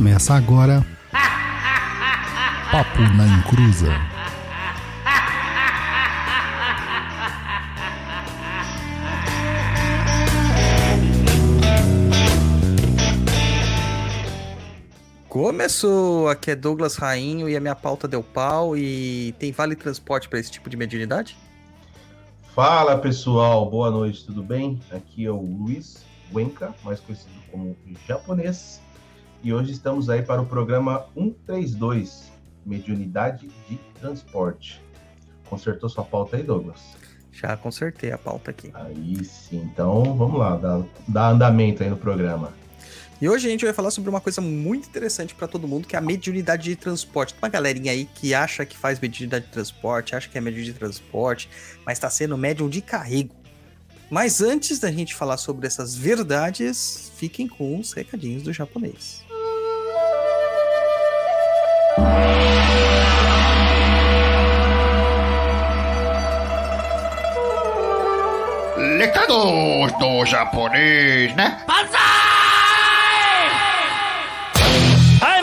Começa agora. Papo na Encruza. Começou! Aqui é Douglas Rainho e a minha pauta deu pau e tem vale transporte para esse tipo de mediunidade? Fala pessoal, boa noite, tudo bem? Aqui é o Luiz Wenka, mais conhecido como japonês, e hoje estamos aí para o programa 132, Mediunidade de Transporte. Consertou sua pauta aí, Douglas? Já consertei a pauta aqui. Aí sim, então vamos lá, dar, dar andamento aí no programa. E hoje a gente vai falar sobre uma coisa muito interessante para todo mundo, que é a mediunidade de transporte. Tem uma galerinha aí que acha que faz mediunidade de transporte, acha que é médium de transporte, mas está sendo médium de carrego. Mas antes da gente falar sobre essas verdades, fiquem com os recadinhos do japonês. Recados do japonês, né? I'm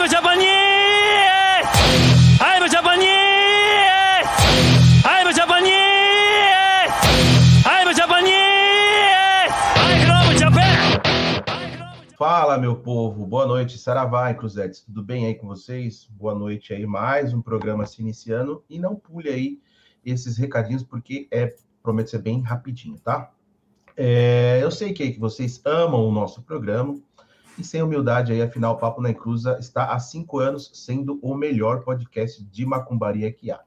Japanese! I'm Japanese! I'm Japanese! I'm Japanese! I love Japan! Fala, meu povo, boa noite, Saravá e Cruzetes, tudo bem aí com vocês? Boa noite aí, mais um programa se iniciando, e não pule aí esses recadinhos, porque é, promete ser bem rapidinho, tá? É, eu sei que, que vocês amam o nosso programa, e sem humildade aí, afinal, o Papo na Encruza está há cinco anos sendo o melhor podcast de macumbaria que há.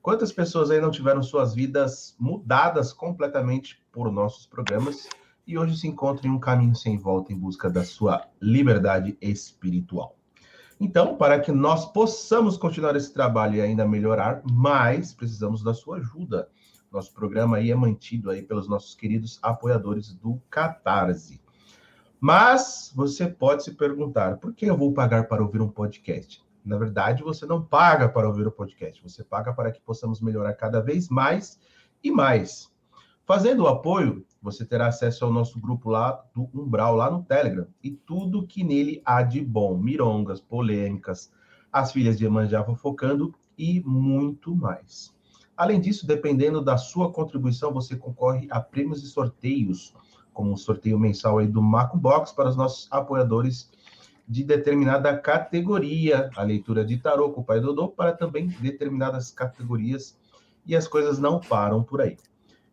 Quantas pessoas aí não tiveram suas vidas mudadas completamente por nossos programas e hoje se encontram em um caminho sem volta em busca da sua liberdade espiritual? Então, para que nós possamos continuar esse trabalho e ainda melhorar mais, precisamos da sua ajuda. Nosso programa aí é mantido aí pelos nossos queridos apoiadores do Catarse. Mas você pode se perguntar, por que eu vou pagar para ouvir um podcast? Na verdade, você não paga para ouvir o podcast, você paga para que possamos melhorar cada vez mais e mais. Fazendo o apoio, você terá acesso ao nosso grupo lá do Umbral, lá no Telegram, e tudo que nele há de bom, mirongas, polêmicas, as filhas de Emanjá fofocando e muito mais. Além disso, dependendo da sua contribuição, você concorre a prêmios e sorteios, como o sorteio mensal aí do Maco Box para os nossos apoiadores de determinada categoria, a leitura de tarô com o Pai Dodô para também determinadas categorias, e as coisas não param por aí.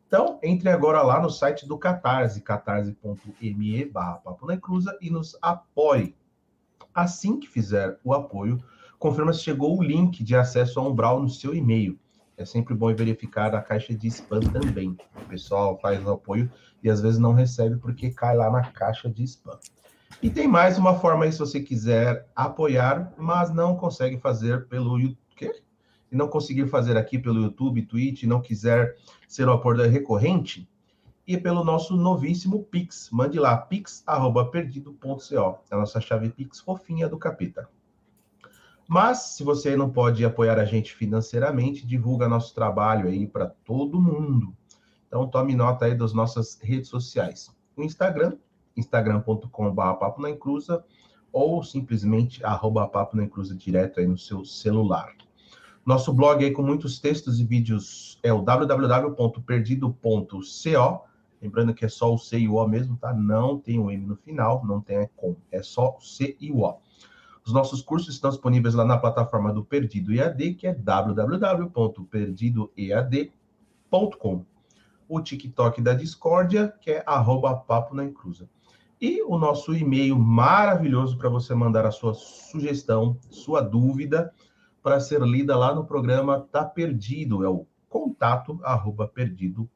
Então, entre agora lá no site do Catarse, catarse.me barra Papo Cruza e nos apoie. Assim que fizer o apoio, confirma se chegou o link de acesso ao Umbral no seu e-mail. É sempre bom verificar a caixa de spam também. O pessoal faz o apoio e às vezes não recebe porque cai lá na caixa de spam. E tem mais uma forma aí se você quiser apoiar, mas não consegue fazer pelo YouTube. E não conseguir fazer aqui pelo YouTube, Twitch, não quiser ser um apoiador recorrente, e pelo nosso novíssimo Pix. Mande lá, pix.perdido.co. É a nossa chave Pix fofinha do capeta. Mas, se você não pode apoiar a gente financeiramente, divulga nosso trabalho aí para todo mundo. Então, tome nota aí das nossas redes sociais. O Instagram, instagram.com.br ou simplesmente arroba papo na encruza direto aí no seu celular. Nosso blog aí com muitos textos e vídeos é o www.perdido.co. Lembrando que é só o C e o O mesmo, tá? Não tem o M no final, não tem com, é só o C e o O. Os nossos cursos estão disponíveis lá na plataforma do Perdido EAD, que é www.perdidoead.com. O TikTok da Discórdia, que é arroba papo na encruza. E o nosso e-mail maravilhoso para você mandar a sua sugestão, sua dúvida, para ser lida lá no programa Tá Perdido, é o contato arroba perdido.co.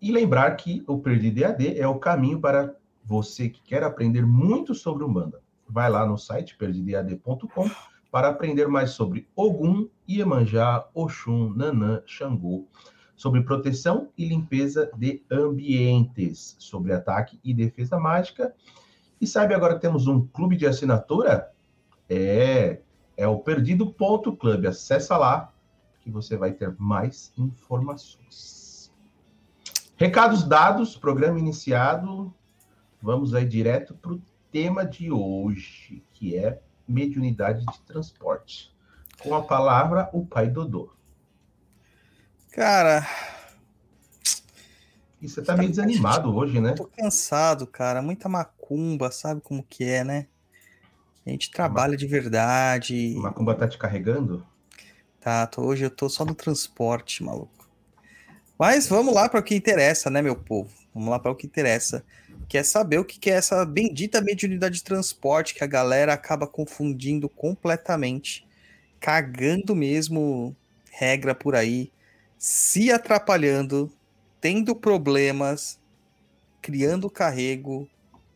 E lembrar que o Perdido EAD é o caminho para você que quer aprender muito sobre Umbanda. Vai lá no site perdidead.com para aprender mais sobre Ogum, Iemanjá, Oxum, Nanã, Xangô, sobre proteção e limpeza de ambientes, sobre ataque e defesa mágica. E sabe agora que temos um clube de assinatura? É, é o perdido.club. Acessa lá que você vai ter mais informações. Recados dados, programa iniciado. Vamos aí direto para o tema de hoje, que é mediunidade de transporte. Com a palavra, o pai Dodô. Cara, E você tá meio desanimado hoje, né? tô cansado, cara. Muita macumba, sabe como que é, né? A gente trabalha de verdade. Macumba tá te carregando? Tá, tô- hoje eu tô só no transporte, maluco. Mas vamos lá para o que interessa, né, meu povo? Vamos lá para o que interessa. Que é saber o que é essa bendita mediunidade de transporte que a galera acaba confundindo completamente, cagando mesmo regra por aí, se atrapalhando, tendo problemas, criando carrego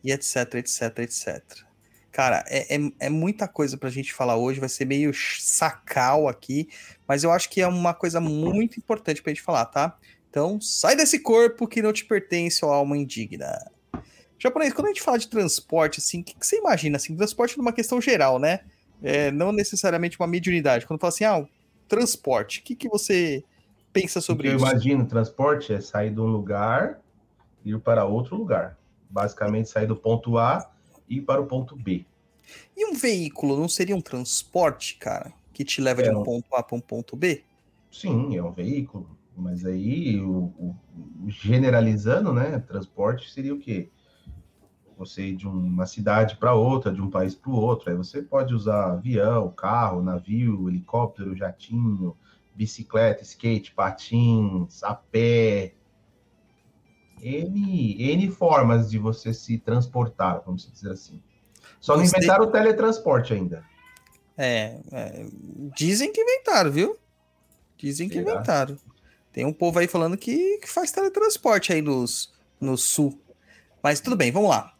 e etc, etc, etc. Cara, é, é, é muita coisa pra gente falar hoje, vai ser meio sacal aqui, mas eu acho que é uma coisa muito importante pra gente falar, tá? Então, sai desse corpo que não te pertence, ó alma indigna. Japonês, quando a gente fala de transporte, assim, o que, que você imagina? Assim, transporte numa questão geral, né? É, não necessariamente uma mediunidade. Quando fala assim, ah, transporte, o que, que você pensa sobre eu isso? imagino, transporte é sair de um lugar e ir para outro lugar. Basicamente, sair do ponto A e ir para o ponto B. E um veículo não seria um transporte, cara, que te leva de É, um um- ponto A para um ponto B? Sim, é um veículo, mas aí, o- o- generalizando, né, transporte seria o quê? Você ir de uma cidade para outra, de um país para o outro. Aí você pode usar avião, carro, navio, helicóptero, jatinho, bicicleta, skate, patins, a pé. N, N formas de você se transportar, vamos dizer assim. Só não inventaram o teletransporte ainda. É, é, dizem que inventaram, viu? Dizem que inventaram. Tem um povo aí falando que, que faz teletransporte aí nos, no sul. Mas tudo bem, vamos lá.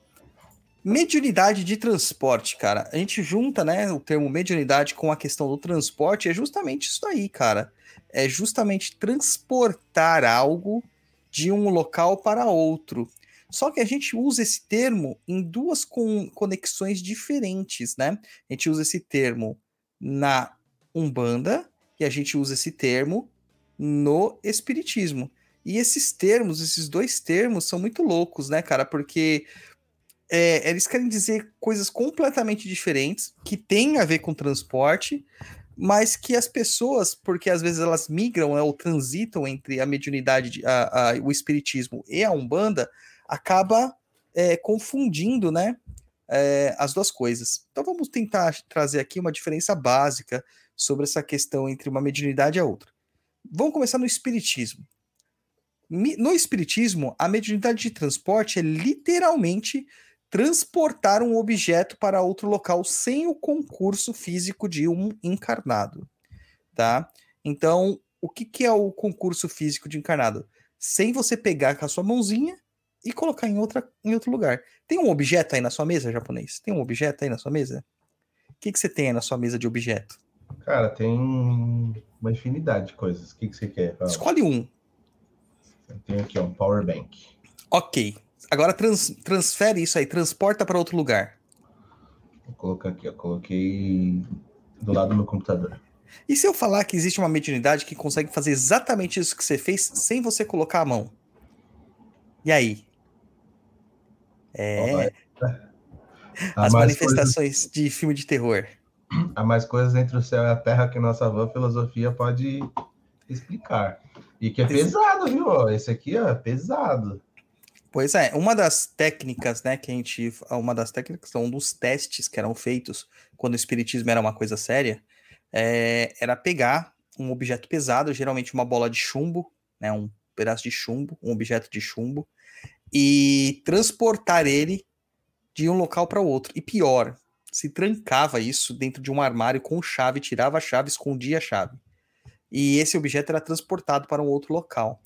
Mediunidade de transporte, cara. A gente junta, né, o termo mediunidade com a questão do transporte, é justamente isso aí, cara. É justamente transportar algo de um local para outro. Só que a gente usa esse termo em duas con- conexões diferentes, né? A gente usa esse termo na Umbanda e a gente usa esse termo no Espiritismo. E esses termos, esses dois termos, são muito loucos, né, cara? Porque é, eles querem dizer coisas completamente diferentes, que têm a ver com transporte, mas que as pessoas, porque às vezes elas migram né, ou transitam entre a mediunidade, de- a- a- o Espiritismo e a Umbanda, acaba é, confundindo, né? é, as duas coisas. Então vamos tentar trazer aqui uma diferença básica sobre essa questão entre uma mediunidade e a outra. Vamos começar no espiritismo. No espiritismo, a mediunidade de transporte é literalmente transportar um objeto para outro local sem o concurso físico de um encarnado, tá? Então, o que, que é o concurso físico de encarnado? Sem você pegar com a sua mãozinha e colocar em, outra, em outro lugar. Tem um objeto aí na sua mesa, japonês? Tem um objeto aí na sua mesa? O que, que você tem aí na sua mesa de objeto? Cara, tem uma infinidade de coisas. O que, que você quer? Fala. Escolhe um. Eu tenho aqui ó, um power bank. Ok. Agora trans- transfere isso aí, transporta para outro lugar. Vou colocar aqui, ó. Coloquei do lado do meu computador. E se eu falar que existe uma mediunidade que consegue fazer exatamente isso que você fez sem você colocar a mão? E aí? É, Há as manifestações de filme de terror. coisas, há mais coisas entre o céu e a terra que nossa van filosofia pode explicar. E que é pesado, viu? Esse aqui ó, é pesado. Pois é, uma das técnicas, né, que a gente. Uma das técnicas, um dos testes que eram feitos quando o espiritismo era uma coisa séria, é, era pegar um objeto pesado, geralmente uma bola de chumbo, né, um pedaço de chumbo, um objeto de chumbo, e transportar ele de um local para outro. E pior, se trancava isso dentro de um armário com chave, tirava a chave, escondia a chave. E esse objeto era transportado para um outro local.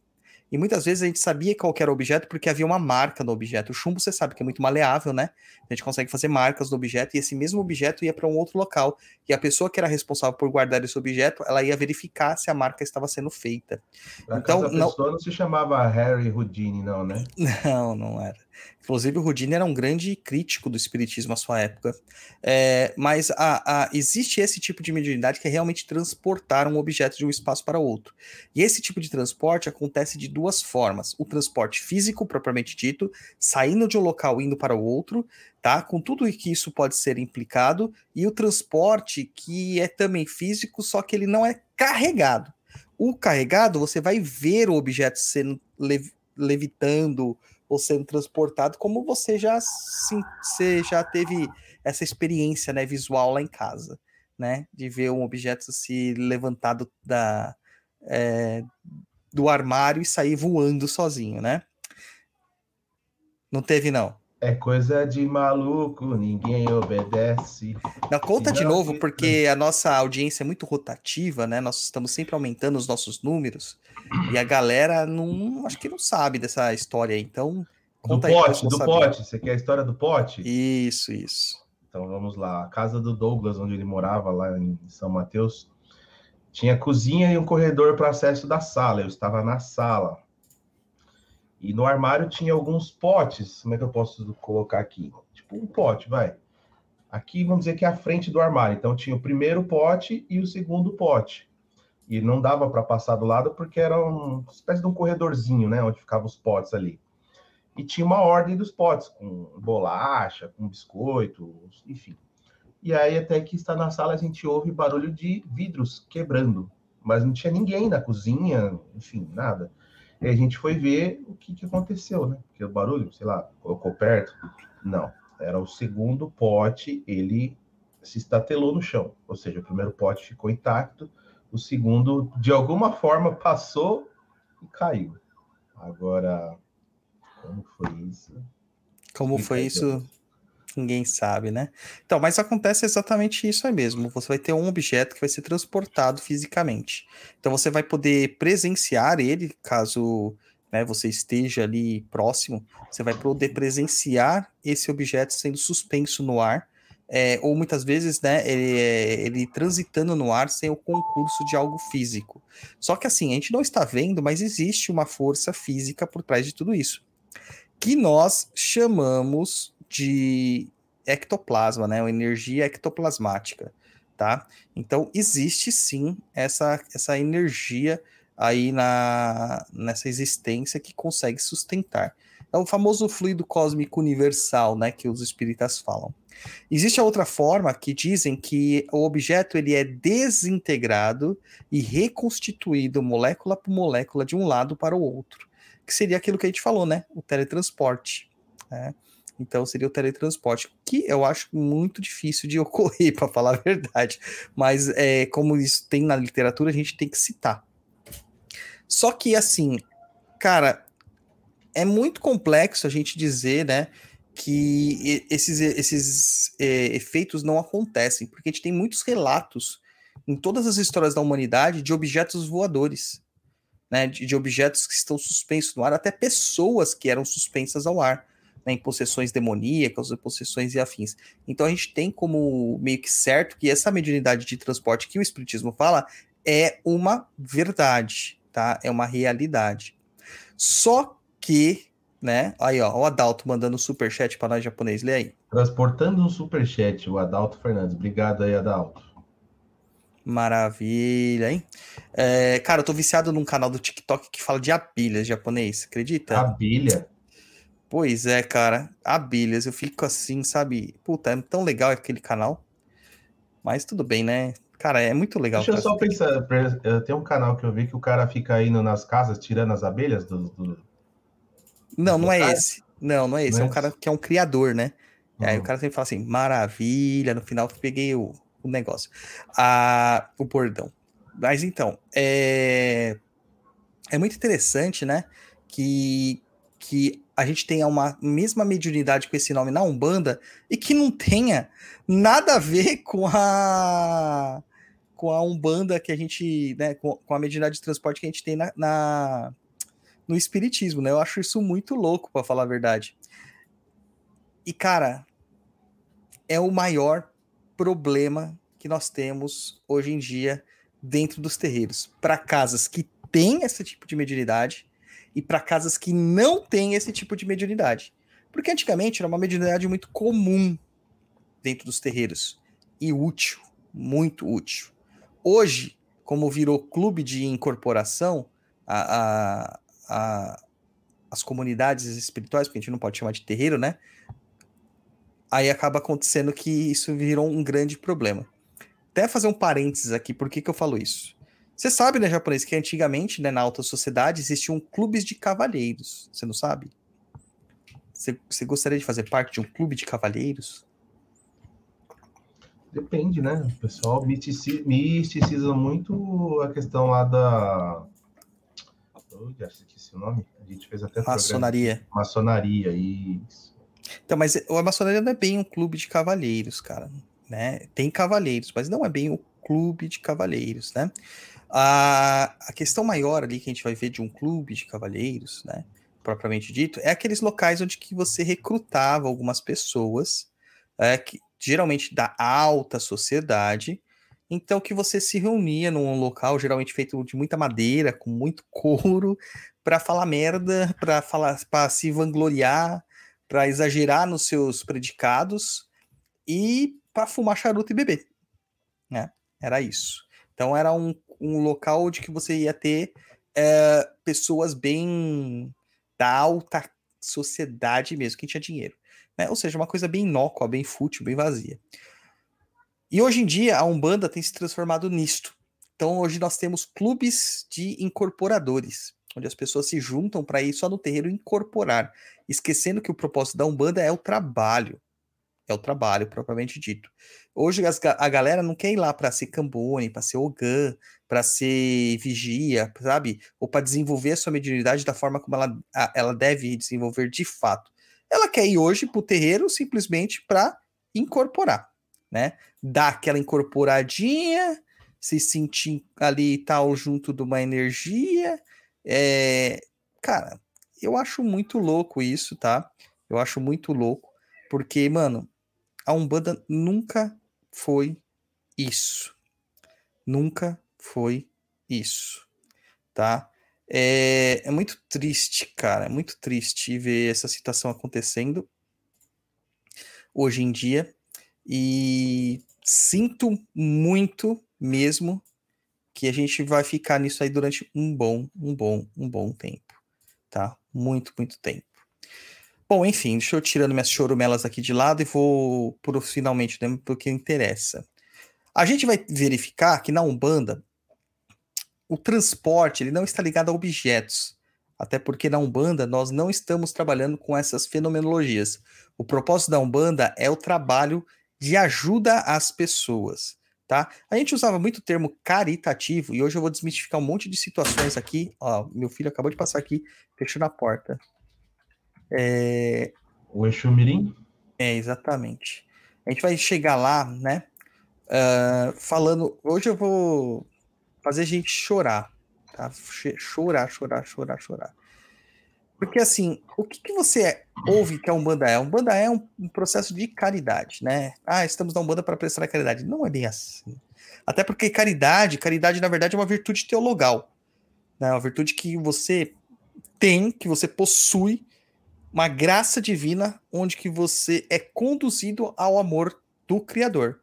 E muitas vezes a gente sabia qual era o objeto porque havia uma marca no objeto. O chumbo você sabe que é muito maleável, né? A gente consegue fazer marcas no objeto e esse mesmo objeto ia para um outro local. E a pessoa que era responsável por guardar esse objeto, ela ia verificar se a marca estava sendo feita. Pra Então, a não- pessoa não se chamava Harry Houdini, não, né? Não, não era. Inclusive, o Rudine era um grande crítico do espiritismo à sua época. É, mas a, a, existe esse tipo de mediunidade que é realmente transportar um objeto de um espaço para outro. E esse tipo de transporte acontece de duas formas: o transporte físico, propriamente dito, saindo de um local indo para o outro, tá? Com tudo que isso pode ser implicado, e o transporte que é também físico, só que ele não é carregado. O carregado, você vai ver o objeto sendo lev levitando ou sendo transportado, como você já, sim, você já teve essa experiência né, visual lá em casa, né? De ver um objeto se levantado da, é, do armário e sair voando sozinho, né? Não teve, não. É coisa de maluco, ninguém obedece. Não, conta de novo, porque a nossa audiência é muito rotativa, né? Nós estamos sempre aumentando os nossos números e a galera não, acho que não sabe dessa história. Então, conta do aí. Pote, do saber. pote, você quer a história do pote? Isso, isso. Então vamos lá. A casa do Douglas, onde ele morava lá em São Mateus, tinha cozinha e um corredor para acesso da sala. Eu estava na sala. E no armário tinha alguns potes. Como é que eu posso colocar aqui? Tipo um pote, vai. Aqui vamos dizer que é a frente do armário. Então tinha o primeiro pote e o segundo pote. E não dava para passar do lado porque era uma espécie de um corredorzinho, né? Onde ficavam os potes ali. E tinha uma ordem dos potes, com bolacha, com biscoito, enfim. E aí, até que está na sala, a gente ouve barulho de vidros quebrando. Mas não tinha ninguém na cozinha, enfim, nada. E a gente foi ver o que, que aconteceu, né? Porque o barulho, sei lá, colocou perto. Não, era o segundo pote, ele se estatelou no chão. Ou seja, o primeiro pote ficou intacto, o segundo, de alguma forma, passou e caiu. Agora, como foi isso? Como foi isso? Ninguém sabe, né? Então, mas acontece exatamente isso aí mesmo. Você vai ter um objeto que vai ser transportado fisicamente. Então, você vai poder presenciar ele, caso né, você esteja ali próximo. Você vai poder presenciar esse objeto sendo suspenso no ar. É, ou muitas vezes, né, ele, ele transitando no ar sem o concurso de algo físico. Só que assim, a gente não está vendo, mas existe uma força física por trás de tudo isso que nós chamamos de ectoplasma, né? Energia ectoplasmática, tá? Então existe sim essa, essa energia aí na, nessa existência que consegue sustentar. É o famoso fluido cósmico universal, né, que os espíritas falam. Existe a outra forma que dizem que o objeto ele é desintegrado e reconstituído molécula por molécula de um lado para o outro que seria aquilo que a gente falou, né? O teletransporte. Né? Então seria o teletransporte, que eu acho muito difícil de ocorrer, para falar a verdade. Mas é, como isso tem na literatura, a gente tem que citar. Só que assim, cara, é muito complexo a gente dizer, né? Que esses, esses é, efeitos não acontecem, porque a gente tem muitos relatos em todas as histórias da humanidade de objetos voadores né, de, de, objetos que estão suspensos no ar, até pessoas que eram suspensas ao ar, né, em possessões demoníacas, em possessões e afins. Então a gente tem como meio que certo que essa mediunidade de transporte que o Espiritismo fala é uma verdade, tá? É uma realidade. Só que, né? Aí, ó, o Adalto mandando um superchat para nós japonês, lê aí. Transportando um superchat, o Adalto Fernandes. Obrigado aí, Adalto. Maravilha, hein? É, cara, eu tô viciado num canal do TikTok que fala de abelhas japonês, acredita? Abelha? Pois é, cara, abelhas. Eu fico assim, sabe? Puta, é tão legal aquele canal. Mas tudo bem, né? Cara, é muito legal. Deixa eu só pensar, tem um canal que eu vi que o cara fica indo nas casas tirando as abelhas do. do... Não, não é esse. Não, não é esse. Não é, é um cara que é um criador, né? Uhum. Aí o cara sempre fala assim, maravilha. No final peguei o, o negócio. Ah, o bordão. Mas então, é, é muito interessante, né? Que, que a gente tenha uma mesma mediunidade com esse nome na Umbanda e que não tenha nada a ver com a com a Umbanda que a gente, né, com, com a mediunidade de transporte que a gente tem na, na no espiritismo, né? Eu acho isso muito louco, para falar a verdade. E cara, é o maior problema que nós temos hoje em dia dentro dos terreiros, para casas que têm esse tipo de mediunidade e para casas que não têm esse tipo de mediunidade. Porque antigamente era uma mediunidade muito comum dentro dos terreiros e útil, muito útil. Hoje, como virou clube de incorporação, a, a, a, as comunidades espirituais, porque a gente não pode chamar de terreiro, né? Aí acaba acontecendo que isso virou um grande problema. Até fazer um parênteses aqui, por que, que eu falo isso? Você sabe, né, japonês, que antigamente, né, na alta sociedade, existiam clubes de cavalheiros. Você não sabe? Você, você gostaria de fazer parte de um clube de cavalheiros? Depende, né? O pessoal mistici- misticiza muito a questão lá da. Já esqueci o nome. A gente fez até programa. Maçonaria. Maçonaria, isso. Então, mas a maçonaria não é bem um clube de cavalheiros, cara. Né? Tem cavalheiros, mas não é bem o clube de cavalheiros, né? A, a questão maior ali que a gente vai ver de um clube de cavalheiros, né? Propriamente dito, é aqueles locais onde que você recrutava algumas pessoas, é, que, geralmente da alta sociedade, então que você se reunia num local geralmente feito de muita madeira, com muito couro, para falar merda, para falar, para se vangloriar, para exagerar nos seus predicados e para fumar charuto e beber, né? Era isso. Então era um, um local onde que você ia ter é, pessoas bem da alta sociedade mesmo, que tinha dinheiro. Né? Ou seja, uma coisa bem inócua, bem fútil, bem vazia. E hoje em dia a Umbanda tem se transformado nisto. Então hoje nós temos clubes de incorporadores, onde as pessoas se juntam para ir só no terreiro incorporar, esquecendo que o propósito da Umbanda é o trabalho. É o trabalho propriamente dito. Hoje a galera não quer ir lá para ser cambone, para ser ogã, para ser vigia, sabe? Ou para desenvolver a sua mediunidade da forma como ela, ela deve desenvolver de fato. Ela quer ir hoje para o terreiro simplesmente para incorporar, né? Dar aquela incorporadinha, se sentir ali e tal junto de uma energia. É... Cara, eu acho muito louco isso, tá? Eu acho muito louco, porque, mano, a Umbanda nunca foi isso. Nunca foi isso, tá? É, é, muito triste, cara, é muito triste ver essa situação acontecendo hoje em dia e sinto muito mesmo que a gente vai ficar nisso aí durante um bom, um bom, um bom tempo, tá? Muito, muito tempo. Bom, enfim, deixa eu tirando minhas chorumelas aqui de lado e vou por finalmente né, porque interessa. A gente vai verificar que na Umbanda o transporte ele não está ligado a objetos, até porque na Umbanda nós não estamos trabalhando com essas fenomenologias. O propósito da Umbanda é o trabalho de ajuda às pessoas, tá? A gente usava muito o termo caritativo e hoje eu vou desmistificar um monte de situações aqui. Ó, meu filho acabou de passar aqui, fechando a porta. É... O Exu Mirim? É, exatamente. A gente vai chegar lá, né? Uh, falando. Hoje eu vou fazer a gente chorar. Tá? Chorar, chorar, chorar, chorar. Porque assim, o que, que você ouve que a Umbanda é? Umbanda é um, um processo de caridade, né? Ah, estamos na Umbanda para prestar caridade. Não é bem assim. Até porque caridade, caridade na verdade é uma virtude teologal. Né? Uma virtude que você tem, que você possui, uma graça divina onde que você é conduzido ao amor do Criador,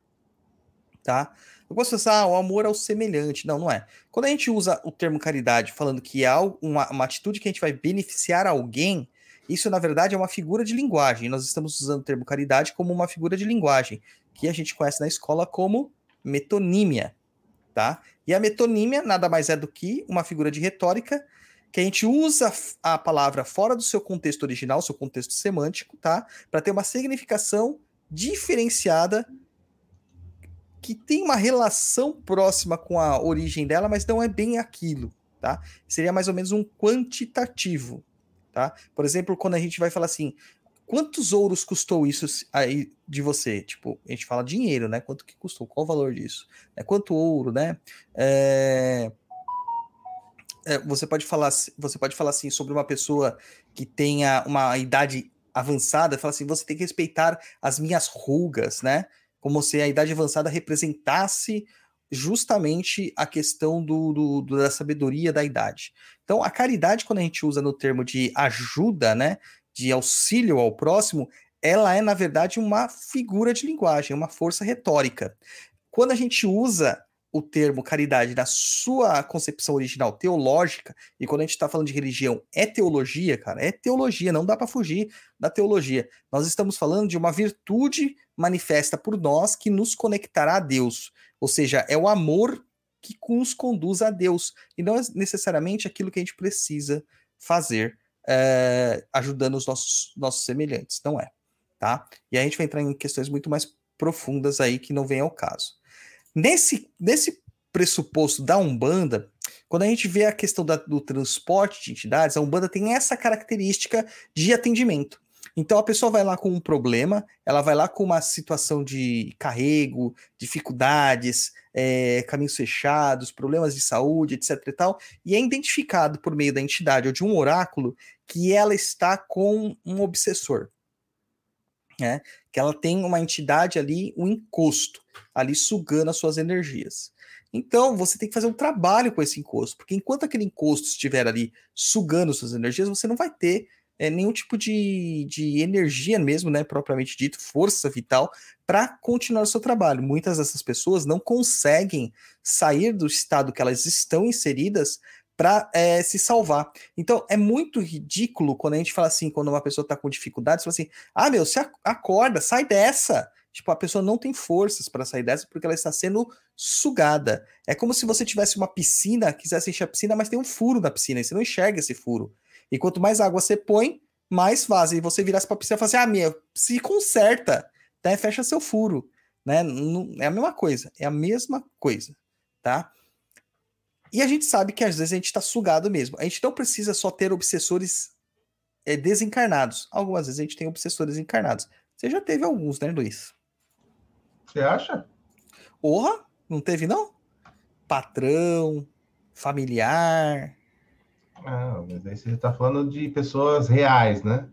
tá? Eu gosto de pensar, ah, o amor ao semelhante. Não, não é. Quando a gente usa o termo caridade falando que é uma, uma atitude que a gente vai beneficiar alguém, isso na verdade é uma figura de linguagem. Nós estamos usando o termo caridade como uma figura de linguagem, que a gente conhece na escola como metonímia, tá? E a metonímia nada mais é do que uma figura de retórica que a gente usa a palavra fora do seu contexto original, seu contexto semântico, tá? Para ter uma significação diferenciada que tem uma relação próxima com a origem dela, mas não é bem aquilo, tá? Seria mais ou menos um quantitativo, tá? Por exemplo, quando a gente vai falar assim, quantos ouros custou isso aí de você? Tipo, a gente fala dinheiro, né? Quanto que custou? Qual o valor disso? É, quanto ouro, né? É... É, você pode falar, você pode falar assim sobre uma pessoa que tenha uma idade avançada, fala assim, você tem que respeitar as minhas rugas, né? Como se a idade avançada representasse justamente a questão do, do, da sabedoria da idade. Então, a caridade, quando a gente usa no termo de ajuda, né? de auxílio ao próximo, ela é, na verdade, uma figura de linguagem, uma força retórica. Quando a gente usa o termo caridade na sua concepção original teológica, e quando a gente está falando de religião, é teologia, cara, é teologia, não dá para fugir da teologia. Nós estamos falando de uma virtude manifesta por nós que nos conectará a Deus, ou seja, é o amor que nos conduz a Deus, e não é necessariamente aquilo que a gente precisa fazer é, ajudando os nossos, nossos semelhantes, não é, tá? E a gente vai entrar em questões muito mais profundas aí que não vem ao caso. Nesse, nesse pressuposto da Umbanda, quando a gente vê a questão da, do transporte de entidades, a Umbanda tem essa característica de atendimento. Então a pessoa vai lá com um problema, ela vai lá com uma situação de carrego, dificuldades, é, caminhos fechados, problemas de saúde, etc e tal, e é identificado por meio da entidade ou de um oráculo que ela está com um obsessor né? Que ela tem uma entidade ali, um encosto, ali sugando as suas energias. Então, você tem que fazer um trabalho com esse encosto, porque enquanto aquele encosto estiver ali sugando suas energias, você não vai ter é, nenhum tipo de, de energia mesmo, né, propriamente dito, força vital, para continuar o seu trabalho. Muitas dessas pessoas não conseguem sair do estado que elas estão inseridas para é, se salvar. Então é muito ridículo quando a gente fala assim, quando uma pessoa está com dificuldade, você fala assim: ah, meu, você acorda, sai dessa. Tipo, a pessoa não tem forças para sair dessa porque ela está sendo sugada. É como se você tivesse uma piscina, quisesse encher a piscina, mas tem um furo na piscina e você não enxerga esse furo. E quanto mais água você põe, mais vaza. E você virasse para a piscina e falasse: ah, meu, se conserta, né? fecha seu furo. Né? Não, é a mesma coisa, é a mesma coisa, tá? E a gente sabe que às vezes a gente está sugado mesmo. A gente não precisa só ter obsessores é, desencarnados. Algumas vezes a gente tem obsessores encarnados. Você já teve alguns, né, Luiz? Você acha? Porra, não teve, não? Patrão, familiar. Ah, mas aí você está falando de pessoas reais, né?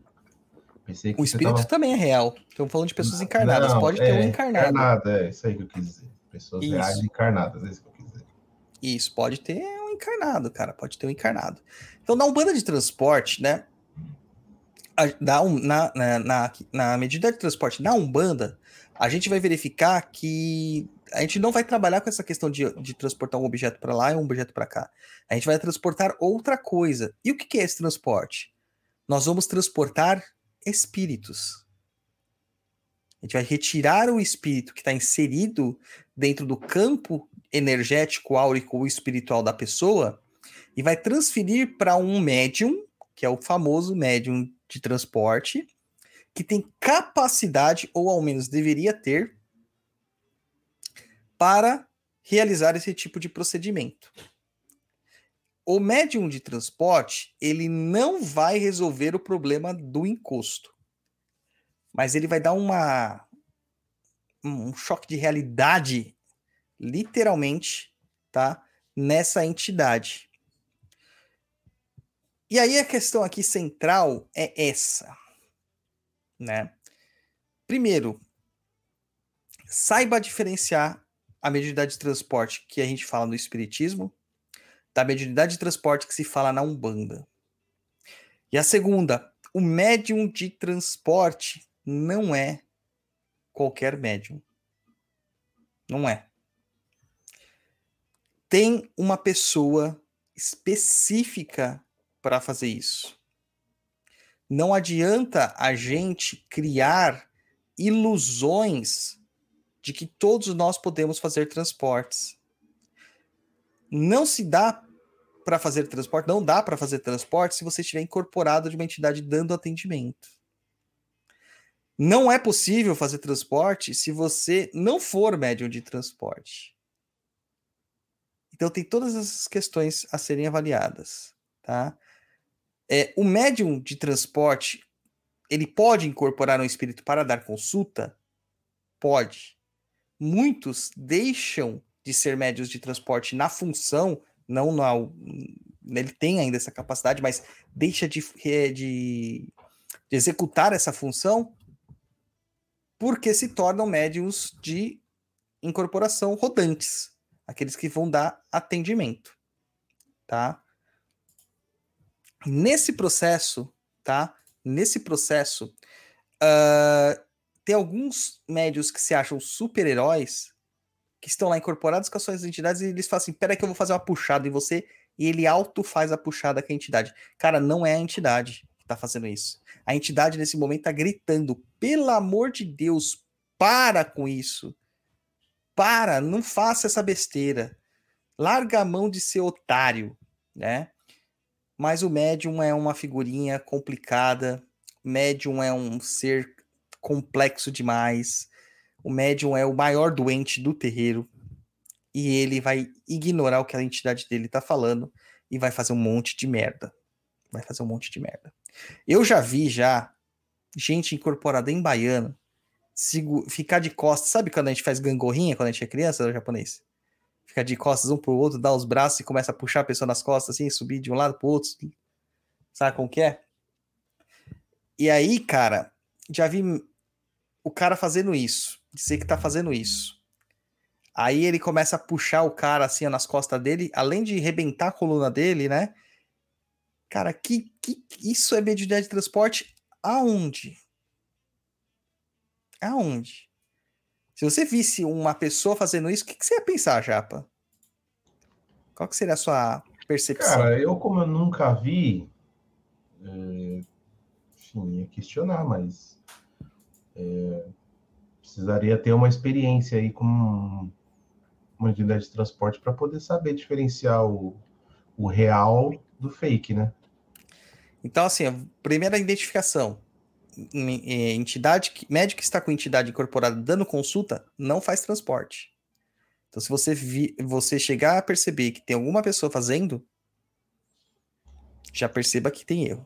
Pensei que o espírito tava... também é real. Estamos falando de pessoas encarnadas. Não, Pode é, ter um encarnado. Encarnado, é isso aí que eu quis dizer. Pessoas isso. reais encarnadas, é isso que eu isso, pode ter um encarnado, cara, pode ter um encarnado. Então, na Umbanda de transporte, né? Na, na, na, na medida de transporte na Umbanda, a gente vai verificar que a gente não vai trabalhar com essa questão de, de transportar um objeto para lá e um objeto para cá. A gente vai transportar outra coisa. E o que, que é esse transporte? Nós vamos transportar espíritos. A gente vai retirar o espírito que está inserido dentro do campo energético, áurico ou espiritual da pessoa e vai transferir para um médium, que é o famoso médium de transporte, que tem capacidade, ou ao menos deveria ter, para realizar esse tipo de procedimento. O médium de transporte, ele não vai resolver o problema do encosto, mas ele vai dar uma um choque de realidade literalmente, tá? Nessa entidade. E aí a questão aqui central é essa, né? Primeiro, saiba diferenciar a mediunidade de transporte que a gente fala no espiritismo da mediunidade de transporte que se fala na Umbanda. E a segunda, o médium de transporte não é qualquer médium. Não é tem uma pessoa específica para fazer isso. Não adianta a gente criar ilusões de que todos nós podemos fazer transportes. Não se dá para fazer transporte, não dá para fazer transporte se você estiver incorporado de uma entidade dando atendimento. Não é possível fazer transporte se você não for médium de transporte. Então tem todas essas questões a serem avaliadas, tá? É, o médium de transporte, ele pode incorporar um espírito para dar consulta? Pode. Muitos deixam de ser médios de transporte na função, não na, ele tem ainda essa capacidade, mas deixa de, de, de executar essa função porque se tornam médiums de incorporação rodantes aqueles que vão dar atendimento, tá? Nesse processo, tá? nesse processo, uh, tem alguns médios que se acham super-heróis que estão lá incorporados com as suas entidades e eles falam assim: peraí, que eu vou fazer uma puxada em você, e ele auto faz a puxada com a entidade. Cara, não é a entidade que tá fazendo isso. A entidade nesse momento tá gritando: pelo amor de Deus, para com isso. Para, não faça essa besteira. Larga a mão de ser otário, né? Mas o médium é uma figurinha complicada. Médium é um ser complexo demais. O médium é o maior doente do terreiro. E ele vai ignorar o que a entidade dele tá falando e vai fazer um monte de merda. Vai fazer um monte de merda. Eu já vi já gente incorporada em baiano ficar de costas. Sabe quando a gente faz gangorrinha quando a gente é criança, no japonês? Ficar de costas um pro outro, dá os braços e começa a puxar a pessoa nas costas, assim, subir de um lado pro outro. Sabe como que é? E aí, cara, já vi o cara fazendo isso. Dizer que tá fazendo isso. Aí ele começa a puxar o cara assim nas costas dele, além de rebentar a coluna dele, né? Cara, que, que isso é mediunidade de transporte aonde? Aonde? Se você visse uma pessoa fazendo isso, o que, que você ia pensar, Japa? Qual que seria a sua percepção? Cara, eu como eu nunca vi, é, enfim, ia questionar, mas é, precisaria ter uma experiência aí com uma unidade de transporte para poder saber diferenciar o, o real do fake, né? Então, assim, a primeira identificação, entidade, médico que está com entidade incorporada dando consulta, não faz transporte. Então, se você, vi, você chegar a perceber que tem alguma pessoa fazendo, já perceba que tem erro.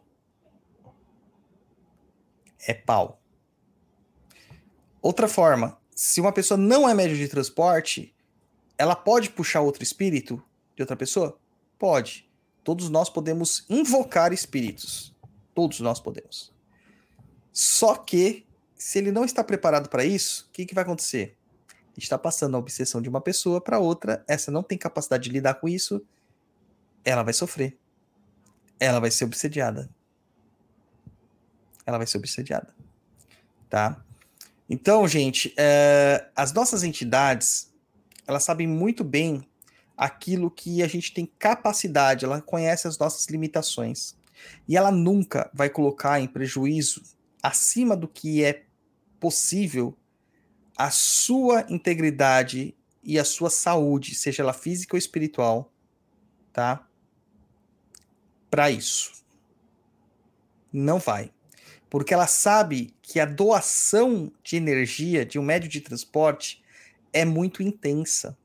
É pau. Outra forma, se uma pessoa não é médio de transporte, ela pode puxar outro espírito de outra pessoa? Pode. Todos nós podemos invocar espíritos. Todos nós podemos. Só que, se ele não está preparado para isso, o que, que vai acontecer? Está passando a obsessão de uma pessoa para outra, essa não tem capacidade de lidar com isso, ela vai sofrer. Ela vai ser obsediada. Ela vai ser obsediada. Tá? Então, gente, é, as nossas entidades, elas sabem muito bem aquilo que a gente tem capacidade, ela conhece as nossas limitações. E ela nunca vai colocar em prejuízo, acima do que é possível, a sua integridade e a sua saúde, seja ela física ou espiritual, tá? Para isso. Não vai porque ela sabe que a doação de energia de um médio de transporte é muito intensa.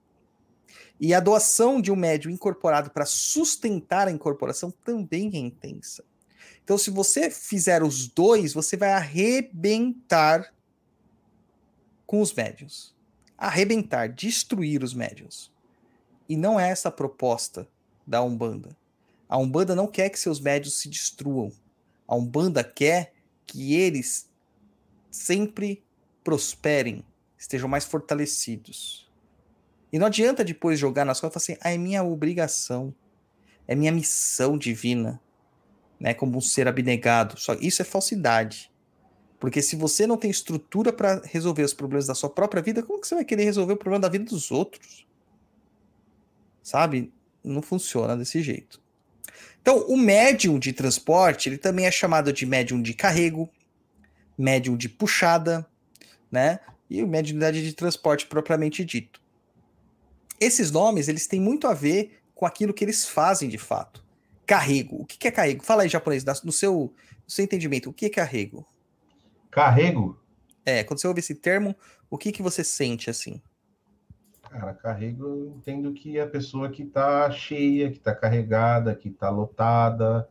E a doação de um médio incorporado para sustentar a incorporação também é intensa. Então, se você fizer os dois, você vai arrebentar com os médios. Arrebentar, destruir os médios. E não é essa a proposta da Umbanda. A Umbanda não quer que seus médios se destruam. A Umbanda quer que eles sempre prosperem, estejam mais fortalecidos. E não adianta depois jogar nas costas assim, ah, é minha obrigação, é minha missão divina, né, como um ser abnegado. Só isso é falsidade. Porque se você não tem estrutura para resolver os problemas da sua própria vida, como que você vai querer resolver o problema da vida dos outros? Sabe? Não funciona desse jeito. Então, o médium de transporte, ele também é chamado de médium de carrego, médium de puxada, né? E o mediunidade de transporte propriamente dito. Esses nomes, eles têm muito a ver com aquilo que eles fazem de fato. Carrego. O que é carrego? Fala aí, japonês, no seu, no seu entendimento, o que é carrego? Carrego? É, quando você ouve esse termo, o que, que você sente assim? Cara, carrego, eu entendo que é a pessoa que está cheia, que está carregada, que está lotada,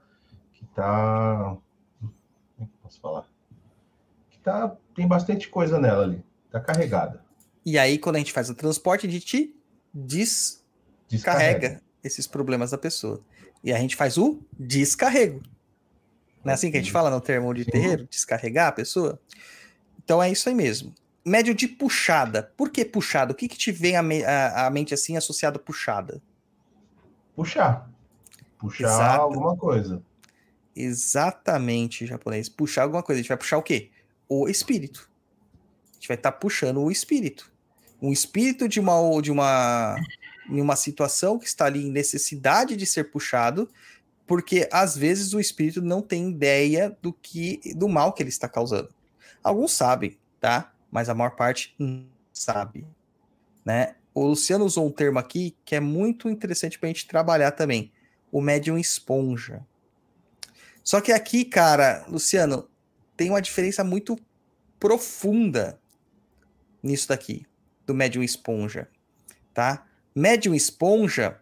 que está. Como é que posso falar? Que tá, tem bastante coisa nela ali. Está carregada. E aí, quando a gente faz o transporte, a gente descarrega, descarrega. esses problemas da pessoa. E a gente faz o descarrego. Não é assim que a gente fala no termo de Sim. terreiro? Descarregar a pessoa? Então é isso aí mesmo médio de puxada. Por que puxada? O que, que te vem à, me à, mente assim associado a puxada? Puxar. Puxar Exato. alguma coisa. Exatamente, japonês. Puxar alguma coisa. A gente vai puxar o quê? O espírito. A gente vai estar tá puxando o espírito. Um espírito de uma, de uma, em uma situação que está ali em necessidade de ser puxado, porque às vezes o espírito não tem ideia do que do mal que ele está causando. Alguns sabem, tá? Mas a maior parte não sabe, né? O Luciano usou um termo aqui que é muito interessante para a gente trabalhar também, o médium esponja. Só que aqui, cara, Luciano, tem uma diferença muito profunda nisso daqui, do médium esponja, tá? Médium esponja.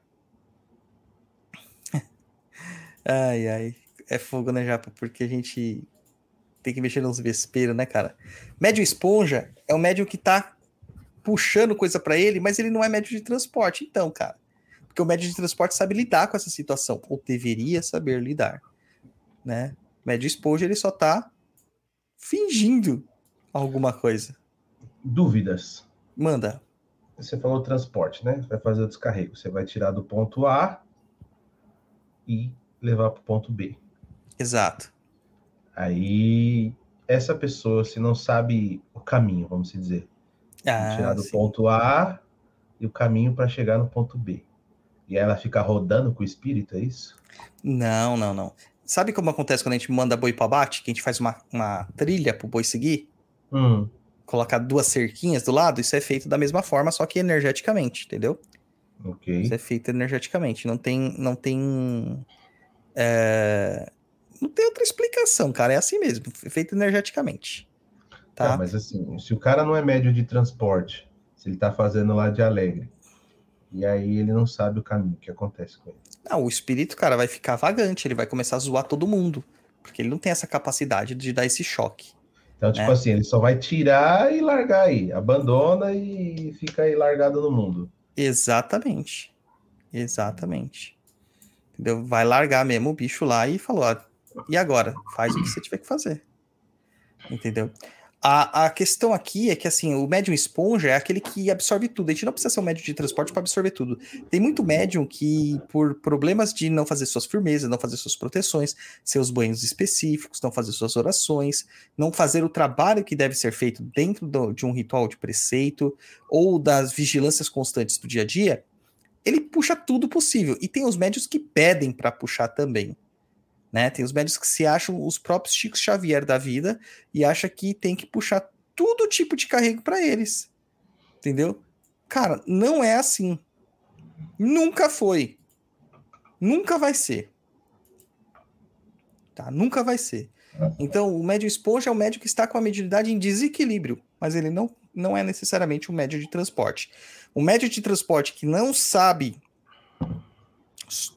ai, ai. É fogo, né, Japa? Porque a gente tem que mexer nos vespeiros, né, cara? Médium esponja é o médium que tá puxando coisa para ele, mas ele não é médium de transporte, então, cara. Porque o médium de transporte sabe lidar com essa situação, ou deveria saber lidar né? Médio esponja ele só tá fingindo alguma coisa. Dúvidas. Manda. Você falou transporte, né? Vai fazer o descarrego. Você vai tirar do ponto A e levar para o ponto B. Exato. Aí essa pessoa, se não sabe o caminho, vamos dizer, ah, tirar do sim. ponto A e o caminho para chegar no ponto B. E ela fica rodando com o espírito, é isso? Não, não, não. Sabe como acontece quando a gente manda boi para bate? Que a gente faz uma, uma trilha pro boi seguir? Hum. Colocar duas cerquinhas do lado? Isso é feito da mesma forma, só que energeticamente, entendeu? Ok. Isso é feito energeticamente. Não tem. Não tem. É... Não tem outra explicação, cara. É assim mesmo. Feito energeticamente. Tá? mas assim, se o cara não é médio de transporte, se ele tá fazendo lá de alegre, e aí ele não sabe o caminho que acontece com ele. Não, o espírito, cara, vai ficar vagante, ele vai começar a zoar todo mundo. Porque ele não tem essa capacidade de dar esse choque. Então, tipo né? assim, ele só vai tirar e largar aí. Abandona e fica aí largado no mundo. Exatamente. Exatamente. Entendeu? Vai largar mesmo o bicho lá e falou: ó, e agora? Faz o que você tiver que fazer. Entendeu? A, a questão aqui é que assim, o médium esponja é aquele que absorve tudo. A gente não precisa ser um médium de transporte para absorver tudo. Tem muito médium que, por problemas de não fazer suas firmezas, não fazer suas proteções, seus banhos específicos, não fazer suas orações, não fazer o trabalho que deve ser feito dentro do, de um ritual de preceito ou das vigilâncias constantes do dia a dia, ele puxa tudo possível. E tem os médios que pedem para puxar também. Né? Tem os médicos que se acham os próprios Chico Xavier da vida e acha que tem que puxar todo tipo de carrego para eles. Entendeu? Cara, não é assim. Nunca foi. Nunca vai ser. Tá? Nunca vai ser. Então, o médio esponja é o médio que está com a mediunidade em desequilíbrio, mas ele não, não é necessariamente um médio de transporte. O médio de transporte que não sabe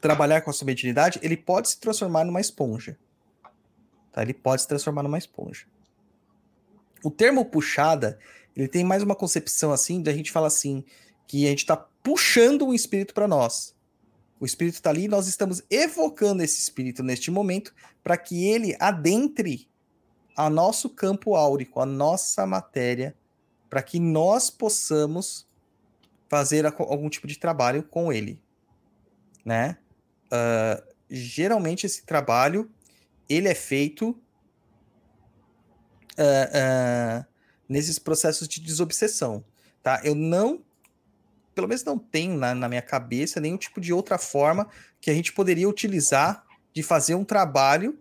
trabalhar com a sua mediunidade, ele pode se transformar numa esponja. Tá? Ele pode se transformar numa esponja. O termo puxada, ele tem mais uma concepção assim, da gente fala assim, que a gente está puxando um espírito para nós. O espírito está ali, nós estamos evocando esse espírito neste momento para que ele adentre a nosso campo áurico, a nossa matéria, para que nós possamos fazer algum tipo de trabalho com ele né? Uh, geralmente esse trabalho ele é feito uh, uh, nesses processos de desobsessão, tá? Eu não, pelo menos não tenho na, na minha cabeça nenhum tipo de outra forma que a gente poderia utilizar de fazer um trabalho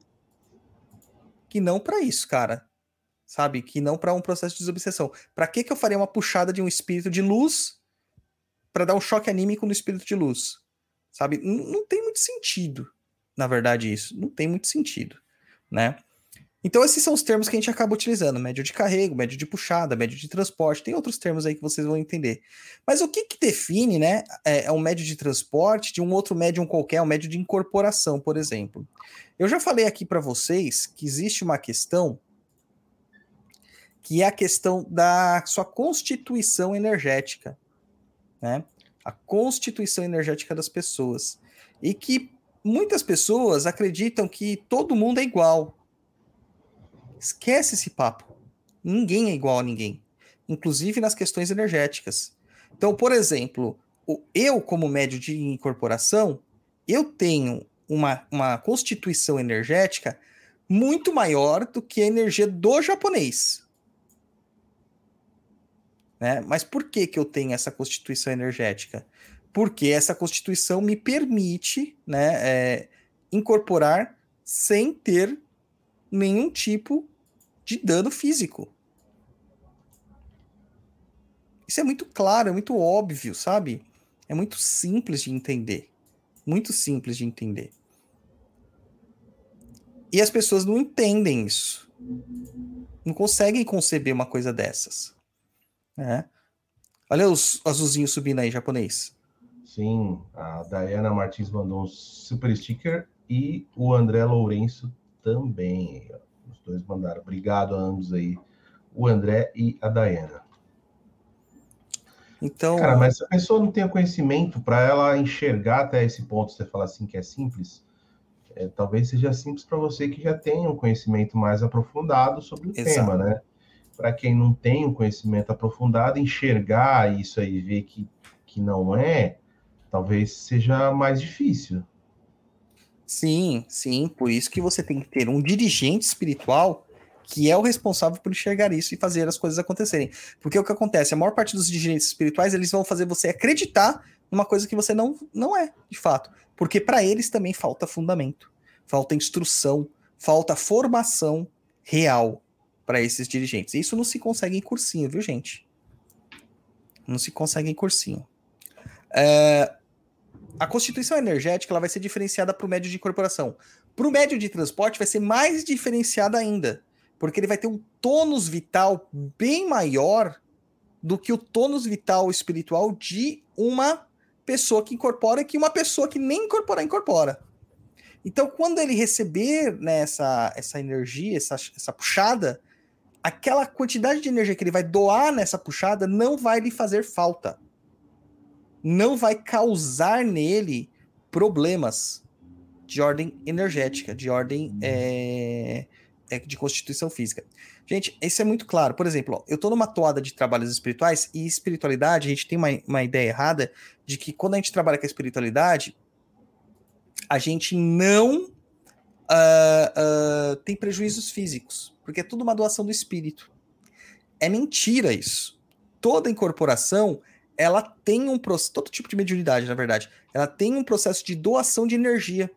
que não para isso, cara. Sabe? Que não para um processo de desobsessão. Para que que eu faria uma puxada de um espírito de luz para dar um choque anímico no espírito de luz? Sabe? Não, não tem muito sentido, na verdade, isso. Não tem muito sentido, né? Então, esses são os termos que a gente acaba utilizando: médio de carrego, médio de puxada, médio de transporte. Tem outros termos aí que vocês vão entender. Mas o que, que define, né? É, é um médio de transporte de um outro médium qualquer, um médio de incorporação, por exemplo. Eu já falei aqui para vocês que existe uma questão que é a questão da sua constituição energética, né? A constituição energética das pessoas. E que muitas pessoas acreditam que todo mundo é igual. Esquece esse papo. Ninguém é igual a ninguém, inclusive nas questões energéticas. Então, por exemplo, eu como médio de incorporação, eu tenho uma, uma constituição energética muito maior do que a energia do japonês. Né? Mas por que, que eu tenho essa constituição energética? Porque essa constituição me permite né, é, incorporar sem ter nenhum tipo de dano físico. Isso é muito claro, é muito óbvio, sabe? É muito simples de entender. Muito simples de entender. E as pessoas não entendem isso. Não conseguem conceber uma coisa dessas. Né? Olha os azulzinhos subindo aí, japonês. Sim, a Diana Martins mandou um super sticker e o André Lourenço também. Os dois mandaram. Obrigado a ambos aí, o André e a Diana. Então. Cara, mas se a pessoa não tem o conhecimento para ela enxergar até esse ponto, você fala assim que é simples, é, talvez seja simples para você que já tenha um conhecimento mais aprofundado sobre o Exato. tema, né? Para quem não tem um conhecimento aprofundado, enxergar isso aí, ver que, que não é, talvez seja mais difícil. Sim, sim, por isso que você tem que ter um dirigente espiritual que é o responsável por enxergar isso e fazer as coisas acontecerem. Porque o que acontece, a maior parte dos dirigentes espirituais, eles vão fazer você acreditar numa coisa que você não, não é, de fato. Porque para eles também falta fundamento, falta instrução, falta formação real para esses dirigentes. E isso não se consegue em cursinho, viu, gente? Não se consegue em cursinho. É, a constituição energética ela vai ser diferenciada para o médio de incorporação. Para o médio de transporte vai ser mais diferenciada ainda porque ele vai ter um tônus vital bem maior do que o tônus vital espiritual de uma pessoa que incorpora que uma pessoa que nem incorporar incorpora. Então, quando ele receber né, essa, essa energia, essa, essa puxada, aquela quantidade de energia que ele vai doar nessa puxada não vai lhe fazer falta. Não vai causar nele problemas de ordem energética, de ordem é, é de constituição física. Gente, isso é muito claro. Por exemplo, ó, eu estou numa toada de trabalhos espirituais e espiritualidade, a gente tem uma, uma ideia errada de que quando a gente trabalha com a espiritualidade, a gente não uh, uh, tem prejuízos físicos, porque é tudo uma doação do espírito. É mentira isso. Toda incorporação, ela tem um processo, todo tipo de mediunidade, na verdade, ela tem um processo de doação de energia.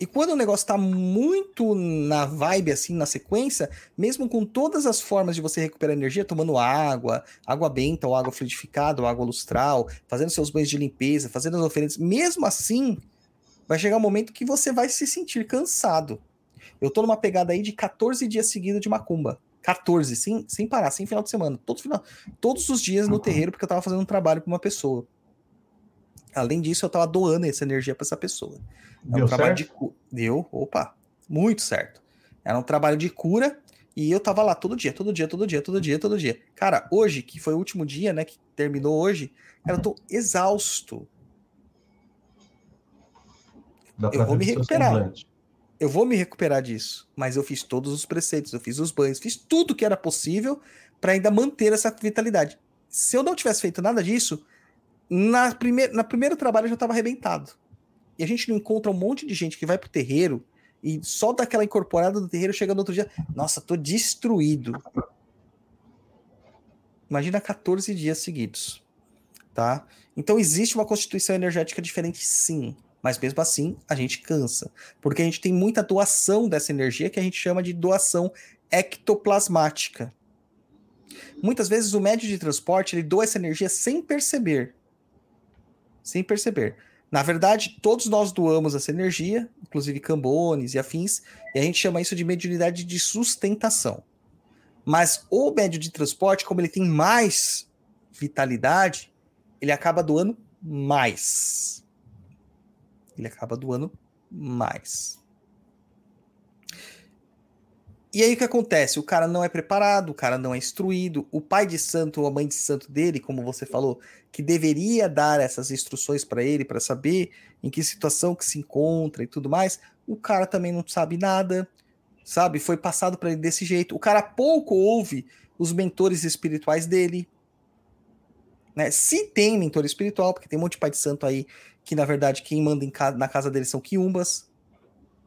E quando o negócio tá muito na vibe, assim, na sequência, mesmo com todas as formas de você recuperar energia, tomando água, água benta ou água fluidificada ou água lustral, fazendo seus banhos de limpeza, fazendo as oferendas, mesmo assim, vai chegar um momento que você vai se sentir cansado. Eu tô numa pegada aí de 14 dias seguidos de macumba. 14, sem, sem parar, sem final de semana. Todo final, todos os dias no terreiro, porque eu tava fazendo um trabalho com uma pessoa. Além disso, eu tava doando essa energia para essa pessoa. É Deu um trabalho certo? de cura. Deu, opa, muito certo. Era um trabalho de cura e eu tava lá todo dia, todo dia, todo dia, todo dia, todo dia. Cara, hoje, que foi o último dia, né, que terminou hoje, cara, eu tô exausto. Dá Eu vou me recuperar. Eu vou me recuperar disso, mas eu fiz todos os preceitos, eu fiz os banhos, fiz tudo que era possível para ainda manter essa vitalidade. Se eu não tivesse feito nada disso, na primeira, na primeiro trabalho eu já estava arrebentado. E a gente não encontra um monte de gente que vai pro terreiro e só daquela incorporada do terreiro chega no outro dia, nossa, tô destruído. Imagina 14 dias seguidos, tá? Então existe uma constituição energética diferente, sim. Mas mesmo assim, a gente cansa. Porque a gente tem muita doação dessa energia que a gente chama de doação ectoplasmática. Muitas vezes o médio de transporte ele doa essa energia sem perceber. Sem perceber. Na verdade, todos nós doamos essa energia, inclusive cambones e afins, e a gente chama isso de mediunidade de sustentação. Mas o médio de transporte, como ele tem mais vitalidade, ele acaba doando mais. Ele acaba doando mais. E aí o que acontece? O cara não é preparado, o cara não é instruído, o pai de santo ou a mãe de santo dele, como você falou, que deveria dar essas instruções para ele para saber em que situação que se encontra e tudo mais, o cara também não sabe nada, sabe? Foi passado para ele desse jeito. O cara pouco ouve os mentores espirituais dele. Né? Se tem mentor espiritual, porque tem um monte de pai de santo aí que na verdade quem manda em ca- na casa deles são quiumbas,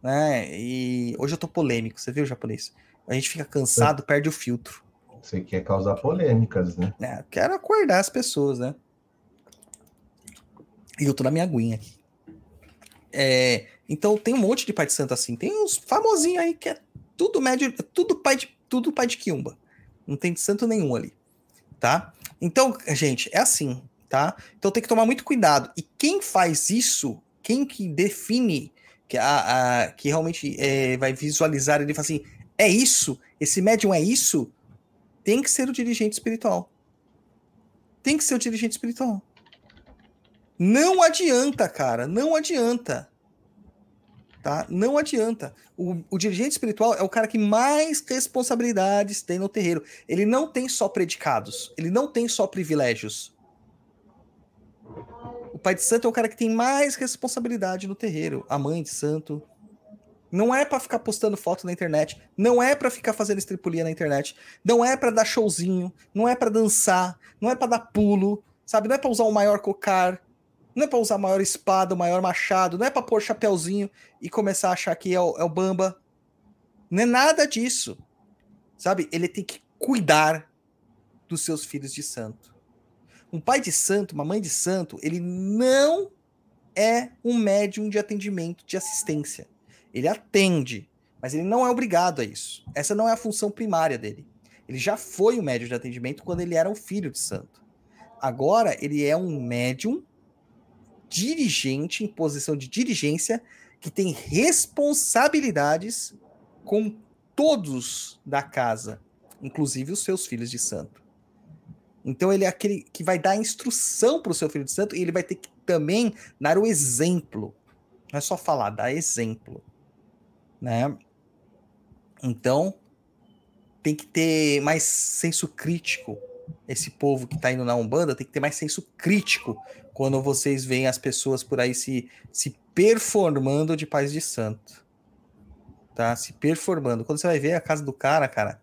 né? E hoje eu tô polêmico, você viu, japonês? A gente fica cansado, perde o filtro. Você quer causar polêmicas, né? Eu Quero acordar as pessoas, né? E eu tô na minha aguinha aqui. É, então tem um monte de pai de santo assim. Tem uns famosinhos aí que é tudo médio, tudo pai de, tudo pai de quiumba. Não tem de santo nenhum ali, tá? Então, gente, é assim, tá? Então tem que tomar muito cuidado. E quem faz isso, quem que define que, a, a- que realmente é, vai visualizar ele fala assim, é isso, esse médium é isso, tem que ser o dirigente espiritual. Tem que ser o dirigente espiritual. Não adianta, cara, não adianta. Tá? Não adianta. O, o dirigente espiritual é o cara que mais responsabilidades tem no terreiro. Ele não tem só predicados, ele não tem só privilégios. Pai de santo é o cara que tem mais responsabilidade no terreiro. A mãe de santo. Não é pra ficar postando foto na internet, não é pra ficar fazendo estripulia na internet, não é pra dar showzinho, não é pra dançar, não é pra dar pulo, sabe? Não é pra usar o maior cocar, não é pra usar a maior espada, o maior machado, não é pra pôr chapéuzinho e começar a achar que é o, é o bamba. Não é nada disso. Sabe? Ele tem que cuidar dos seus filhos de santo. Um pai de santo, uma mãe de santo, ele não é um médium de atendimento, de assistência. Ele atende, mas ele não é obrigado a isso. Essa não é a função primária dele. Ele já foi um médium de atendimento quando ele era um filho de santo. Agora ele é um médium dirigente em posição de dirigência que tem responsabilidades com todos da casa, inclusive os seus filhos de santo. Então ele é aquele que vai dar instrução para o seu filho de santo e ele vai ter que também dar o exemplo. Não é só falar, dar exemplo, né? Então tem que ter mais senso crítico. Esse povo que está indo na Umbanda tem que ter mais senso crítico quando vocês veem as pessoas por aí se, se performando de pais de santo. Tá? Se performando. Quando você vai ver a casa do cara, cara,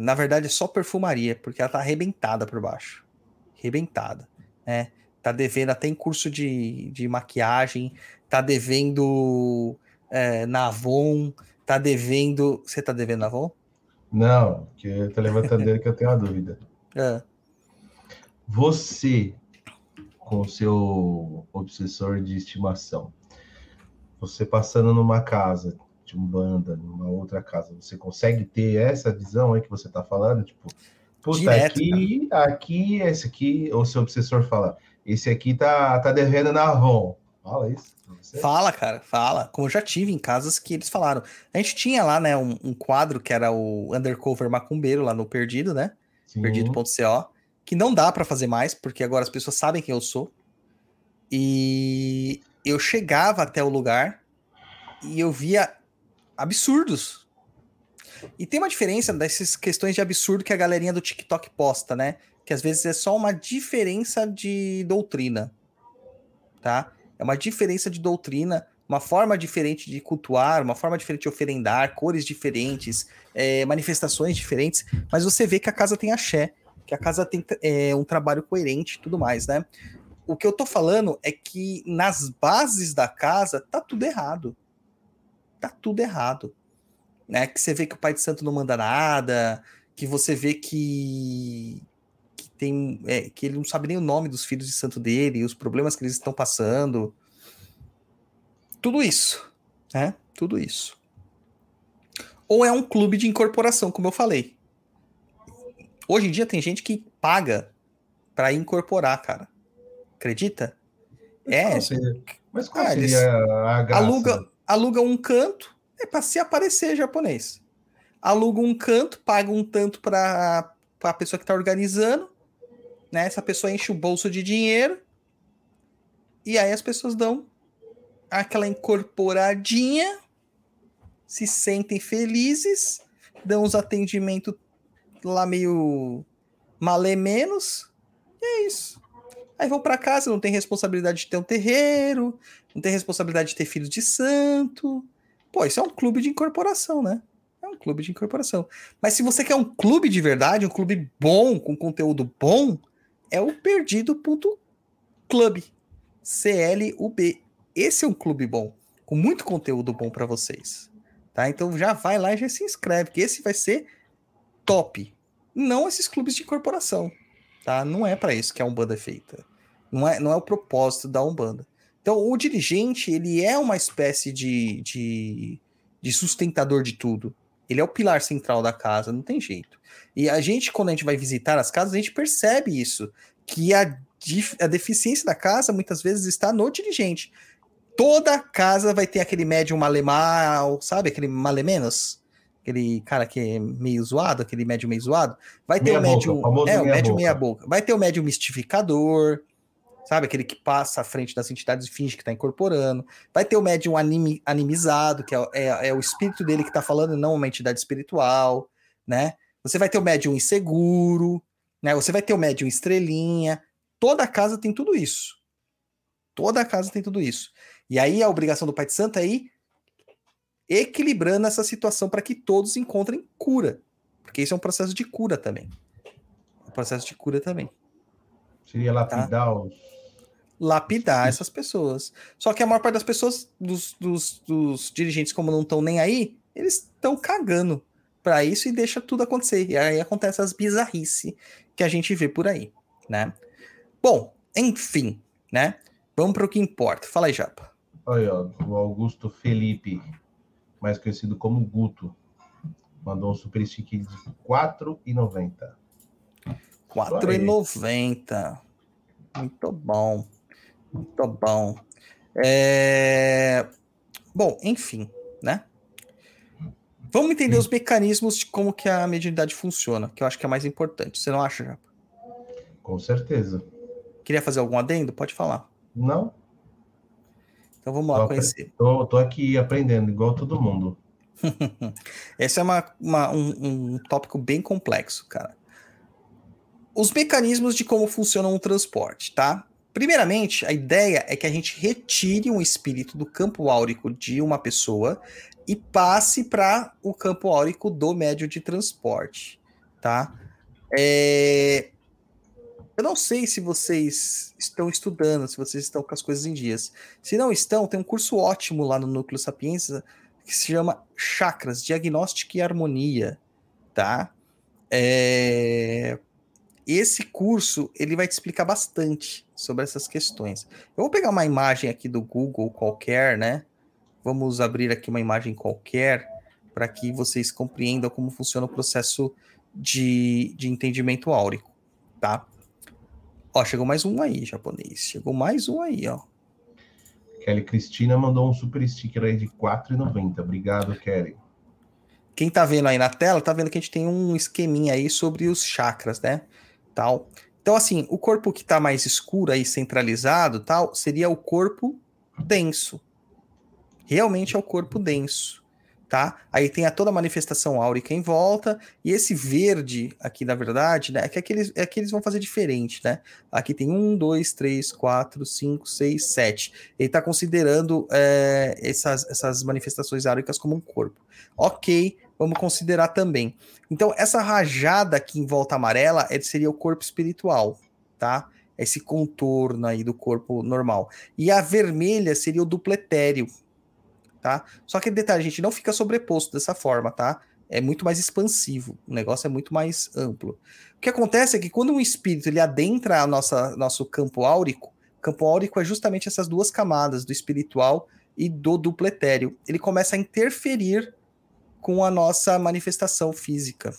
na verdade é só perfumaria, porque ela tá arrebentada por baixo. Arrebentada, né? Tá devendo até em curso de, de maquiagem, tá devendo é, na Avon, tá devendo... Você tá devendo na Avon? Não, que tô levantando dele que eu tenho uma dúvida. É. Você, com o seu obsessor de estimação, você passando numa casa de umbanda, numa outra casa, você consegue ter essa visão aí que você tá falando? Tipo, puta, Direto, aqui, aqui, esse aqui, o seu obsessor fala, esse aqui tá, tá devendo na Avon. Fala isso? Fala, cara, fala. Como eu já tive em casas que eles falaram. A gente tinha lá, né, um, um quadro que era o Undercover Macumbeiro lá no Perdido, né? Perdido.co, que não dá pra fazer mais, porque agora as pessoas sabem quem eu sou. E eu chegava até o lugar e eu via absurdos. E tem uma diferença dessas questões de absurdo que a galerinha do TikTok posta, né? Que às vezes é só uma diferença de doutrina, tá? É uma diferença de doutrina, uma forma diferente de cultuar, uma forma diferente de oferendar, cores diferentes, é, manifestações diferentes, mas você vê que a casa tem axé, que a casa tem é, um trabalho coerente e tudo mais, né? O que eu tô falando é que nas bases da casa tá tudo errado. Tá tudo errado. Né? Que você vê que o pai de santo não manda nada, que você vê que, que tem é, que ele não sabe nem o nome dos filhos de santo dele, os problemas que eles estão passando. Tudo isso, né? Tudo isso. Ou é um clube de incorporação, como eu falei. Hoje em dia tem gente que paga para incorporar, cara. Acredita? É, Qual seria- Mas qual Ah, seria a graça? aluga, aluga um canto, é para se aparecer japonês. Aluga um canto, paga um tanto para a pessoa que está organizando, né? Essa pessoa enche o bolso de dinheiro e aí as pessoas dão aquela incorporadinha, se sentem felizes, dão os atendimentos lá meio malé menos, e é isso. Aí vão para casa, não tem responsabilidade de ter um terreiro, não tem responsabilidade de ter filhos de santo. Pô, isso é um clube de incorporação, né? É um clube de incorporação. Mas se você quer um clube de verdade, um clube bom, com conteúdo bom, é o perdido.club. CLUB. Esse é um clube bom, com muito conteúdo bom para vocês. Tá? Então já vai lá e já se inscreve, que esse vai ser top. Não esses clubes de corporação, tá? Não é para isso que a Umbanda é feita. Não é, não é o propósito da Umbanda. Então, o dirigente, ele é uma espécie de, de, de sustentador de tudo. Ele é o pilar central da casa, não tem jeito. E a gente, quando a gente vai visitar as casas, a gente percebe isso, que a, a deficiência da casa muitas vezes está no dirigente. Toda casa vai ter aquele médium malemal, sabe? Aquele malemenos aquele cara que é meio zoado, aquele médium meio zoado, vai ter meia o médium, boca, é, o médium meia boca. Vai ter o médium mistificador, sabe? Aquele que passa à frente das entidades e finge que está incorporando. Vai ter o médium anime, animizado, que é, é, é, o espírito dele que está falando, não uma entidade espiritual, né? Você vai ter o médium inseguro, né? Você vai ter o médium estrelinha. Toda casa tem tudo isso. Toda casa tem tudo isso. E aí a obrigação do Pai de Santo é ir equilibrando essa situação para que todos encontrem cura. Porque isso é um processo de cura também. Um processo de cura também. Seria lapidar tá? os... Lapidar essas pessoas. Só que a maior parte das pessoas, dos, dos, dos dirigentes, como não estão nem aí, eles estão cagando para isso e deixa tudo acontecer. E aí acontece as bizarrices que a gente vê por aí, né? Bom, enfim, né? Vamos para o que importa. Fala aí, Japa. Olha, ó, o Augusto Felipe mais conhecido como Guto. Mandou um super stick de R$ 4,90. R$ 4,90. Muito bom. Muito bom. É... Bom, enfim, né? Vamos entender os mecanismos de como que a mediunidade funciona, que eu acho que é mais importante. Você não acha, Japa? Com certeza. Queria fazer algum adendo? Pode falar. Não, então vamos lá tô, conhecer. Tô, tô aqui aprendendo, igual todo mundo. Esse é uma, uma um, um tópico bem complexo, cara. Os mecanismos de como funciona um transporte, tá? Primeiramente, a ideia é que a gente retire um espírito do campo áurico de uma pessoa e passe para o campo áurico do médio de transporte, tá? É... Eu não sei se vocês estão estudando, se vocês estão com as coisas em dias. Se não estão, tem um curso ótimo lá no Núcleo Sapiência que se chama Chakras, Diagnóstica e Harmonia, tá? É... Esse curso, ele vai te explicar bastante sobre essas questões. Eu vou pegar uma imagem aqui do Google qualquer, né? Vamos abrir aqui uma imagem qualquer para que vocês compreendam como funciona o processo de, de entendimento áurico, tá? Ó, chegou mais um aí, japonês. Chegou mais um aí, ó. Kelly Cristina mandou um super sticker aí de R$4,90. Obrigado, Kelly. Quem tá vendo aí na tela, tá vendo que a gente tem um esqueminha aí sobre os chakras, né? Tal. Então, assim, o corpo que tá mais escuro aí, centralizado, tal, seria o corpo denso. Realmente é o corpo denso tá? Aí tem a toda a manifestação áurica em volta, e esse verde aqui, na verdade, né, é que aqueles, é que eles vão fazer diferente, né? Aqui tem um, dois, três, quatro, cinco, seis, sete. Ele está considerando é, essas, essas manifestações áuricas como um corpo. Ok, vamos considerar também. Então, essa rajada aqui em volta amarela é, seria o corpo espiritual, tá? Esse contorno aí do corpo normal. E a vermelha seria o dupletério, tá? Só que detalhe, a gente não fica sobreposto dessa forma, tá? É muito mais expansivo, o negócio é muito mais amplo. O que acontece é que quando um espírito ele adentra a nossa nosso campo áurico, campo áurico é justamente essas duas camadas do espiritual e do dupletério. Ele começa a interferir com a nossa manifestação física,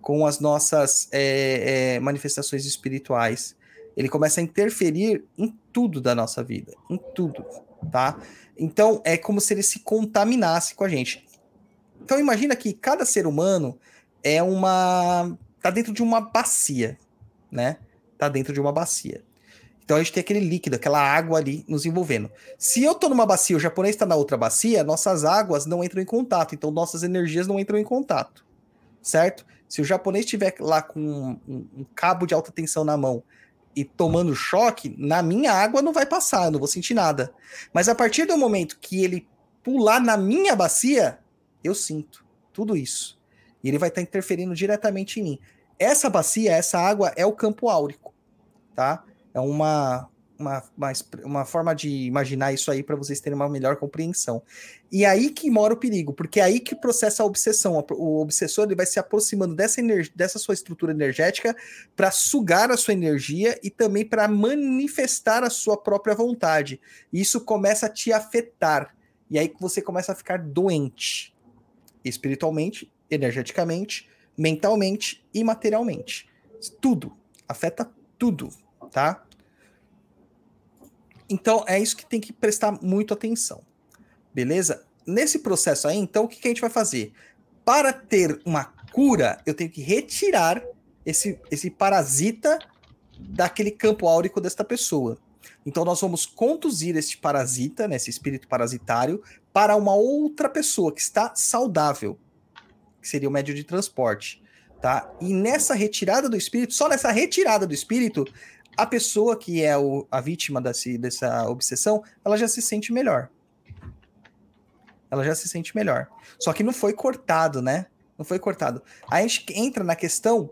com as nossas é, é, manifestações espirituais. Ele começa a interferir em tudo da nossa vida, em tudo, tá? Então, é como se ele se contaminasse com a gente. Então, imagina que cada ser humano é uma. tá dentro de uma bacia, né? Tá dentro de uma bacia. Então a gente tem aquele líquido, aquela água ali nos envolvendo. Se eu tô numa bacia, o japonês está na outra bacia, nossas águas não entram em contato, então nossas energias não entram em contato, certo? Se o japonês estiver lá com um, um, cabo de alta tensão na mão e tomando choque, na minha água não vai passar, eu não vou sentir nada. Mas a partir do momento que ele pular na minha bacia, eu sinto tudo isso. E ele vai estar tá interferindo diretamente em mim. Essa bacia, essa água é o campo áurico, tá? É uma uma, uma, uma forma de imaginar isso aí para vocês terem uma melhor compreensão. E aí que mora o perigo, porque é aí que processa a obsessão. O obsessor ele vai se aproximando dessa, dessa sua estrutura energética para sugar a sua energia e também para manifestar a sua própria vontade. E isso começa a te afetar. E aí que você começa a ficar doente espiritualmente, energeticamente, mentalmente e materialmente. Tudo. Afeta tudo, tá? Então é isso que tem que prestar muito atenção. Beleza? Nesse processo aí, então, o que, que a gente vai fazer? Para ter uma cura, eu tenho que retirar esse, esse parasita daquele campo áurico desta pessoa. Então, nós vamos conduzir este parasita, né, esse espírito parasitário, para uma outra pessoa que está saudável, que seria o médio de transporte. Tá? E nessa retirada do espírito, só nessa retirada do espírito, a pessoa que é o, a vítima desse, dessa obsessão, ela já se sente melhor. Ela já se sente melhor. Só que não foi cortado, né? Não foi cortado. Aí a gente entra na questão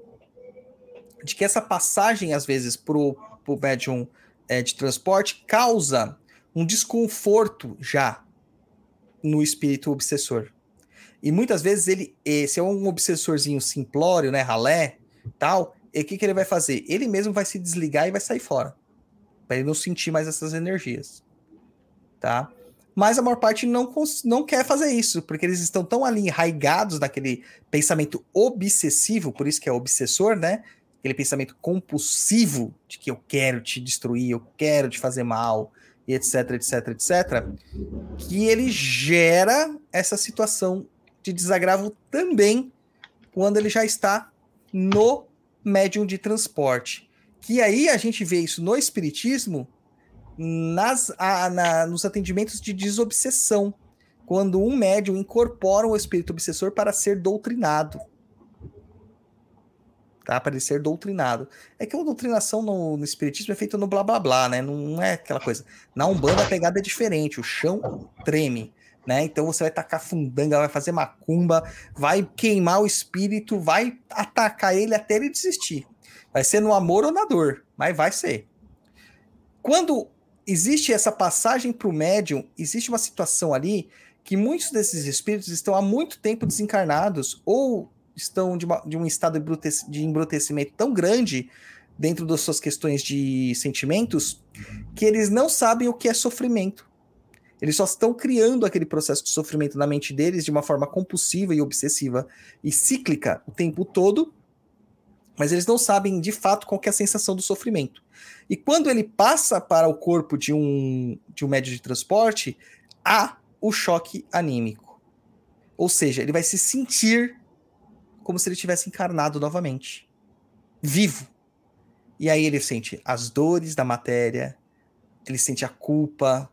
de que essa passagem, às vezes, pro, pro médium é, de transporte causa um desconforto já no espírito obsessor. E muitas vezes ele, se é um obsessorzinho simplório, né, ralé, tal, e o que, que ele vai fazer? Ele mesmo vai se desligar e vai sair fora. Para ele não sentir mais essas energias. Tá? Mas a maior parte não, não quer fazer isso, porque eles estão tão ali enraigados naquele pensamento obsessivo, por isso que é obsessor, né? Aquele pensamento compulsivo de que eu quero te destruir, eu quero te fazer mal, e etc, etc, etc, que ele gera essa situação de desagravo também quando ele já está no médium de transporte. Que aí a gente vê isso no espiritismo nas, a- na- nos atendimentos de desobsessão, quando um médium incorpora o espírito obsessor para ser doutrinado. Tá? Para ele ser doutrinado. É que a doutrinação no, no espiritismo é feita no blá blá blá, né? Não é aquela coisa. Na Umbanda a pegada é diferente, o chão treme. Né? Então você vai tacar fundanga, vai fazer macumba, vai queimar o espírito, vai atacar ele até ele desistir. Vai ser no amor ou na dor, mas vai ser. Quando existe essa passagem para o médium, existe uma situação ali que muitos desses espíritos estão há muito tempo desencarnados ou estão de, uma- de um estado de embrutecimento tão grande dentro das suas questões de sentimentos que eles não sabem o que é sofrimento. Eles só estão criando aquele processo de sofrimento na mente deles de uma forma compulsiva e obsessiva e cíclica o tempo todo, mas eles não sabem de fato qual é a sensação do sofrimento. E quando ele passa para o corpo de um, de um médio de transporte, há o choque anímico. Ou seja, ele vai se sentir como se ele tivesse encarnado novamente, vivo. E aí ele sente as dores da matéria, ele sente a culpa,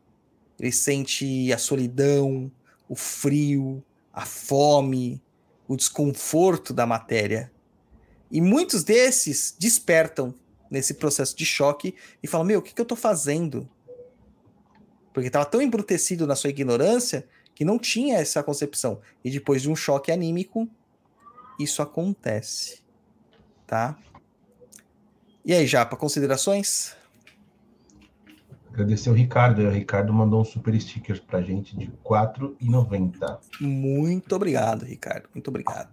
ele sente a solidão, o frio, a fome, o desconforto da matéria. E muitos desses despertam nesse processo de choque e falam: Meu, o que, que eu tô fazendo? Porque estava tão embrutecido na sua ignorância que não tinha essa concepção. E depois de um choque anímico, isso acontece. Tá? E aí, Japa, considerações? Agradecer o Ricardo. O Ricardo mandou um super sticker pra gente de R$ 4,90. Muito obrigado, Ricardo. Muito obrigado.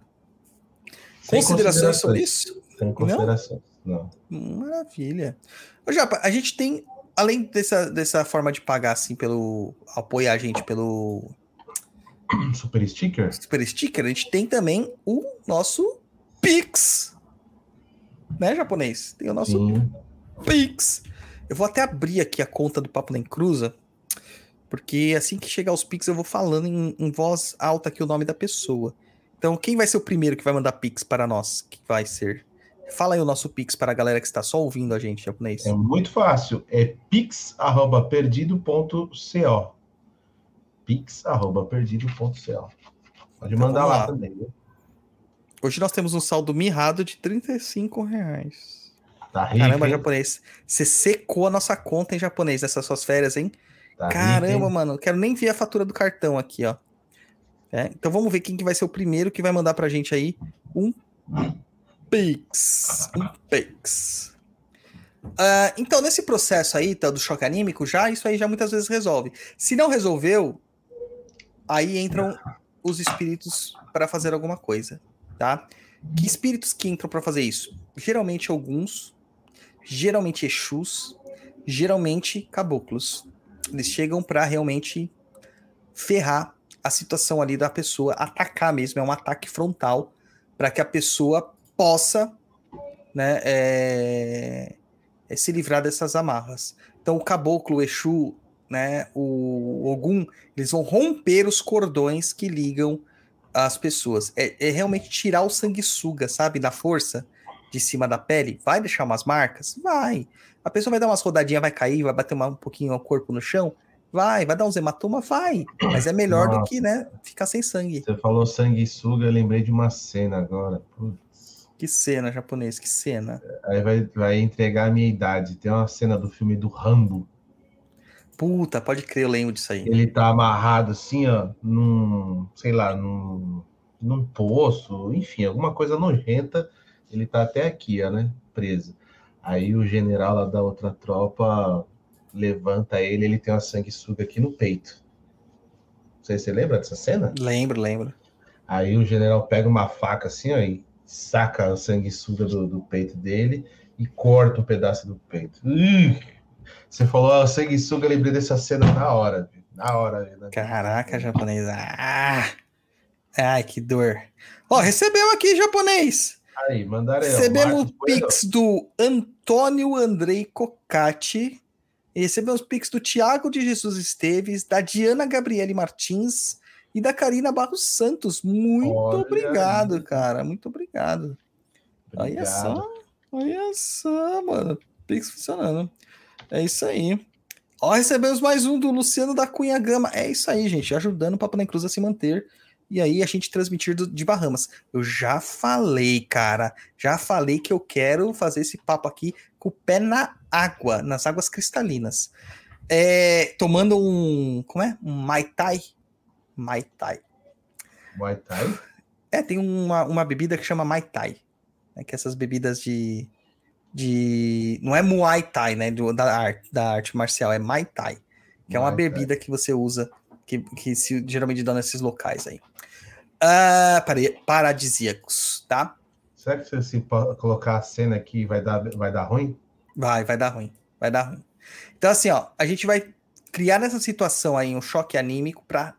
Sem considerações sobre isso? Sem considerações. Não. Maravilha. Ô, Japa, a gente tem, além dessa, dessa forma de pagar, assim, pelo. apoiar a gente pelo super sticker? Super Sticker, a gente tem também o nosso Pix. Né, japonês? Tem o nosso Sim. Pix. Eu vou até abrir aqui a conta do Papo Nem Cruza, porque assim que chegar os Pix eu vou falando em, em voz alta aqui o nome da pessoa. Então, quem vai ser o primeiro que vai mandar Pix para nós? Que vai ser? Fala aí o nosso Pix para a galera que está só ouvindo a gente, japonês. É muito fácil. É pix@perdido.co. pix@perdido.co. Pode mandar vamos lá lá. também. viu? Hoje nós temos um saldo mirrado de 35 reais. Tá rico, Caramba, hein? japonês. Você secou a nossa conta em japonês nessas suas férias, hein? Tá rico, Caramba, hein? mano, quero nem ver a fatura do cartão aqui, ó. É, então vamos ver quem que vai ser o primeiro que vai mandar pra gente aí um Pix. Um Pix. Ah, então, nesse processo aí, tá, do choque anímico, já isso aí já muitas vezes resolve. Se não resolveu, aí entram os espíritos para fazer alguma coisa, tá? Que espíritos que entram para fazer isso? Geralmente alguns, geralmente Exus, geralmente caboclos. Eles chegam para realmente ferrar a situação ali da pessoa, atacar mesmo, é um ataque frontal para que a pessoa possa né, é, é se livrar dessas amarras. Então o caboclo, o Exu, né, o Ogum, eles vão romper os cordões que ligam as pessoas. É, é realmente tirar o sanguessuga, sabe, da força de cima da pele. Vai deixar umas marcas? Vai. A pessoa vai dar umas rodadinhas, vai cair, vai bater uma, um pouquinho o corpo no chão? Vai. Vai dar uns hematomas? Vai. Mas é melhor do Nossa. que, né, ficar sem sangue. Você falou sanguessuga, eu lembrei de uma cena agora. Putz. Que cena, japonês, que cena. Aí vai, vai entregar a minha idade. Tem uma cena do filme do Rambo. Puta, pode crer, eu lembro disso aí. Ele tá amarrado assim, ó, num, sei lá, num, num poço, enfim, alguma coisa nojenta. Ele tá até aqui, ó, né, preso. Aí o general lá da outra tropa levanta ele, ele tem uma sanguessuga aqui no peito. Não sei se você lembra dessa cena? Lembro, lembro. Aí o general pega uma faca assim, ó, e saca a sanguessuga do, do peito dele e corta um pedaço do peito. Você falou a sanguessuga, eu lembrei dessa cena na hora, viu? na hora. Né? Caraca, japonês. Ah! Ai, que dor. Ó, recebeu aqui, japonês. Aí, mandaram Recebemos o. Pix do Antônio Andrei Cocati. Recebemos o Pix do Tiago de Jesus Esteves, da Diana Gabriele Martins e da Karina Barros Santos. Muito Olha obrigado, aí. cara. Muito obrigado. Olha Obrigado. só. Olha só, mano. Pix funcionando. É isso aí. Ó, recebemos mais um do Luciano da Cunha Gama. É isso aí, gente. Ajudando o Papo na Cruz a se manter. E aí a gente transmitir do- de Bahamas. Eu já falei, cara. Já falei que eu quero fazer esse papo aqui com o pé na água, nas águas cristalinas. É, tomando um. Como é? Um Mai Tai. Mai Tai. Muay Thai? É, tem uma, uma bebida que chama Mai Tai. Né, que essas bebidas de. de não é Muay Thai, né? do- da, arte, da arte marcial, é Mai Tai. Que é uma Thai. bebida que você usa, que, que se, geralmente dá nesses locais aí. Pare- paradisíacos, tá? Será que se, se po- colocar a cena aqui vai dar, vai dar ruim? Vai, vai dar ruim. Vai dar ruim. Então, assim, ó, a gente vai criar nessa situação aí um choque anímico para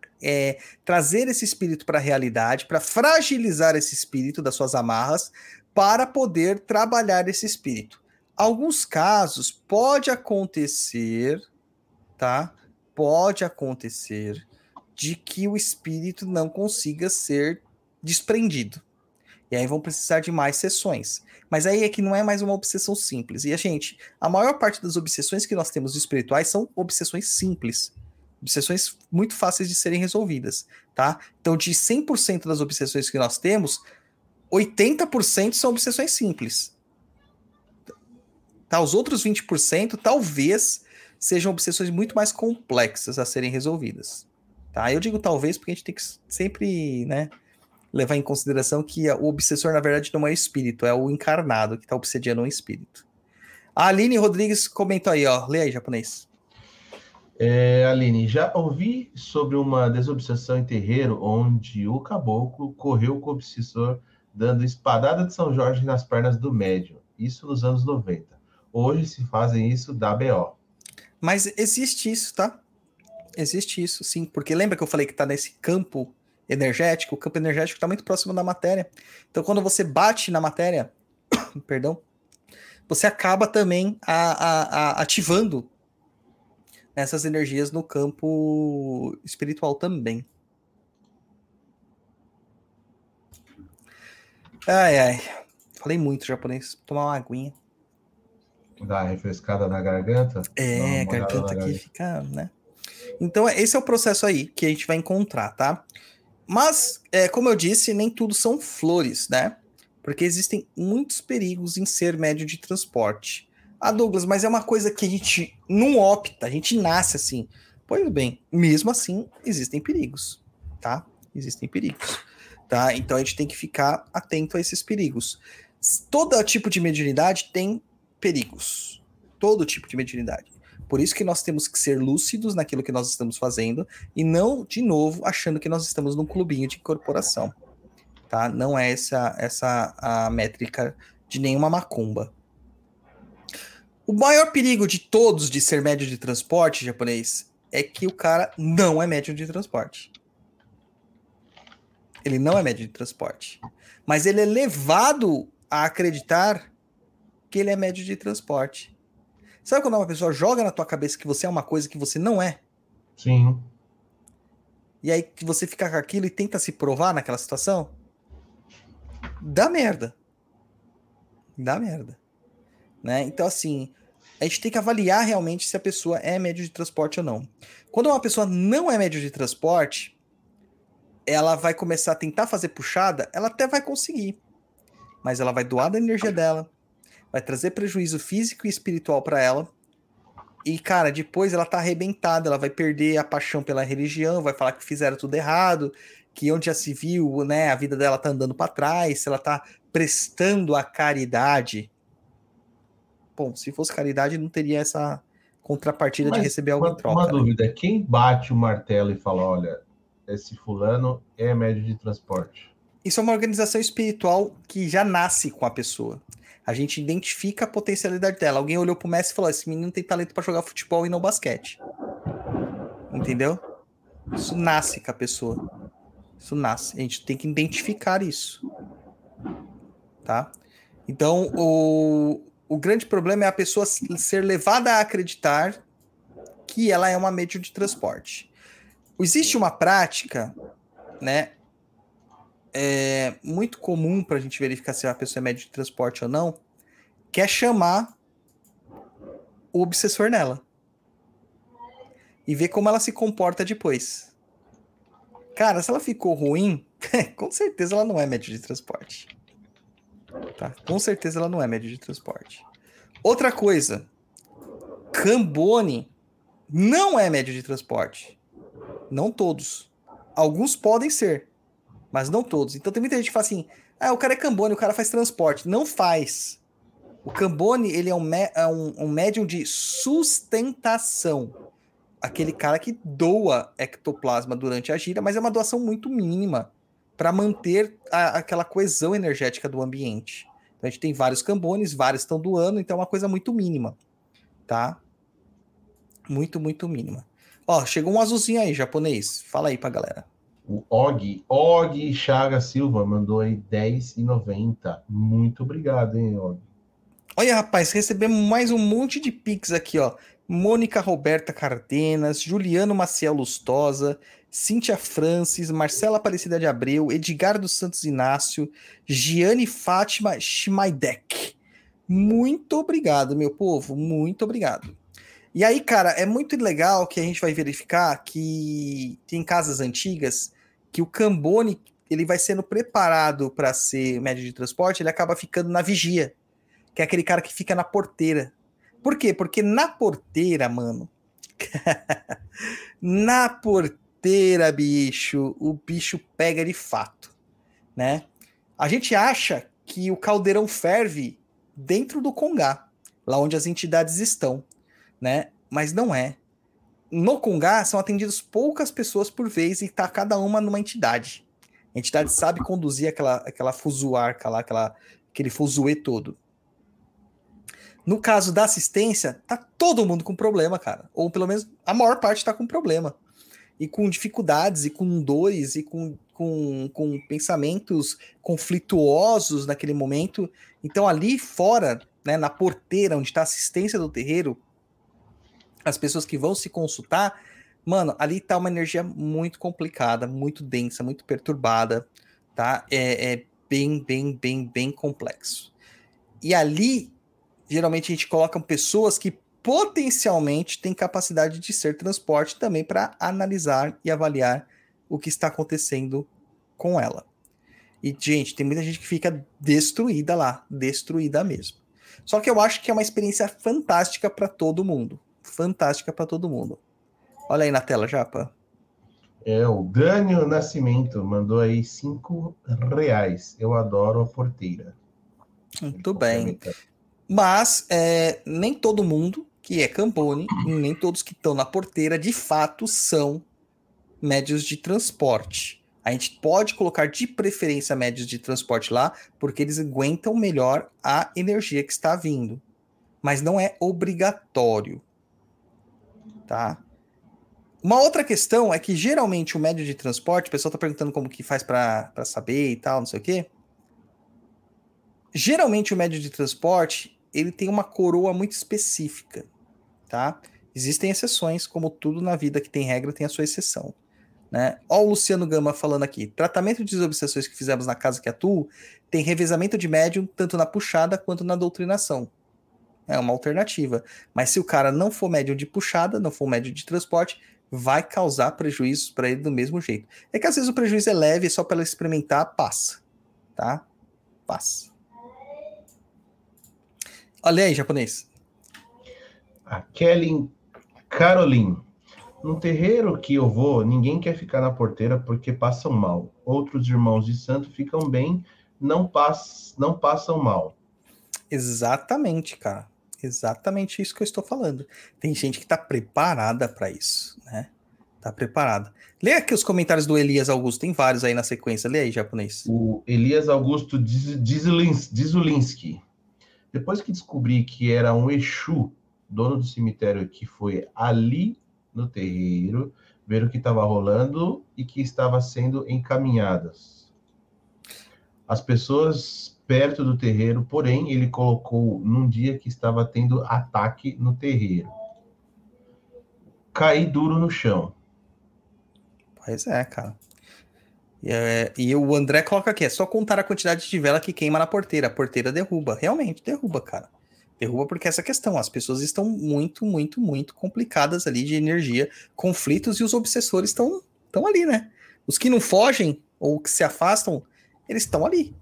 trazer esse espírito para a realidade, para fragilizar esse espírito das suas amarras, para poder trabalhar esse espírito. Alguns casos pode acontecer, tá? Pode acontecer de que o espírito não consiga ser desprendido. E aí vão precisar de mais sessões. Mas aí é que não é mais uma obsessão simples. E a gente, a maior parte das obsessões que nós temos espirituais são obsessões simples. Obsessões muito fáceis de serem resolvidas, tá? Então, de 100% das obsessões que nós temos, 80% são obsessões simples. Tá? Os outros 20% talvez sejam obsessões muito mais complexas a serem resolvidas. Tá? Eu digo talvez porque a gente tem que sempre, né, levar em consideração que o obsessor, na verdade, não é o espírito, é o encarnado que está obsediando um espírito. A Aline Rodrigues comentou aí, ó. Lê aí, japonês. É, Aline, já ouvi sobre uma desobsessão em terreiro onde o caboclo correu com o obsessor dando espadada de São Jorge nas pernas do médium. Isso nos anos 90. Hoje se fazem isso da BO. Mas existe isso, tá? Existe isso, sim. Porque lembra que eu falei que tá nesse campo energético? O campo energético está muito próximo da matéria. Então, quando você bate na matéria, perdão, você acaba também a, a, a ativando essas energias no campo espiritual também. Ai, ai. Falei muito japonês. Vou tomar uma aguinha. Uma refrescada na garganta. É, a garganta aqui fica, né? Então, esse é o processo aí que a gente vai encontrar, tá? Mas, é, como eu disse, nem tudo são flores, né? Porque existem muitos perigos em ser médio de transporte. Ah, Douglas, mas é uma coisa que a gente não opta, a gente nasce assim. Pois bem, mesmo assim, existem perigos, tá? Existem perigos, tá? Então a gente tem que ficar atento a esses perigos. Todo tipo de mediunidade tem perigos. todo tipo de mediunidade. Por isso que nós temos que ser lúcidos naquilo que nós estamos fazendo e não, de novo, achando que nós estamos num clubinho de incorporação. Tá? Não é essa, essa a métrica de nenhuma macumba. O maior perigo de todos de ser médio de transporte japonês é que o cara não é médio de transporte. Ele não é médio de transporte. Mas ele é levado a acreditar que ele é médio de transporte. Sabe quando uma pessoa joga na tua cabeça que você é uma coisa que você não é? Sim. E aí que você fica com aquilo e tenta se provar naquela situação? Dá merda. Dá merda. Né? Então, assim, a gente tem que avaliar realmente se a pessoa é médio de transporte ou não. Quando uma pessoa não é médio de transporte, ela vai começar a tentar fazer puxada, ela até vai conseguir. Mas ela vai doar da energia dela, vai trazer prejuízo físico e espiritual para ela. E, cara, depois ela tá arrebentada, ela vai perder a paixão pela religião, vai falar que fizeram tudo errado, que onde já se viu, né, a vida dela tá andando para trás, se ela tá prestando a caridade. Bom, se fosse caridade, não teria essa contrapartida Mas de receber algo uma, em troca. uma né? dúvida: quem bate o martelo e fala, olha, esse fulano é médio de transporte? Isso é uma organização espiritual que já nasce com a pessoa. A gente identifica a potencialidade dela. Alguém olhou pro Messi e falou: esse menino tem talento para jogar futebol e não basquete. Entendeu? Isso nasce com a pessoa. Isso nasce. A gente tem que identificar isso. Tá? Então, o, o grande problema é a pessoa ser levada a acreditar que ela é uma médium de transporte. Existe uma prática, né? É muito comum para a gente verificar se a pessoa é médium de transporte ou não, que é chamar o obsessor nela e ver como ela se comporta depois. Cara, se ela ficou ruim, com certeza ela não é médio de transporte. Tá? Com certeza ela não é médio de transporte. Outra coisa, Cambone não é médio de transporte. Não todos. Alguns podem ser, mas não todos. Então tem muita gente que fala assim: ah, o cara é Cambone, o cara faz transporte. Não faz. O Cambone, ele é um, é um, um médium de sustentação. Aquele cara que doa ectoplasma durante a gira, mas é uma doação muito mínima para manter a- aquela coesão energética do ambiente. Então a gente tem vários cambones, vários estão doando, então é uma coisa muito mínima, tá? Muito, muito mínima. Ó, chegou um azulzinho aí, japonês. Fala aí pra galera. O Og, Og Chaga Silva mandou aí 10,90. Muito obrigado, hein, Og. Olha, rapaz, recebemos mais um monte de pix aqui, ó. Mônica Roberta Cardenas, Juliano Maciel Lustosa, Cíntia Francis, Marcela Aparecida de Abreu, Edgar dos Santos Inácio, Giane Fátima Schmaidek. Muito obrigado, meu povo, muito obrigado. E aí, cara, é muito legal que a gente vai verificar que tem casas antigas que o Cambone ele vai sendo preparado para ser médio de transporte, ele acaba ficando na vigia que é aquele cara que fica na porteira. Por quê? Porque na porteira, mano. na porteira, bicho, o bicho pega de fato, né? A gente acha que o caldeirão ferve dentro do Congá, lá onde as entidades estão, né? Mas não é. No Congá são atendidas poucas pessoas por vez e tá cada uma numa entidade. A entidade sabe conduzir aquela, aquela fuzuarca lá, aquela, aquele fuzuê todo. No caso da assistência, tá todo mundo com problema, cara. Ou pelo menos a maior parte tá com problema. E com dificuldades, e com dores, e com, com, com pensamentos conflituosos naquele momento. Então, ali fora, né, na porteira, onde está a assistência do terreiro, as pessoas que vão se consultar, mano, ali tá uma energia muito complicada, muito densa, muito perturbada, tá? É, é bem, bem, bem, bem complexo. E ali geralmente a gente coloca pessoas que potencialmente têm capacidade de ser transporte também para analisar e avaliar o que está acontecendo com ela. E, gente, tem muita gente que fica destruída lá, destruída mesmo. Só que eu acho que é uma experiência fantástica para todo mundo. Fantástica para todo mundo. Olha aí na tela, Japa. É, o Gânio Nascimento mandou aí 5 reais. Eu adoro a porteira. Muito bem. Mas é, nem todo mundo que é Campone, nem todos que estão na porteira, de fato, são médios de transporte. A gente pode colocar de preferência médios de transporte lá, porque eles aguentam melhor a energia que está vindo. Mas não é obrigatório. Tá? Uma outra questão é que geralmente o médio de transporte, o pessoal está perguntando como que faz para saber e tal, não sei o quê. Geralmente o médio de transporte, ele tem uma coroa muito específica, tá? Existem exceções, como tudo na vida que tem regra tem a sua exceção. Né? Ó o Luciano Gama falando aqui. Tratamento de desobsessões que fizemos na casa que atuo tem revezamento de médium tanto na puxada quanto na doutrinação. É uma alternativa. Mas se o cara não for médium de puxada, não for médium de transporte, vai causar prejuízos para ele do mesmo jeito. É que às vezes o prejuízo é leve, só para ela experimentar, passa. Tá? Passa. Olha aí, japonês. A Kelly Caroline. No terreiro que eu vou, ninguém quer ficar na porteira porque passam mal. Outros irmãos de santo ficam bem, não, pass não passam mal. Exatamente, cara. Exatamente isso que eu estou falando. Tem gente que está preparada para isso, né? Tá preparada. Leia aqui os comentários do Elias Augusto, tem vários aí na sequência. Leia aí, japonês. O Elias Augusto Dzizulinsky. Depois que descobri que era um Exu, dono do cemitério que foi ali no terreiro, ver o que estava rolando e que estava sendo encaminhadas. As pessoas perto do terreiro, porém, ele colocou num dia que estava tendo ataque no terreiro. Caí duro no chão. Pois é, cara. E, é, e o André coloca aqui: é só contar a quantidade de vela que queima na porteira. A porteira derruba. Realmente, derruba, cara. Derruba porque essa questão, as pessoas estão muito, muito, muito complicadas ali de energia, conflitos e os obsessores estão estão ali, né? Os que não fogem ou que se afastam, eles estão ali.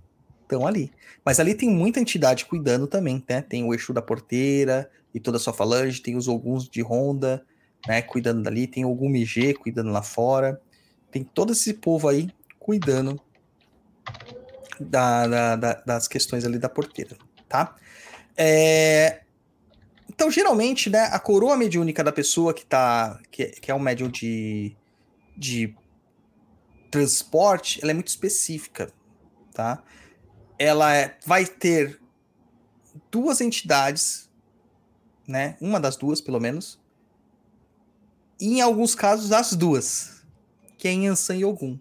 Estão ali. Mas ali tem muita entidade cuidando também, né? Tem o Exu da porteira e toda a sua falange, tem os alguns de ronda, né, cuidando dali, tem o Gumigê cuidando lá fora. Tem todo esse povo aí cuidando da, da, da, das questões ali da porteira, tá? É... Então, geralmente, né, a coroa mediúnica da pessoa que tá. que, que é um médium de, de transporte, ela é muito específica, tá? Ela é, vai ter duas entidades, né? Uma das duas, pelo menos. E em alguns casos, as duas. Que é Yansan e Ogum.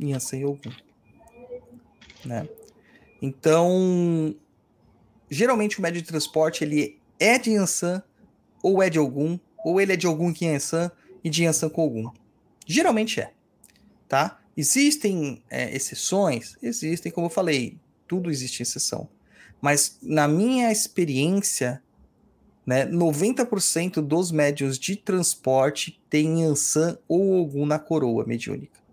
Yansan e Ogum. Né? Então, geralmente o médio de transporte ele é de Yansan ou é de algum, ou ele é de algum que é Yansan e de Yansan com algum. Geralmente é, tá? Existem é, exceções? Existem, como eu falei, tudo existe exceção. Mas na minha experiência, né, 90% dos médios de transporte têm Yansan ou algum na coroa mediúnica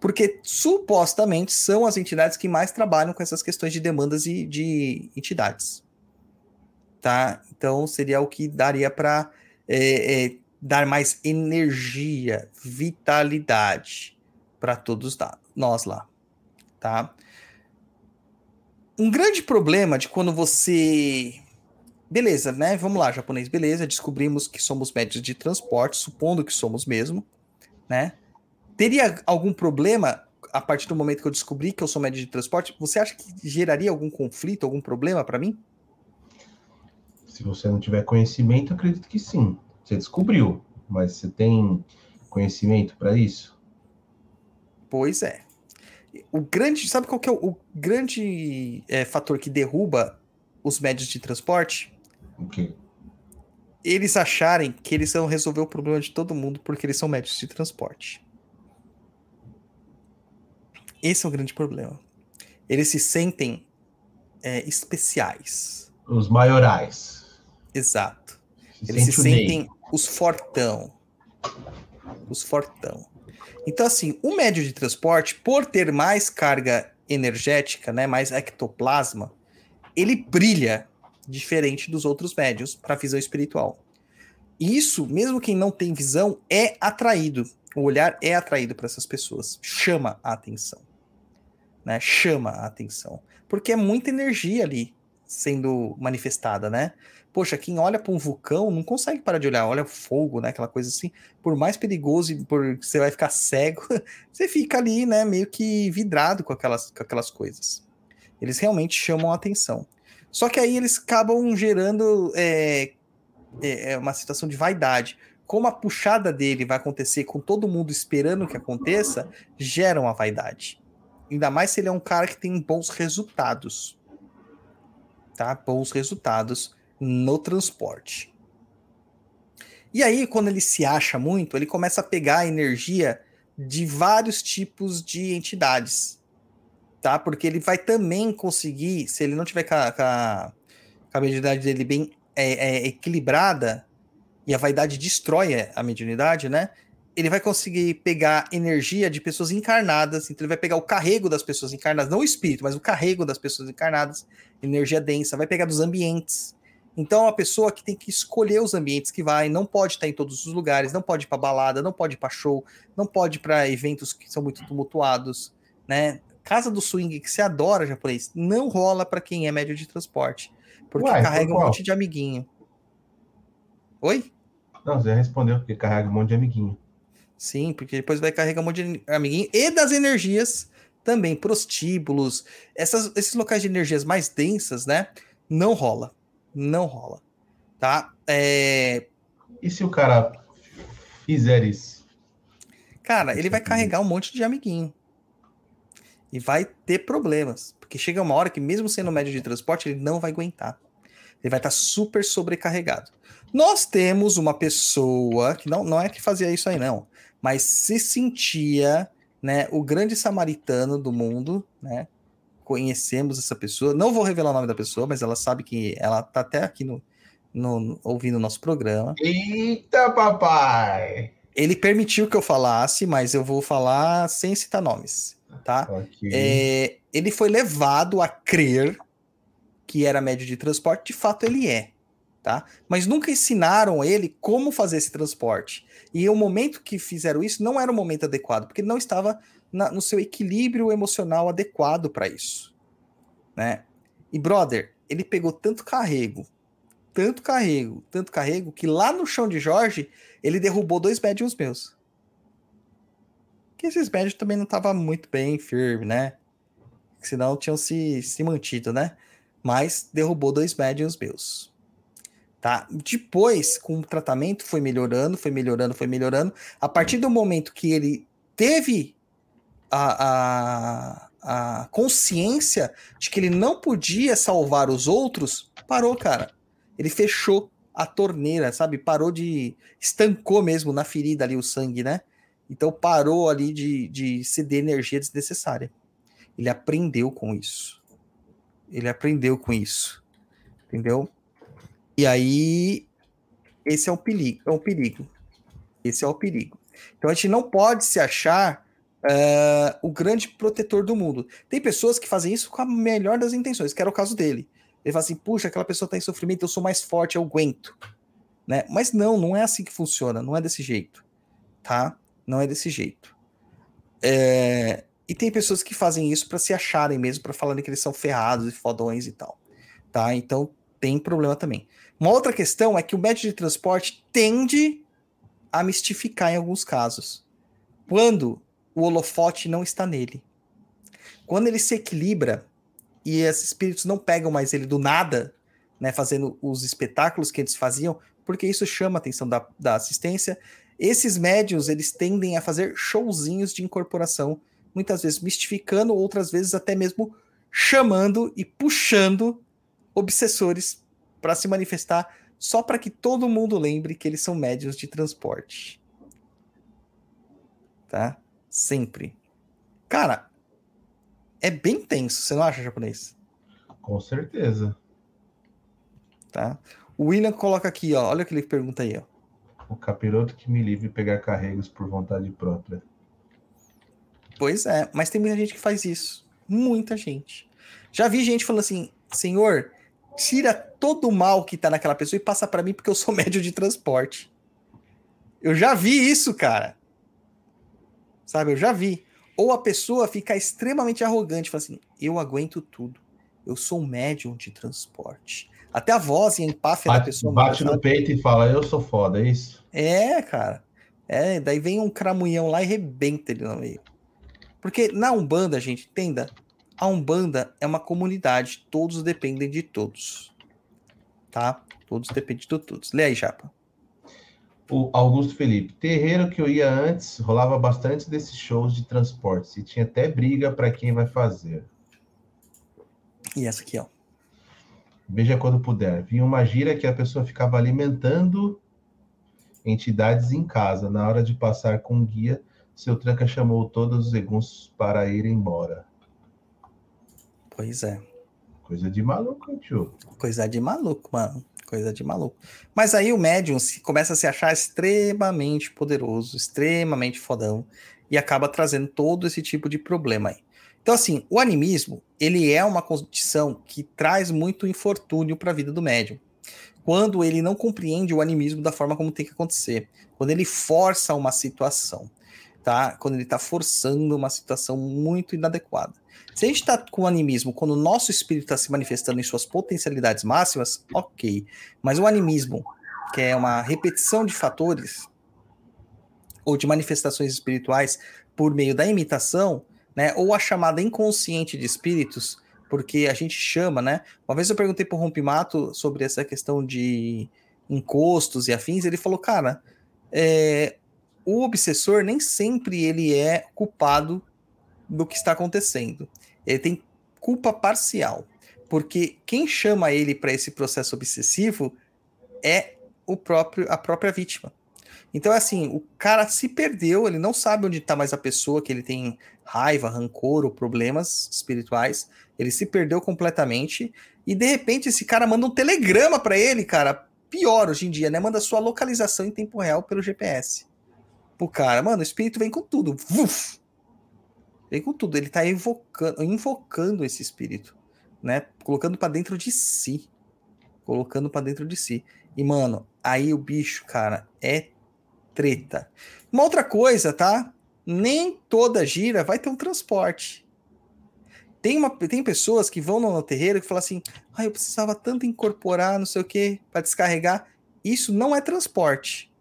porque supostamente são as entidades que mais trabalham com essas questões de demandas e de entidades. Tá? Então seria o que daria para é, é, dar mais energia, vitalidade para todos nós lá. Tá? Um grande problema de quando você. Beleza, né? Vamos lá, japonês, beleza. Descobrimos que somos médios de transporte, supondo que somos mesmo, né? Teria algum problema a partir do momento que eu descobri que eu sou médio de transporte? Você acha que geraria algum conflito, algum problema para mim? Se você não tiver conhecimento, acredito que sim. Você descobriu, mas você tem conhecimento para isso? Pois é. O grande, sabe qual que é o, o grande é, fator que derruba os médios de transporte? O quê? Eles acharem que eles vão resolver o problema de todo mundo porque eles são médios de transporte. Esse é o grande problema. Eles se sentem é, especiais. Os maiorais. Exato. Se Eles se sentem os fortão. Os fortão. Então, assim, o médio de transporte, por ter mais carga energética, né, mais ectoplasma, ele brilha diferente dos outros médios para a visão espiritual. E isso, mesmo quem não tem visão, é atraído. O olhar é atraído para essas pessoas, chama a atenção né, chama a atenção. Porque é muita energia ali. Sendo manifestada, né? Poxa, quem olha para um vulcão não consegue parar de olhar, olha fogo, né? Aquela coisa assim. Por mais perigoso e por você vai ficar cego, você fica ali, né? Meio que vidrado com aquelas, com aquelas coisas. Eles realmente chamam a atenção. Só que aí eles acabam gerando é, é, é uma situação de vaidade. Como a puxada dele vai acontecer com todo mundo esperando que aconteça, gera uma vaidade. Ainda mais se ele é um cara que tem bons resultados. Tá? Bons resultados no transporte. E aí, quando ele se acha muito, ele começa a pegar a energia de vários tipos de entidades. Tá? Porque ele vai também conseguir, se ele não tiver com a, com a, mediunidade dele bem é, é, equilibrada, e a vaidade destrói a mediunidade, né? Ele vai conseguir pegar energia de pessoas encarnadas, então ele vai pegar o carrego das pessoas encarnadas, não o espírito, mas o carrego das pessoas encarnadas, energia densa, vai pegar dos ambientes. Então, é a pessoa que tem que escolher os ambientes que vai, não pode estar em todos os lugares, não pode ir para balada, não pode ir para show, não pode ir para eventos que são muito tumultuados, né? Casa do swing que você adora, japonês, não rola para quem é médio de transporte, porque Uai, carrega por um qual? monte de amiguinho. Oi? Não, você respondeu, porque carrega um monte de amiguinho. Sim, porque depois vai carregar um monte de amiguinho e das energias também, prostíbulos, essas, esses locais de energias mais densas, né? Não rola, não rola, tá? É, E se o cara fizer isso? cara, ele vai carregar um monte de amiguinho e vai ter problemas, porque chega uma hora que mesmo sendo médio de transporte ele não vai aguentar, ele vai estar super sobrecarregado. Nós temos uma pessoa que não, não é que fazia isso aí não, mas se sentia né, o grande samaritano do mundo, né? Conhecemos essa pessoa. Não vou revelar o nome da pessoa, mas ela sabe que ela tá até aqui no, no- no- ouvindo o nosso programa. Eita, papai! Ele permitiu que eu falasse, mas eu vou falar sem citar nomes, tá? Ok. É, ele foi levado a crer que era médio de transporte, de fato ele é, tá? Mas nunca ensinaram ele como fazer esse transporte. E o momento que fizeram isso não era o momento adequado, porque ele não estava na- no seu equilíbrio emocional adequado para isso, né? E brother, ele pegou tanto carrego, tanto carrego, tanto carrego que lá no chão de Jorge ele derrubou dois médiums meus. Que esses médiums também não estavam muito bem firme, né? Senão tinham se, se mantido, né? Mas derrubou dois médiums meus. Tá? Depois, com o tratamento, foi melhorando, foi melhorando, foi melhorando. A partir do momento que ele teve a, a, a consciência de que ele não podia salvar os outros, parou, cara. Ele fechou a torneira, sabe? Parou de. estancou mesmo na ferida ali o sangue, né? Então parou ali de, de ceder energia desnecessária. Ele aprendeu com isso. Ele aprendeu com isso. Entendeu? E aí, esse é o perigo. É o perigo. Esse é o perigo. Então a gente não pode se achar eh, o grande protetor do mundo. Tem pessoas que fazem isso com a melhor das intenções, que era o caso dele. Ele fala assim: puxa, aquela pessoa está em sofrimento, eu sou mais forte, eu aguento. Né? Mas não, não é assim que funciona, não é desse jeito. Tá? Não é desse jeito. É, E tem pessoas que fazem isso para se acharem mesmo, para falarem que eles são ferrados e fodões e tal. Tá? Então tem problema também. Uma outra questão é que o médio de transporte tende a mistificar em alguns casos. Quando o holofote não está nele. Quando ele se equilibra e esses espíritos não pegam mais ele do nada, né, fazendo os espetáculos que eles faziam, porque isso chama a atenção da, da assistência. Esses médios, eles tendem a fazer showzinhos de incorporação, muitas vezes mistificando, outras vezes até mesmo chamando e puxando obsessores para se manifestar, só para que todo mundo lembre que eles são médios de transporte. Tá? Sempre. Cara, é bem tenso, você não acha, japonês? Com certeza. Tá? O William coloca aqui, ó. Olha o que ele pergunta aí, ó. O capiroto que me livre pegar carregos por vontade própria. Pois é, mas tem muita gente que faz isso. Muita gente. Já vi gente falando assim, senhor, tira todo o mal que tá naquela pessoa e passa para mim porque eu sou médio de transporte. Eu já vi isso, cara. Sabe, eu já vi. Ou a pessoa fica extremamente arrogante, fala assim, eu aguento tudo. eu sou um médium de transporte. Até a voz e a empáfia da Bate, pessoa. bate no peito e fala, eu sou foda, é isso? É, cara. É, daí vem um cramunhão lá e rebenta ele no meio. Porque na Umbanda, gente, entenda, a Umbanda é uma comunidade, todos dependem de todos. Tá? Todos dependem de todos. Lê aí, Japa. O Augusto Felipe, terreiro que eu ia antes, rolava bastante desses shows de transporte. E tinha até briga para quem vai fazer. E essa aqui, ó. Veja quando puder. Vinha uma gira que a pessoa ficava alimentando entidades em casa. Na hora de passar com o guia, seu tranca chamou todos os eguns para ir embora. Pois é. Coisa de maluco, tio. Coisa de maluco, mano. Coisa de maluco. Mas aí o médium se, começa a se achar extremamente poderoso, extremamente fodão, e acaba trazendo todo esse tipo de problema aí. Então, assim, o animismo, ele é uma condição que traz muito infortúnio para a vida do médium. Quando ele não compreende o animismo da forma como tem que acontecer. Quando ele força uma situação, tá? Quando ele está forçando uma situação muito inadequada. Se a gente está com animismo, quando o nosso espírito está se manifestando em suas potencialidades máximas, ok. Mas o animismo, que é uma repetição de fatores ou de manifestações espirituais por meio da imitação, né? Ou a chamada inconsciente de espíritos, porque a gente chama, né? Uma vez eu perguntei para o Rompimato sobre essa questão de encostos e afins, ele falou, cara, é, o obsessor nem sempre ele é culpado do que está acontecendo. Ele tem culpa parcial, porque quem chama ele para esse processo obsessivo é o próprio a própria vítima. Então, assim, o cara se perdeu, ele não sabe onde está mais a pessoa que ele tem raiva, rancor ou problemas espirituais. Ele se perdeu completamente e de repente esse cara manda um telegrama para ele, cara. Pior hoje em dia, né? Manda sua localização em tempo real pelo GPS. Pro cara, mano, o espírito vem com tudo. Vuf! Vem com tudo. Ele tá invocando, invocando esse espírito, né? Colocando para dentro de si. Colocando para dentro de si. E, mano, aí o bicho, cara, é treta. Uma outra coisa, tá? Nem toda gira vai ter um transporte. Tem, uma, tem pessoas que vão no, terreiro e falam assim: ah, eu precisava tanto incorporar, não sei o que, para descarregar. Isso não é transporte,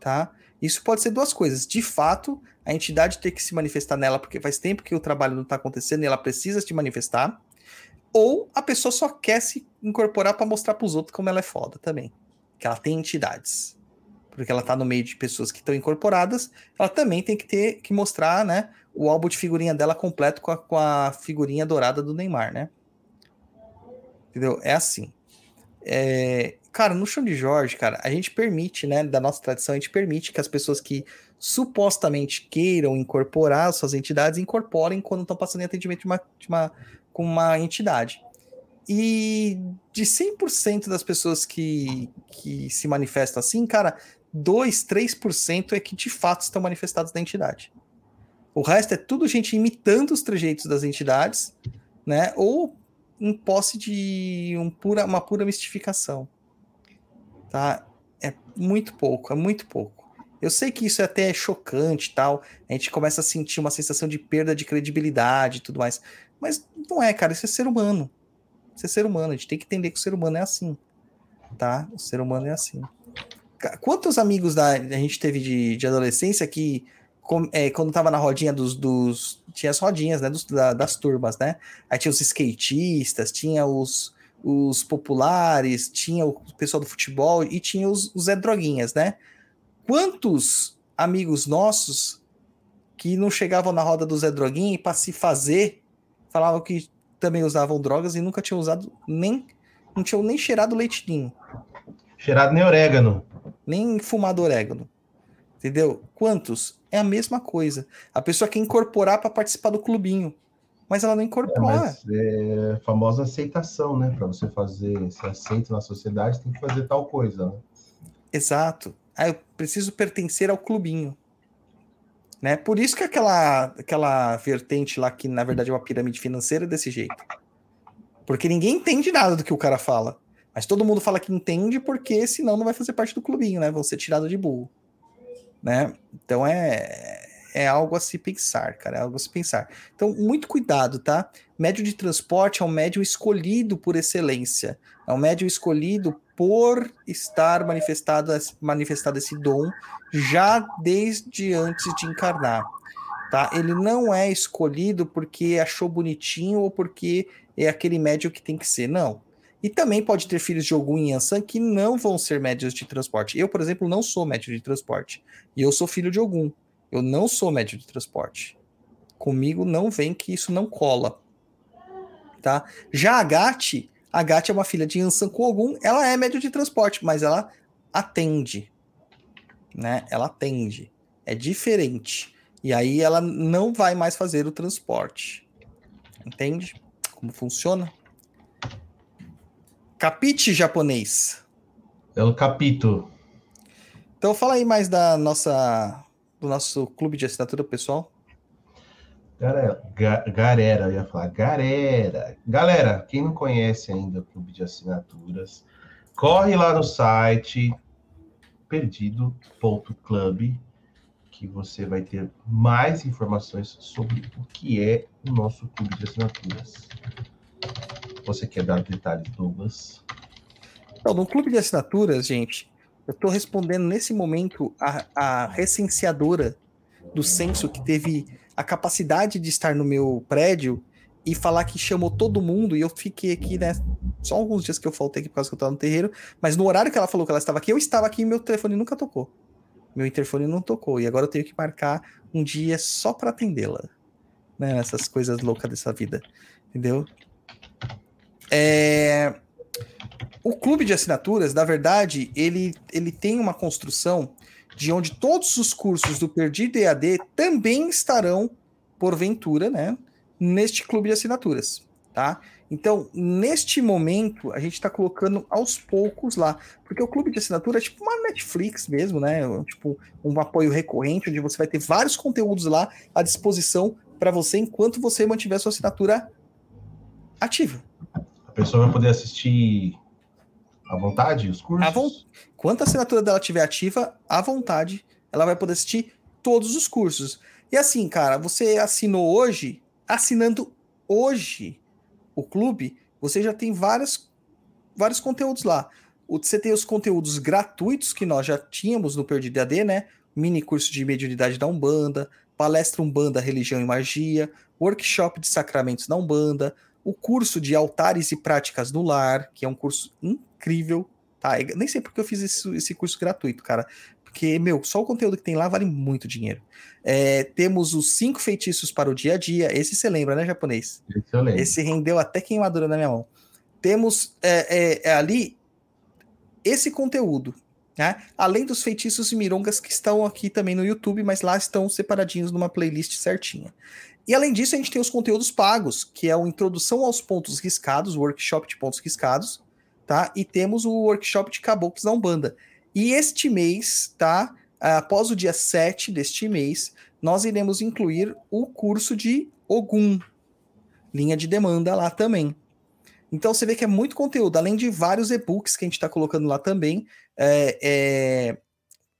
tá? Isso pode ser duas coisas. De fato, a entidade ter que se manifestar nela, porque faz tempo que o trabalho não está acontecendo e ela precisa se manifestar. Ou a pessoa só quer se incorporar para mostrar para os outros como ela é foda também. Que ela tem entidades. Porque ela está no meio de pessoas que estão incorporadas, ela também tem que ter que mostrar, né, o álbum de figurinha dela completo com a, com a figurinha dourada do Neymar, né? Entendeu? É assim. É, cara, no chão de Jorge, cara, a gente permite, né, da nossa tradição, a gente permite que as pessoas que supostamente queiram incorporar suas entidades incorporem quando estão passando em atendimento de uma, de uma, com uma entidade. E de 100% das pessoas que, que se manifestam assim, cara, 2, 3% é que de fato estão manifestados na entidade. O resto é tudo gente imitando os trejeitos das entidades, né? Ou em posse de um pura, uma pura mistificação. Tá? É muito pouco, é muito pouco. Eu sei que isso é até chocante e tal. A gente começa a sentir uma sensação de perda de credibilidade e tudo mais. Mas não é, cara, isso é ser humano. Isso é ser humano. A gente tem que entender que o ser humano é assim. Tá? O ser humano é assim. Quantos amigos da, a gente teve de, de adolescência que com, é, quando tava na rodinha dos, dos tinha as rodinhas, né, dos, da, das turmas, né? Aí tinha os skatistas, tinha os, os populares, tinha o pessoal do futebol e tinha os, os Zé Droguinhas, né? Quantos amigos nossos que não chegavam na roda do Zé Droguinha para se fazer falavam que também usavam drogas e nunca tinham usado nem não tinham nem cheirado leitinho. Cheirado nem orégano. Nem fumado orégano. Entendeu? Quantos? É a mesma coisa. A pessoa quer incorporar para participar do clubinho, mas ela não incorpora. É, mas é famosa aceitação, né? Para você fazer, ser aceito na sociedade, tem que fazer tal coisa. Né? Exato. Aí eu preciso pertencer ao clubinho. Né? Por isso que aquela, aquela vertente lá, que na verdade é uma pirâmide financeira, é desse jeito. Porque ninguém entende nada do que o cara fala. Mas todo mundo fala que entende, porque senão não vai fazer parte do clubinho, né? Vão ser tirados de burro. Né? Então é, é algo a se pensar, cara, é algo a se pensar. Então, muito cuidado, tá? Médio de transporte é um médio escolhido por excelência, é um médio escolhido por estar manifestado, manifestado esse dom já desde antes de encarnar, tá? Ele não é escolhido porque achou bonitinho ou porque é aquele médio que tem que ser, não. E também pode ter filhos de Ogum e Yansan que não vão ser médios de transporte. Eu, por exemplo, não sou médio de transporte. E eu sou filho de Ogum. Eu não sou médio de transporte. Comigo não vem que isso não cola. Tá? Já a Gati, a Gati é uma filha de Yansan com Ogum, ela é médio de transporte, mas ela atende. Né? Ela atende. É diferente. E aí ela não vai mais fazer o transporte. Entende? Como funciona? Capite japonês. É o capito. Então fala aí mais da nossa do nosso clube de assinatura pessoal. Galera, ga, galera, eu ia falar, galera. Galera, quem não conhece ainda o clube de assinaturas, corre lá no site perdido.club que você vai ter mais informações sobre o que é o nosso clube de assinaturas. Você quer dar detalhes, Douglas? Então, no clube de assinaturas, gente, eu estou respondendo nesse momento a, a recenseadora do censo que teve a capacidade de estar no meu prédio e falar que chamou todo mundo, e eu fiquei aqui, né? Só alguns dias que eu faltei aqui por causa que eu estava no terreiro, mas no horário que ela falou que ela estava aqui, eu estava aqui e meu telefone nunca tocou. Meu interfone não tocou, e agora eu tenho que marcar um dia só para atendê-la. Né? Essas coisas loucas dessa vida. Entendeu? É... O clube de assinaturas, na verdade, ele, ele tem uma construção de onde todos os cursos do Perdido EAD também estarão, porventura, né, neste clube de assinaturas, tá? Então, neste momento, a gente está colocando aos poucos lá, porque o clube de assinatura é tipo uma Netflix mesmo, né? Tipo um apoio recorrente, onde você vai ter vários conteúdos lá à disposição para você enquanto você mantiver sua assinatura ativa. A pessoa vai poder assistir à vontade os cursos? Vo... Quanto a assinatura dela estiver ativa, à vontade, ela vai poder assistir todos os cursos. E assim, cara, você assinou hoje, assinando hoje o clube, você já tem vários, vários conteúdos lá. Você tem os conteúdos gratuitos que nós já tínhamos no Perdido AD, né? Mini curso de mediunidade da Umbanda, palestra Umbanda, Religião e Magia, workshop de sacramentos da Umbanda, o curso de altares e práticas no lar, que é um curso incrível, tá? Eu nem sei porque eu fiz esse, esse curso gratuito, cara. Porque, meu, só o conteúdo que tem lá vale muito dinheiro. É, temos os cinco feitiços para o dia a dia. Esse você lembra, né, japonês? Lembro. Esse rendeu até queimadura na minha mão. Temos é, é, é ali esse conteúdo, né? Além dos feitiços e mirongas que estão aqui também no YouTube, mas lá estão separadinhos numa playlist certinha. E além disso, a gente tem os conteúdos pagos, que é a introdução aos pontos riscados, o workshop de pontos riscados, tá? E temos o workshop de caboclos da Umbanda. E este mês, tá? Após o dia 7 deste mês, nós iremos incluir o curso de Ogum, linha de demanda lá também. Então você vê que é muito conteúdo, além de vários e-books que a gente está colocando lá também. É, é,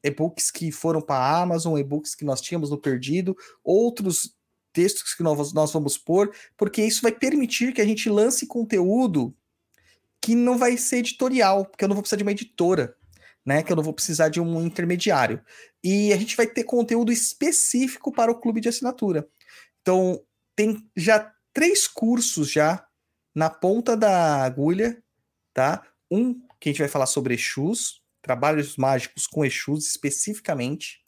e-books que foram para a Amazon, e-books que nós tínhamos no Perdido, outros textos que nós, nós vamos pôr, porque isso vai permitir que a gente lance conteúdo que não vai ser editorial, porque eu não vou precisar de uma editora, né? Que eu não vou precisar de um intermediário. E a gente vai ter conteúdo específico para o clube de assinatura. Então, tem já três cursos já na ponta da agulha, tá? Um que a gente vai falar sobre Exus, trabalhos mágicos com Exus especificamente.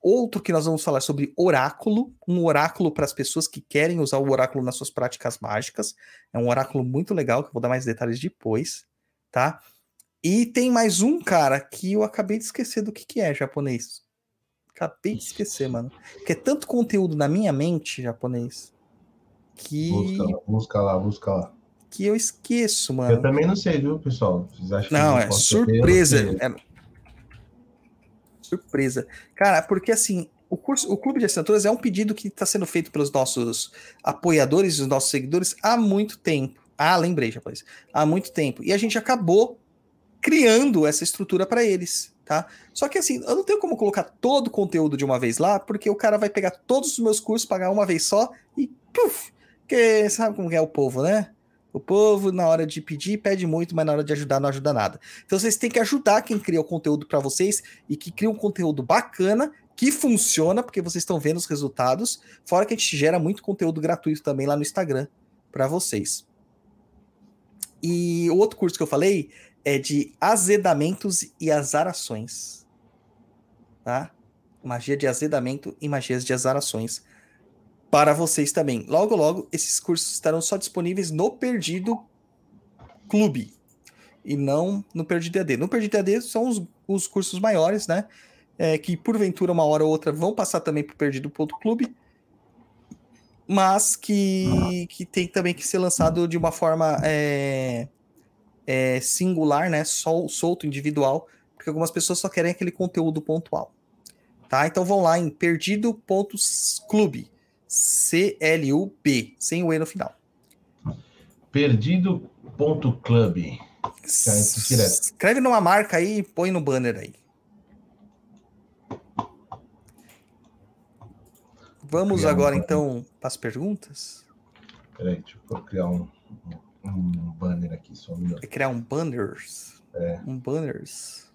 Outro que nós vamos falar sobre oráculo, um oráculo para as pessoas que querem usar o oráculo nas suas práticas mágicas. É um oráculo muito legal, que eu vou dar mais detalhes depois, tá? E tem mais um, cara, que eu acabei de esquecer do que, que é japonês. Acabei de esquecer, mano. Porque é tanto conteúdo na minha mente japonês que. Busca lá, busca lá, busca lá. Que eu esqueço, mano. Eu também não sei, viu, pessoal? Vocês acham não, que é surpresa. É, surpresa. Cara, porque assim, o, curso, o Clube de Assinaturas é um pedido que está sendo feito pelos nossos apoiadores os nossos seguidores há muito tempo. Ah, lembrei, já Há muito tempo. E a gente acabou criando essa estrutura para eles. tá? Só que assim, eu não tenho como colocar todo o conteúdo de uma vez lá, porque o cara vai pegar todos os meus cursos, pagar uma vez só e puf! Porque sabe como é o povo, né? O povo, na hora de pedir, pede muito, mas na hora de ajudar, não ajuda nada. Então vocês têm que ajudar quem cria o conteúdo para vocês e que cria um conteúdo bacana, que funciona, porque vocês estão vendo os resultados. Fora que a gente gera muito conteúdo gratuito também lá no Instagram para vocês. E o outro curso que eu falei é de azedamentos e azarações. Tá? Magia de azedamento e magias de azarações para vocês também. Logo, logo, esses cursos estarão só disponíveis no Perdido Clube e não no Perdido AD. No Perdido AD são os, os cursos maiores, né? É, que porventura uma hora ou outra vão passar também para o Perdido.clube, mas que, que tem também que ser lançado de uma forma é, é, singular, né? Sol, solto, individual, porque algumas pessoas só querem aquele conteúdo pontual. Tá? Então vão lá em perdido.clube. C-L-U-B, sem o E no final. Perdido.club. Escreve numa marca aí e põe no banner aí. Vamos agora um então para as perguntas? Peraí, deixa eu criar um, um banner aqui, só um minuto. criar um banners. É. Um banners.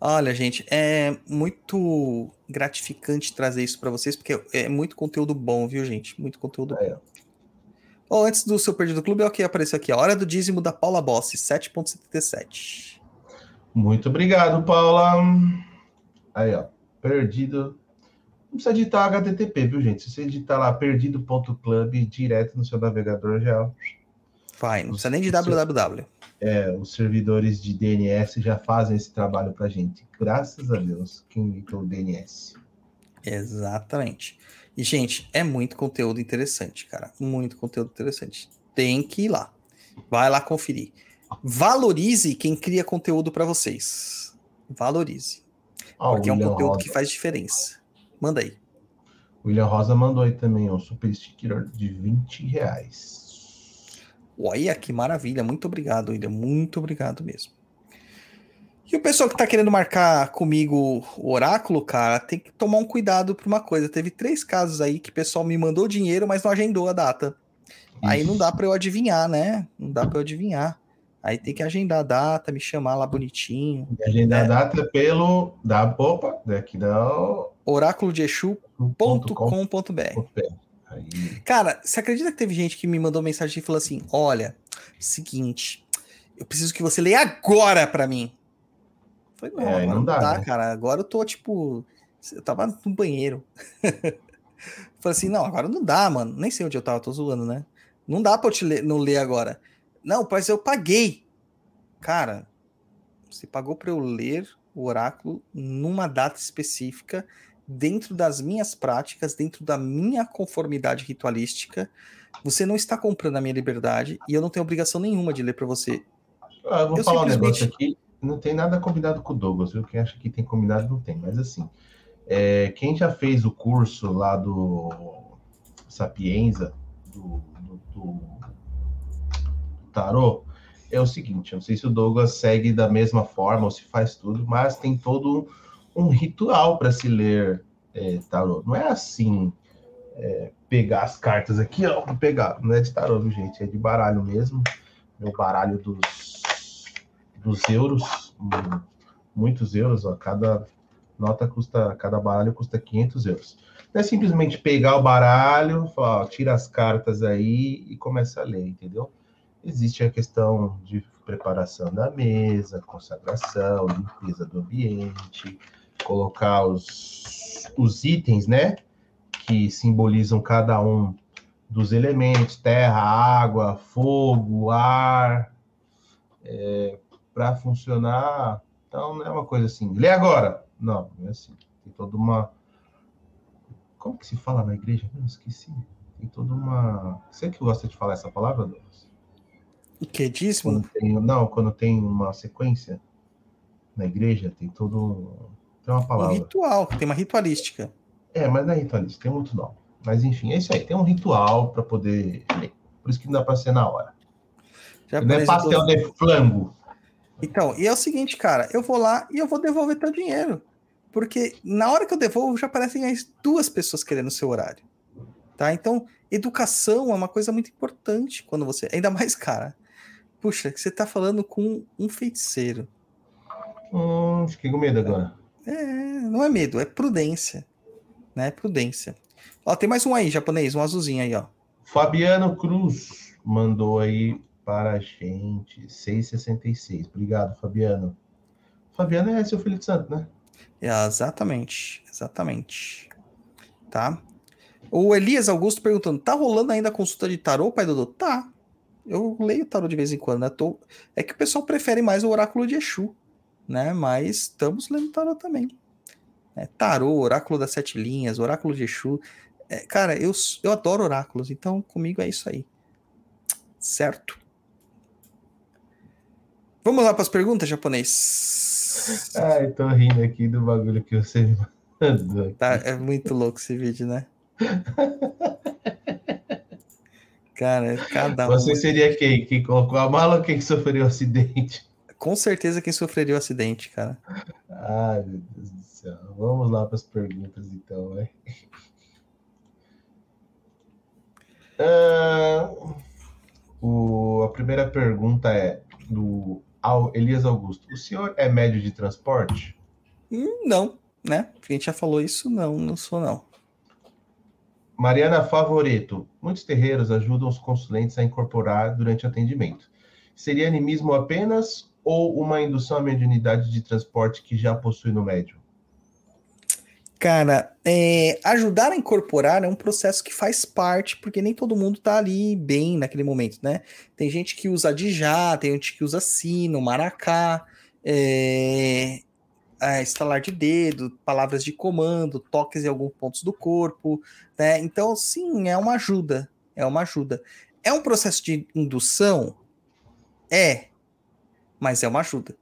Olha, gente, é muito gratificante trazer isso para vocês, porque é muito conteúdo bom, viu, gente? Muito conteúdo É. bom. Antes do seu perdido clube, o que apareceu aqui? A hora do dízimo da Paula Bossi, 7,77. Muito obrigado, Paula. Aí, ó. Perdido. Não precisa digitar HTTP, viu, gente? Se você digitar lá perdido.club direto no seu navegador, já Vai, não precisa nem de www. É, os servidores de DNS já fazem esse trabalho pra gente. Graças a Deus, quem imitou o DNS. Exatamente. E, gente, é muito conteúdo interessante, cara. Muito conteúdo interessante. Tem que ir lá. Vai lá conferir. Valorize quem cria conteúdo para vocês. Valorize. O Porque é um conteúdo Rosa. que faz diferença. Manda aí. William Rosa mandou aí também um super sticker de 20 reais. Olha que maravilha. Muito obrigado, William. Muito obrigado mesmo. E o pessoal que tá querendo marcar comigo o oráculo, cara, tem que tomar um cuidado por uma coisa. Teve três casos aí que o pessoal me mandou dinheiro, mas não agendou a data. Aí não dá para eu adivinhar, né? Não dá para eu adivinhar. Aí tem que agendar a data, me chamar lá bonitinho. Agendar É. a data pelo da opa, daqui não oraculodeexu.com.br. Aí, Cara, você acredita que teve gente que me mandou mensagem e falou assim: olha, seguinte, eu preciso que você leia agora pra mim. Falei, não, É, não não dá, dá, né? cara. Agora eu tô, tipo. Eu tava no banheiro. Falei assim, não, agora não dá, mano. Nem sei onde eu tava, tô zoando, né? Não dá pra eu te ler, não ler agora. Não, mas eu paguei. Cara, você pagou pra eu ler o oráculo numa data específica, dentro das minhas práticas, dentro da minha conformidade ritualística. Você não está comprando a minha liberdade e eu não tenho obrigação nenhuma de ler pra você. Ah, eu vou Eu falar um simplesmente- negócio aqui. Não tem nada combinado com o Douglas, viu? Quem acha que tem combinado não tem. Mas assim, é, quem já fez o curso lá do Sapienza, do, do, do Tarô, é o seguinte: eu não sei se o Douglas segue da mesma forma ou se faz tudo, mas tem todo um ritual para se ler é, Tarô. Não é assim. é, pegar as cartas aqui, ó, pegar. Não é de tarô, gente? É de baralho mesmo. Meu baralho dos, dos euros, muitos euros, ó. Cada nota custa, cada baralho custa 500 euros. Não é simplesmente pegar o baralho, falar, ó, tira as cartas aí e começa a ler, entendeu? Existe a questão de preparação da mesa, consagração, limpeza do ambiente, colocar os, os itens, né? Que simbolizam cada um dos elementos, terra, água, fogo, ar, para funcionar. Então não é uma coisa assim, lê agora. Não, não é assim. Tem toda uma. Como que se fala na igreja? Eu esqueci. Tem toda uma. Você que gosta de falar essa palavra, Douglas? O que dízimo? Quando tem... Não, quando tem uma sequência na igreja, tem todo. Um- Tem uma Um palavra. ritual, que tem uma ritualística. É, mas não é ritualista, tem um outro nome. Mas enfim, é isso aí. Tem um ritual para poder ler. Por isso que não dá para ser na hora. Já não é pastel de flango. Então, e é o seguinte, cara, eu vou lá e eu vou devolver teu dinheiro. Porque na hora que eu devolvo, já aparecem as duas pessoas querendo o seu horário. Tá? Então, educação é uma coisa muito importante quando você. Ainda mais, cara. Puxa, você tá falando com um feiticeiro. Hum, fiquei com medo agora. É, não é medo, é prudência. Né? Prudência. Ó, tem mais um aí, japonês, um azulzinho aí, ó. Fabiano Cruz mandou aí para a gente 6,66. Obrigado, Fabiano. Fabiano é seu filho de santo, né? É, exatamente, exatamente. Tá? O Elias Augusto perguntando: tá rolando ainda a consulta de tarô, pai Dodô? Tá. Eu leio tarô de vez em quando, né? Tô... É que o pessoal prefere mais o oráculo de Exu, né? Mas estamos lendo tarô também. É, tarô, oráculo das sete linhas, oráculo de Exu. É, cara, eu, eu adoro oráculos, então comigo é isso aí. Certo? Vamos lá para as perguntas, japonês. Ai, tô rindo aqui do bagulho que você me mandou. Tá, é muito louco esse vídeo, né? Cara, cada um. Você seria quem? Quem colocou a mala ou quem sofreu o acidente? Com certeza quem sofreria o acidente, cara. Ai, meu Deus do céu. Vamos lá para as perguntas, então, vai. Uh, o, a primeira pergunta é do Elias Augusto. O senhor é médio de transporte? Hum, não, né? A gente já falou isso, não, não sou não. Mariana Favoreto. Muitos terreiros ajudam os consulentes a incorporar durante atendimento. Seria animismo apenas ou uma indução à mediunidade de transporte que já possui no médium? Cara, é, ajudar a incorporar é um processo que faz parte, porque nem todo mundo tá ali bem naquele momento, né? Tem gente que usa Dijá, tem gente que usa sino, maracá, é, é, estalar de dedo, palavras de comando, toques em alguns pontos do corpo, né? Então, sim, é uma ajuda, é uma ajuda. É um processo de indução? É, mas é uma ajuda,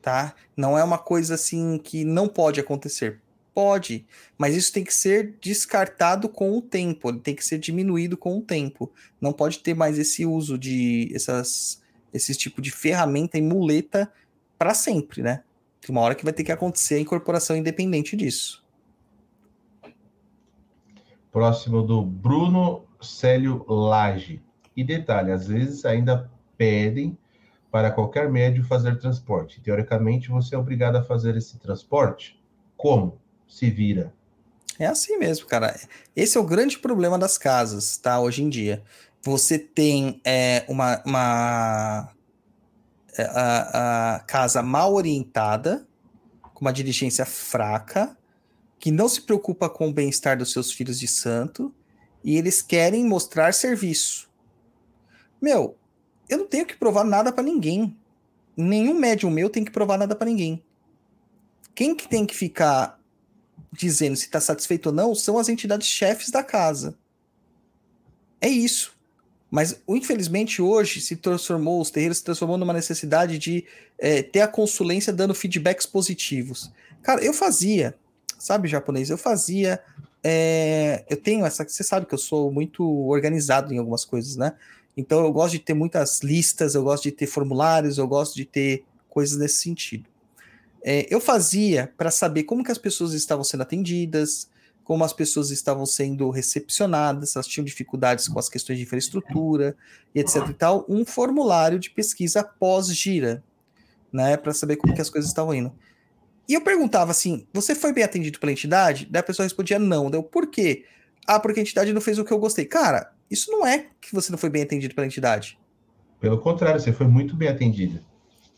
tá? Não é uma coisa assim que não pode acontecer Pode, mas isso tem que ser descartado com o tempo, ele tem que ser diminuído com o tempo. Não pode ter mais esse uso de essas, esse tipo de ferramenta e muleta para sempre, né? Tem uma hora que vai ter que acontecer a incorporação independente disso. Próximo do Bruno Célio Lage. E detalhe, às vezes ainda pedem para qualquer médio fazer transporte. Teoricamente, você é obrigado a fazer esse transporte. Como? se vira. É assim mesmo, cara. Esse é o grande problema das casas, tá? Hoje em dia. Você tem é, uma, uma é, a, a casa mal orientada, com uma dirigência fraca, que não se preocupa com o bem-estar dos seus filhos de santo, e eles querem mostrar serviço. Meu, eu não tenho que provar nada para ninguém. Nenhum médium meu tem que provar nada para ninguém. Quem que tem que ficar dizendo se está satisfeito ou não são as entidades chefes da casa. É isso. Mas, infelizmente, hoje se transformou, os terreiros se transformou numa necessidade de é, ter a consulência dando feedbacks positivos. Cara, eu fazia, sabe, japonês? Eu fazia. É, eu tenho essa. Você sabe que eu sou muito organizado em algumas coisas, né? Então eu gosto de ter muitas listas, eu gosto de ter formulários, eu gosto de ter coisas nesse sentido. É, eu fazia para saber como que as pessoas estavam sendo atendidas, como as pessoas estavam sendo recepcionadas, se elas tinham dificuldades com as questões de infraestrutura e etc e tal, um formulário de pesquisa pós-gira, né, para saber como que as coisas estavam indo. E eu perguntava assim: você foi bem atendido pela entidade? Daí a pessoa respondia não. Deu por quê? Ah, porque a entidade não fez o que eu gostei. Cara, isso não é que você não foi bem atendido pela entidade. Pelo contrário, você foi muito bem atendido.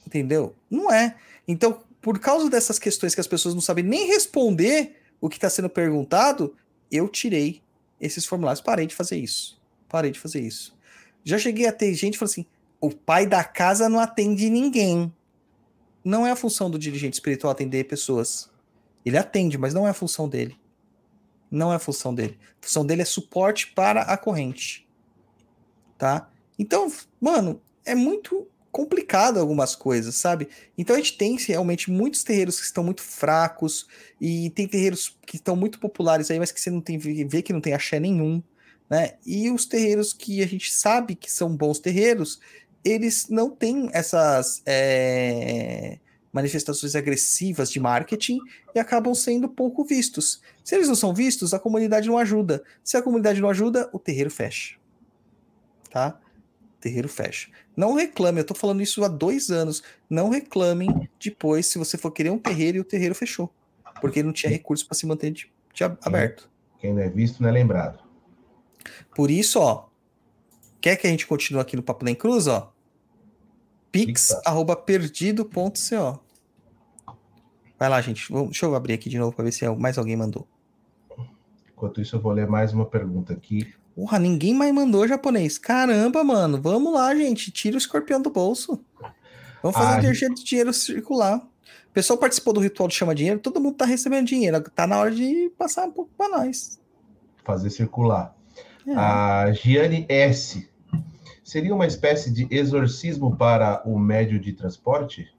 Entendeu? Não é. Então, por causa dessas questões que as pessoas não sabem nem responder o que está sendo perguntado, eu tirei esses formulários. Parei de fazer isso. Parei de fazer isso. Já cheguei a ter gente falando assim: o pai da casa não atende ninguém. Não é a função do dirigente espiritual atender pessoas. Ele atende, mas não é a função dele. Não é a função dele. A função dele é suporte para a corrente. Tá? Então, mano, é muito complicado algumas coisas, sabe? Então a gente tem realmente muitos terreiros que estão muito fracos e tem terreiros que estão muito populares aí, mas que você não tem vê que não tem axé nenhum, né? E os terreiros que a gente sabe que são bons terreiros, eles não têm essas é, manifestações agressivas de marketing e acabam sendo pouco vistos. Se eles não são vistos, a comunidade não ajuda. Se a comunidade não ajuda, o terreiro fecha. Tá? O terreiro fecha. Não reclame, eu tô falando isso há dois anos. Não reclamem depois se você for querer um terreiro e o terreiro fechou. Porque não tinha recurso para se manter de, de aberto. Quem não é visto não é lembrado. Por isso, ó, quer que a gente continue aqui no Papo Nem Cruz, ó? pix@perdido.co. Vai lá, gente. Deixa eu abrir aqui de novo para ver se mais alguém mandou. Enquanto isso, eu vou ler mais uma pergunta aqui. Porra, ninguém mais mandou japonês. Caramba, mano. Vamos lá, gente. Tira o escorpião do bolso. Vamos fazer Ah, a energia de dinheiro circular. O pessoal participou do ritual de chama dinheiro, todo mundo tá recebendo dinheiro. Tá na hora de passar um pouco para nós. Fazer circular. É. A Giane S. Seria uma espécie de exorcismo para o médio de transporte?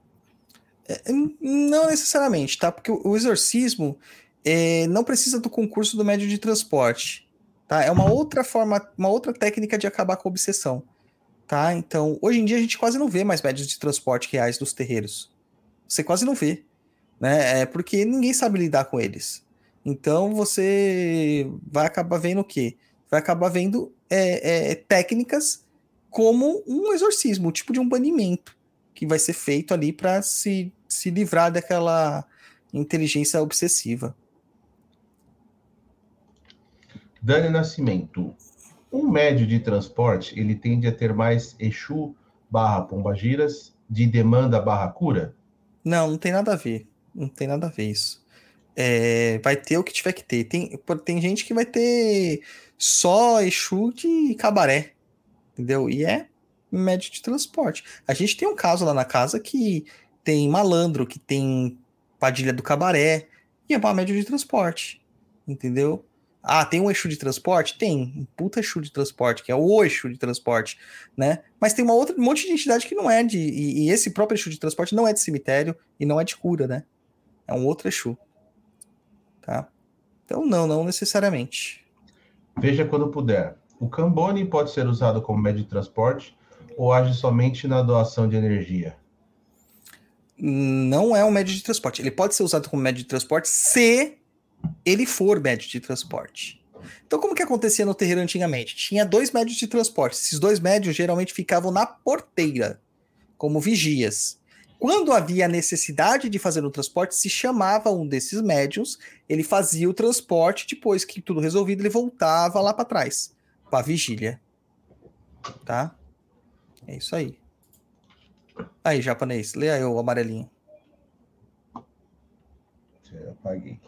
Não necessariamente, tá? Porque o o exorcismo é, não precisa do concurso do médio de transporte, tá? É uma outra forma, uma outra técnica de acabar com a obsessão, tá? Então, hoje em dia a gente quase não vê mais médios de transporte reais dos terreiros. Você quase não vê, né? É porque ninguém sabe lidar com eles. Então, você vai acabar vendo o quê? Vai acabar vendo é, é, técnicas como um exorcismo, o tipo de um banimento que vai ser feito ali para se, se livrar daquela inteligência obsessiva. Dani Nascimento. Um médio de transporte, ele tende a ter mais Exu barra Pombagiras de demanda barra cura? Não, não tem nada a ver. Não tem nada a ver isso. É, vai ter o que tiver que ter. Tem, tem gente que vai ter só Exu de cabaré. Entendeu? E é médio de transporte. A gente tem um caso lá na casa que tem malandro, que tem padilha do cabaré, e é uma médio de transporte. Entendeu? Ah, tem um Exu de transporte? Tem. Um puta Exu de transporte, que é o Exu de transporte, né? Mas tem uma outra, um monte de entidade que não é de. E, e esse próprio Exu de transporte não é de cemitério e não é de cura, né? É um outro Exu. Tá? Então, não, não necessariamente. Veja quando puder. O Cambone pode ser usado como médio de transporte ou age somente na doação de energia? Não é um médio de transporte. Ele pode ser usado como médio de transporte se ele for médio de transporte. Então, como que acontecia no terreiro antigamente? Tinha dois médios de transporte. Esses dois médios geralmente ficavam na porteira, como vigias. Quando havia necessidade de fazer o transporte, se chamava um desses médios, ele fazia o transporte, depois que tudo resolvido, ele voltava lá para trás, para vigília. Tá? É isso aí. Aí, japonês, lê aí o amarelinho. Eu apaguei.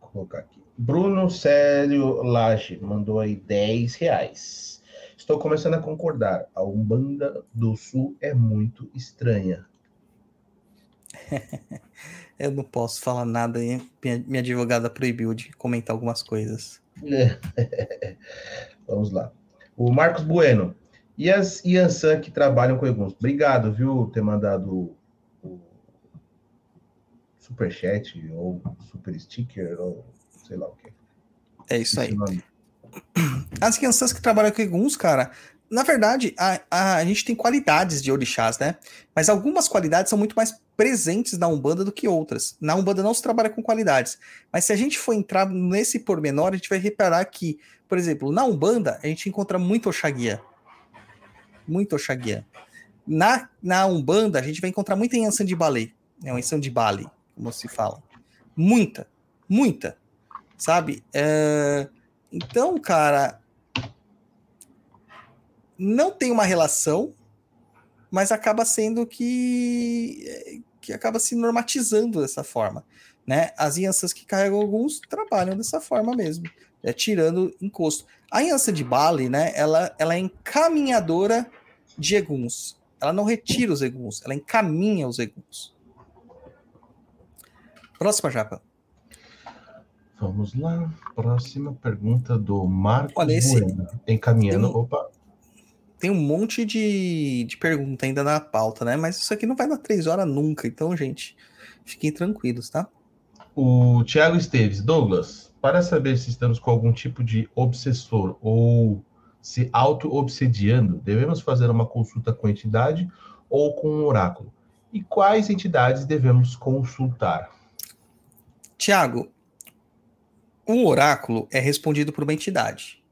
Vou colocar aqui. Bruno Célio Lage mandou aí 10 reais. Estou começando a concordar. A Umbanda do Sul é muito estranha. Eu não posso falar nada, hein? Minha, minha advogada proibiu de comentar algumas coisas. Vamos lá. O Marcos Bueno. E as Yansan que trabalham com Eguns? Obrigado, viu, ter mandado o superchat ou super sticker ou sei lá o que. É isso aí. Esse nome. As crianças que trabalham com alguns, cara, na verdade, a, a, a gente tem qualidades de orixás, né? Mas algumas qualidades são muito mais presentes na Umbanda do que outras. Na Umbanda não se trabalha com qualidades. Mas se a gente for entrar nesse pormenor, a gente vai reparar que, por exemplo, na Umbanda, a gente encontra muito Oxaguia. Muito Oxaguia. Na, na Umbanda, a gente vai encontrar muita Yansan de Balé. É uma de Bale, como se fala. Muita. Muita. Sabe? É... Então, cara, não tem uma relação, mas acaba sendo que que acaba se normatizando dessa forma, né? As alianças que carregam alguns trabalham dessa forma mesmo, é, tirando encosto. A aliança de Bali, né? Ela, ela é encaminhadora de eguns. Ela não retira os eguns, ela encaminha os eguns. Próxima japa. Vamos lá. Próxima pergunta do Marcos Olha, esse- Bueno. Encaminhando. tem um- Opa. Tem um monte de, de pergunta ainda na pauta, né? Mas isso aqui não vai dar três horas nunca. Então, gente, fiquem tranquilos, tá? O Tiago Esteves. Douglas, para saber se estamos com algum tipo de obsessor ou se auto-obsediando, devemos fazer uma consulta com a entidade ou com um oráculo? E quais entidades devemos consultar? Tiago, um oráculo é respondido por uma entidade.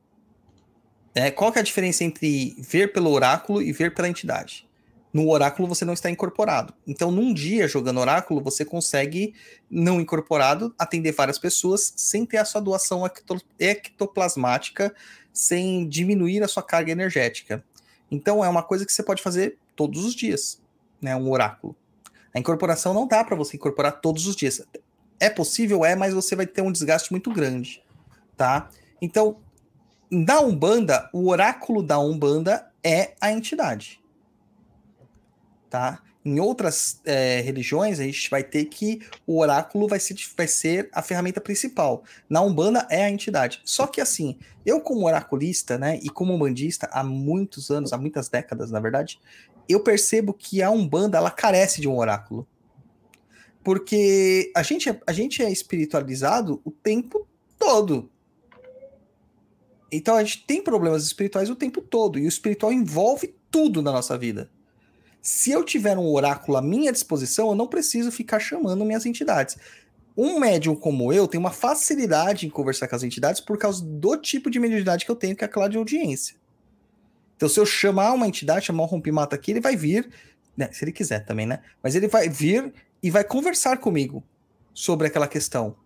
É, qual que é a diferença entre ver pelo oráculo e ver pela entidade? No oráculo você não está incorporado. Então, num dia jogando oráculo, você consegue, não incorporado, atender várias pessoas sem ter a sua doação ectoplasmática, sem diminuir a sua carga energética. Então, é uma coisa que você pode fazer todos os dias, né? Um oráculo. A incorporação não dá para você incorporar todos os dias. É possível, é, mas você vai ter um desgaste muito grande, tá? Então, na Umbanda, o oráculo da Umbanda é a entidade tá? Em outras é, religiões, a gente vai ter que o oráculo vai ser, vai ser a ferramenta principal. Na Umbanda é a entidade. Só que assim, eu como oraculista, né, e como umbandista há muitos anos, há muitas décadas, na verdade, eu percebo que a Umbanda ela carece de um oráculo. Porque a gente, é, a gente é espiritualizado o tempo todo. Então a gente tem problemas espirituais o tempo todo. E o espiritual envolve tudo na nossa vida. Se eu tiver um oráculo à minha disposição, eu não preciso ficar chamando minhas entidades. Um médium como eu tem uma facilidade em conversar com as entidades por causa do tipo de mediunidade que eu tenho, que é aquela de audiência. Então, se eu chamar uma entidade, chamar um rompimata aqui, ele vai vir, né, se ele quiser também, né? Mas ele vai vir e vai conversar comigo sobre aquela questão.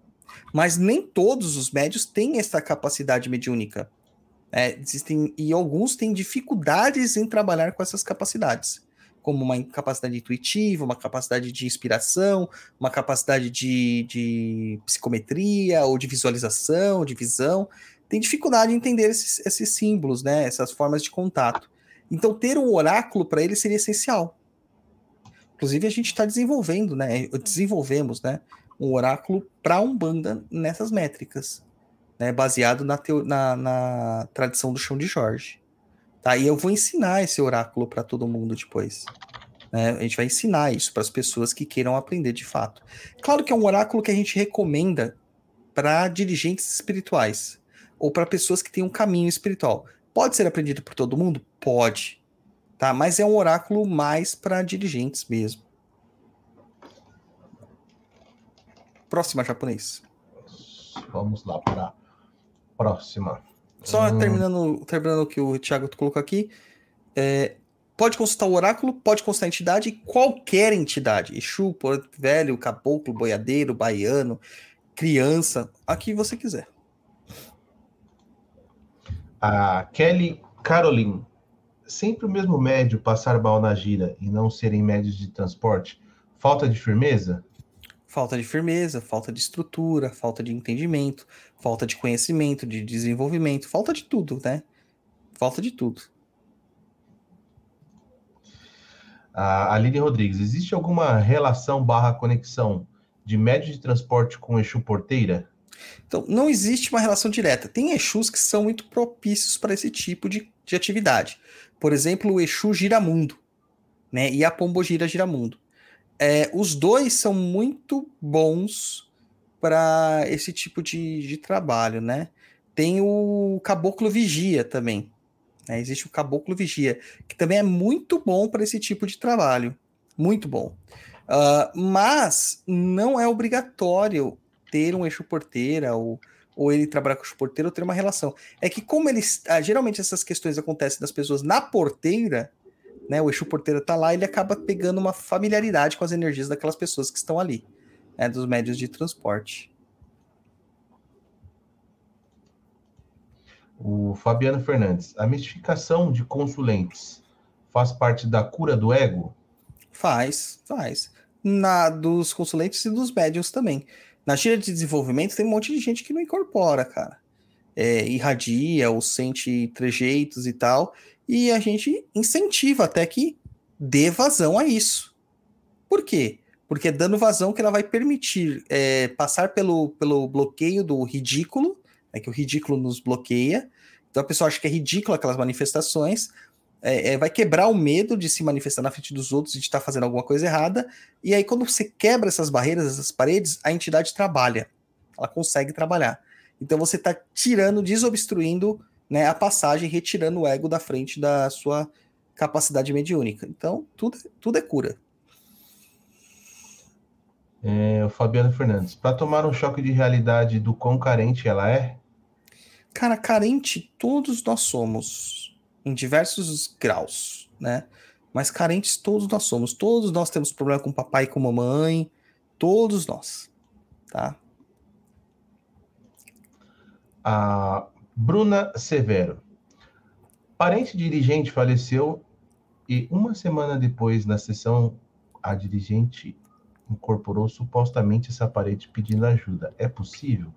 Mas nem todos os médios têm essa capacidade mediúnica. É, existem, e alguns têm dificuldades em trabalhar com essas capacidades como uma capacidade intuitiva, uma capacidade de inspiração, uma capacidade de, de psicometria ou de visualização, de visão, tem dificuldade em entender esses, esses símbolos, né, essas formas de contato. Então, ter um oráculo para ele seria essencial. Inclusive, a gente está desenvolvendo, né, desenvolvemos, né, um oráculo para Umbanda nessas métricas, né, baseado na, na, na tradição do chão de Jorge. Tá? E eu vou ensinar esse oráculo para todo mundo depois. Né? A gente vai ensinar isso para as pessoas que queiram aprender de fato. Claro que é um oráculo que a gente recomenda para dirigentes espirituais ou para pessoas que têm um caminho espiritual. Pode ser aprendido por todo mundo? Pode. Tá? Mas é um oráculo mais para dirigentes mesmo. Próxima japonês. Vamos lá para próxima. Só hum. terminando, terminando o que o Thiago colocou aqui. É, pode consultar o oráculo, pode consultar a entidade, qualquer entidade. Exu, Porto Velho, Caboclo, Boiadeiro, Baiano, Criança, a que você quiser. A Kelly Caroline. Sempre o mesmo médio passar mal na gira e não serem médios de transporte? Falta de firmeza? Falta de firmeza, falta de estrutura, falta de entendimento, falta de conhecimento, de desenvolvimento, falta de tudo, né? Falta de tudo. A Aline Rodrigues, existe alguma relação barra conexão de médio de transporte com Exu Porteira? Então, não existe uma relação direta. Tem Exus que são muito propícios para esse tipo de, de atividade. Por exemplo, o Exu Giramundo, né? E a Pombogira Giramundo. É, os dois são muito bons para esse tipo de, de trabalho, né? Tem o Caboclo Vigia também. Né? Existe o Caboclo Vigia, que também é muito bom para esse tipo de trabalho. Muito bom. Uh, mas não é obrigatório ter um eixo porteira ou, ou ele trabalhar com o porteiro ou ter uma relação. É que como eles... Ah, geralmente essas questões acontecem das pessoas na porteira, né, o Exu Porteiro tá lá, ele acaba pegando uma familiaridade com as energias daquelas pessoas que estão ali, né, dos médios de transporte. O Fabiano Fernandes, a mistificação de consulentes faz parte da cura do ego? Faz, faz. Na dos consulentes e dos médios também. Na gira de desenvolvimento tem um monte de gente que não incorpora, cara. É, irradia ou sente trejeitos e tal, e a gente incentiva até que dê vazão a isso. Por quê? Porque é dando vazão que ela vai permitir é, passar pelo, pelo bloqueio do ridículo, é que o ridículo nos bloqueia. Então a pessoa acha que é ridículo aquelas manifestações, é, é, vai quebrar o medo de se manifestar na frente dos outros e de estar fazendo alguma coisa errada. E aí, quando você quebra essas barreiras, essas paredes, a entidade trabalha. Ela consegue trabalhar. Então você está tirando, desobstruindo né, a passagem, retirando o ego da frente da sua capacidade mediúnica. Então, tudo, tudo é cura. É, o Fabiano Fernandes. Para tomar um choque de realidade do quão carente ela é? Cara, carente todos nós somos, em diversos graus, né? Mas carentes todos nós somos. Todos nós temos problema com papai e com mamãe. Todos nós, tá? A Bruna Severo. Parente dirigente faleceu e uma semana depois, na sessão, a dirigente incorporou supostamente essa parede pedindo ajuda. É possível?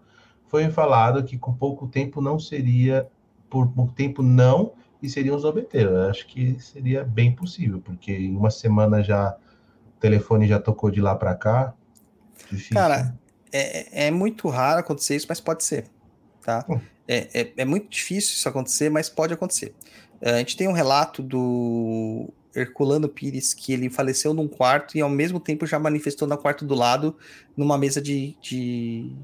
Foi falado que com pouco tempo não seria, por pouco tempo não, e seriam os obeteiros. Eu acho que seria bem possível, porque em uma semana já o telefone já tocou de lá para cá. Difícil. Cara, é, é muito raro acontecer isso, mas pode ser, tá? É, é, é, muito difícil isso acontecer, mas pode acontecer. A gente tem um relato do Herculano Pires que ele faleceu num quarto e ao mesmo tempo já manifestou no quarto do lado, numa mesa de, de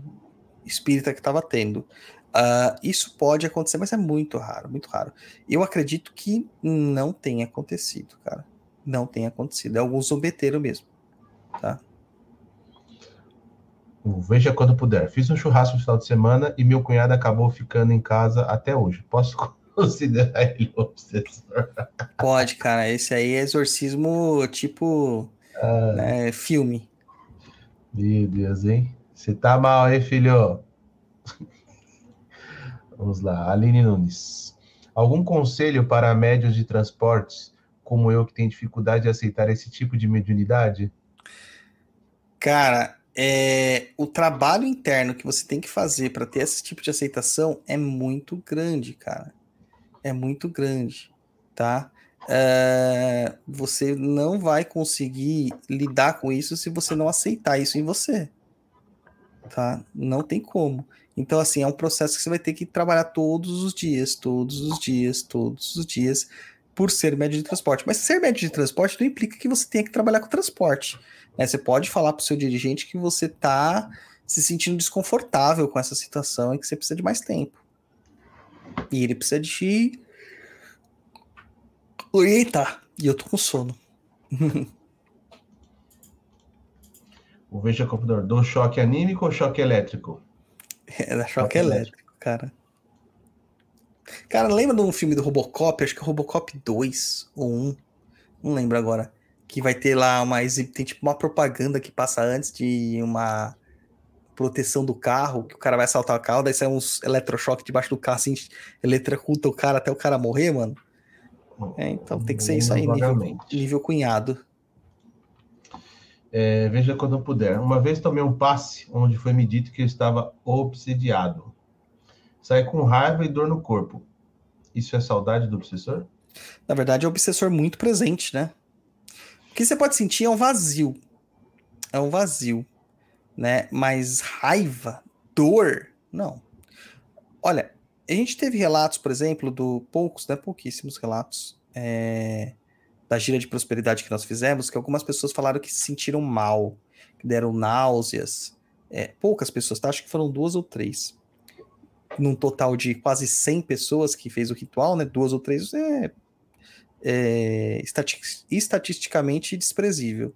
espírita que estava tendo. Uh, isso pode acontecer, mas é muito raro, muito raro. Eu acredito que não tenha acontecido, cara. Não tenha acontecido. É algum zombeteiro mesmo, tá? Veja quando puder. Fiz um churrasco no final de semana e meu cunhado acabou ficando em casa até hoje. Posso considerar ele obsessor? Pode, cara. Esse aí é exorcismo tipo ah, né, filme. Meu Deus, hein? Você tá mal, hein, filho? Vamos lá, Aline Nunes. Algum conselho para médios de transportes, como eu, que tem dificuldade de aceitar esse tipo de mediunidade? Cara, é, o trabalho interno que você tem que fazer para ter esse tipo de aceitação é muito grande, cara. É muito grande, tá? É, você não vai conseguir lidar com isso se você não aceitar isso em você, tá? Não tem como. Então, assim, é um processo que você vai ter que trabalhar todos os dias, todos os dias, todos os dias, por ser médio de transporte. Mas ser médio de transporte não implica que você tenha que trabalhar com transporte. Né? Você pode falar para o seu dirigente que você está se sentindo desconfortável com essa situação e que você precisa de mais tempo. E ele precisa de orientar. E eu tô com sono. o Veja Computador, do choque anímico ou choque elétrico? É da choque, choque elétrico, elétrico, cara. Cara, lembra de um filme do Robocop? Acho que é Robocop 2 ou 1. Não lembro agora que vai ter lá uma tem tipo uma propaganda que passa antes de uma proteção do carro, que o cara vai saltar o carro, daí sai uns eletrochoque debaixo do carro, assim, eletrocuta o cara até o cara morrer, mano. É, então tem que ser isso aí, nível, nível cunhado. É, veja quando eu puder. Uma vez tomei um passe onde foi me dito que eu estava obsediado. Saí com raiva e dor no corpo. Isso é saudade do obsessor? Na verdade, é o obsessor muito presente, né? Que você pode sentir é um vazio. É um vazio, né? Mas raiva, dor, não. Olha, a gente teve relatos, por exemplo, do poucos, né? Pouquíssimos relatos é, da gira de prosperidade que nós fizemos, que algumas pessoas falaram que se sentiram mal, que deram náuseas. É, poucas pessoas, tá? Acho que foram duas ou três. Num total de quase 100 pessoas que fez o ritual, né? Duas ou três é é, estatisticamente desprezível.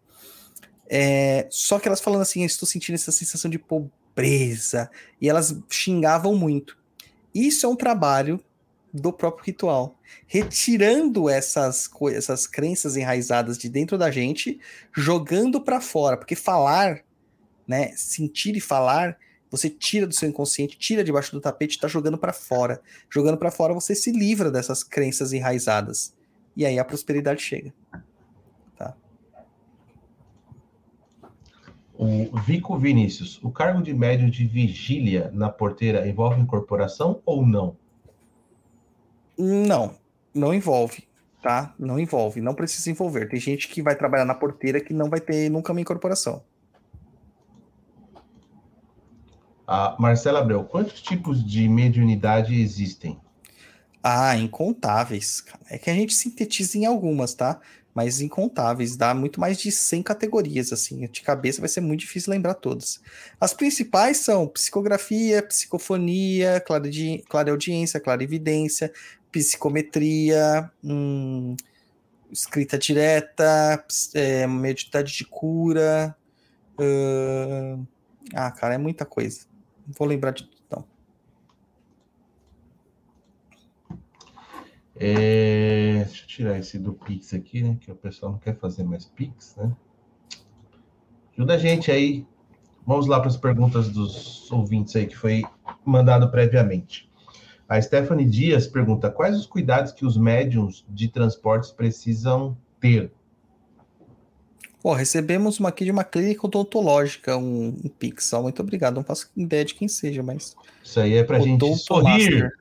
É, só que elas falando assim, estou sentindo essa sensação de pobreza, e elas xingavam muito. Isso é um trabalho do próprio ritual, retirando essas essas crenças enraizadas de dentro da gente, jogando para fora, porque falar, né, sentir e falar, você tira do seu inconsciente, tira debaixo do tapete, está jogando para fora. Jogando para fora, você se livra dessas crenças enraizadas e aí a prosperidade chega. Tá? O Vico Vinícius, o cargo de médio de vigília na porteira envolve incorporação ou não? Não, não envolve, tá? Não envolve, não precisa envolver. Tem gente que vai trabalhar na porteira que não vai ter nunca uma incorporação. A Marcela Abreu, quantos tipos de mediunidade existem? Ah, incontáveis. É que a gente sintetiza em algumas, tá? mas incontáveis, dá muito mais de 100 categorias, assim, de cabeça vai ser muito difícil lembrar todas. As principais são psicografia, psicofonia, clareaudiência, clarividência, psicometria, hum, escrita direta, é, de cura. Ah, cara, é muita coisa. Não vou lembrar de tudo, não. É, deixa eu tirar esse do Pix aqui, né? Que o pessoal não quer fazer mais Pix, né? Ajuda a gente aí. Vamos lá para as perguntas dos ouvintes aí que foi mandado previamente. A Stephanie Dias pergunta: quais os cuidados que os médiums de transportes precisam ter? Pô, recebemos uma aqui de uma clínica odontológica, um, um Pixel. Muito obrigado. Não faço ideia de quem seja, mas. Isso aí é pra gente sorrir.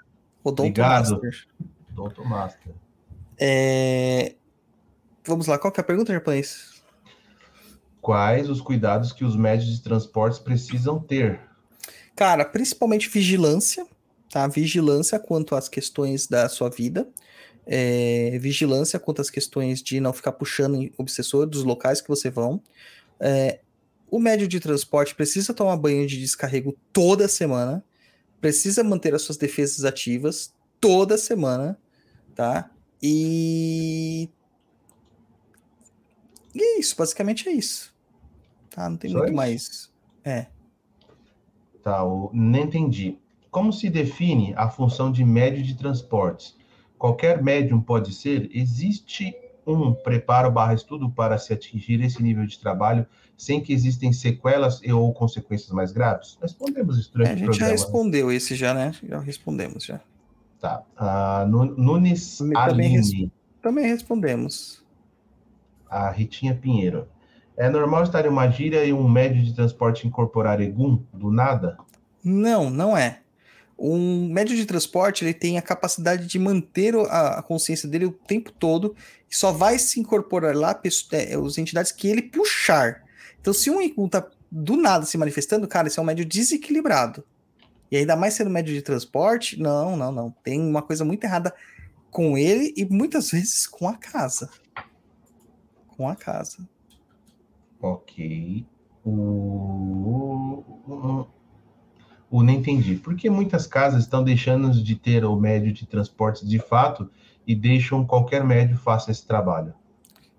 Odontológico. Obrigado. Doutor Master. É... Vamos lá, qual que é a pergunta, japonês? Quais os cuidados que os médios de transportes precisam ter? Cara, principalmente vigilância, tá? Vigilância quanto às questões da sua vida. É, vigilância quanto às questões de não ficar puxando obsessor dos locais que você vão. É, o médio de transporte precisa tomar banho de descarrego toda semana, precisa manter as suas defesas ativas toda semana, tá? E. E é isso, basicamente é isso. Tá? Não tem Só muito isso? mais. É. Tá, eu não entendi. Como se define a função de médio de transportes? Qualquer médium pode ser? Existe um preparo barra estudo para se atingir esse nível de trabalho sem que existem sequelas e ou consequências mais graves? Respondemos isso durante é, A gente já respondeu esse já, né? Já respondemos já. Tá. Uh, Nunes também, Aline. Também respondemos. A Ritinha Pinheiro. É normal estar em uma gíria e um médio de transporte incorporar egum do nada? Não, não é. Um médio de transporte ele tem a capacidade de manter a, a consciência dele o tempo todo e só vai se incorporar lá é, as entidades que ele puxar. Então, se um egum tá do nada se manifestando, cara, esse é um médio desequilibrado. E ainda mais sendo médio de transporte, não, não, não. Tem uma coisa muito errada com ele e muitas vezes com a casa. Com a casa. Ok. O, o, o não entendi. Por que muitas casas estão deixando de ter o médio de transporte de fato e deixam qualquer médio faça esse trabalho?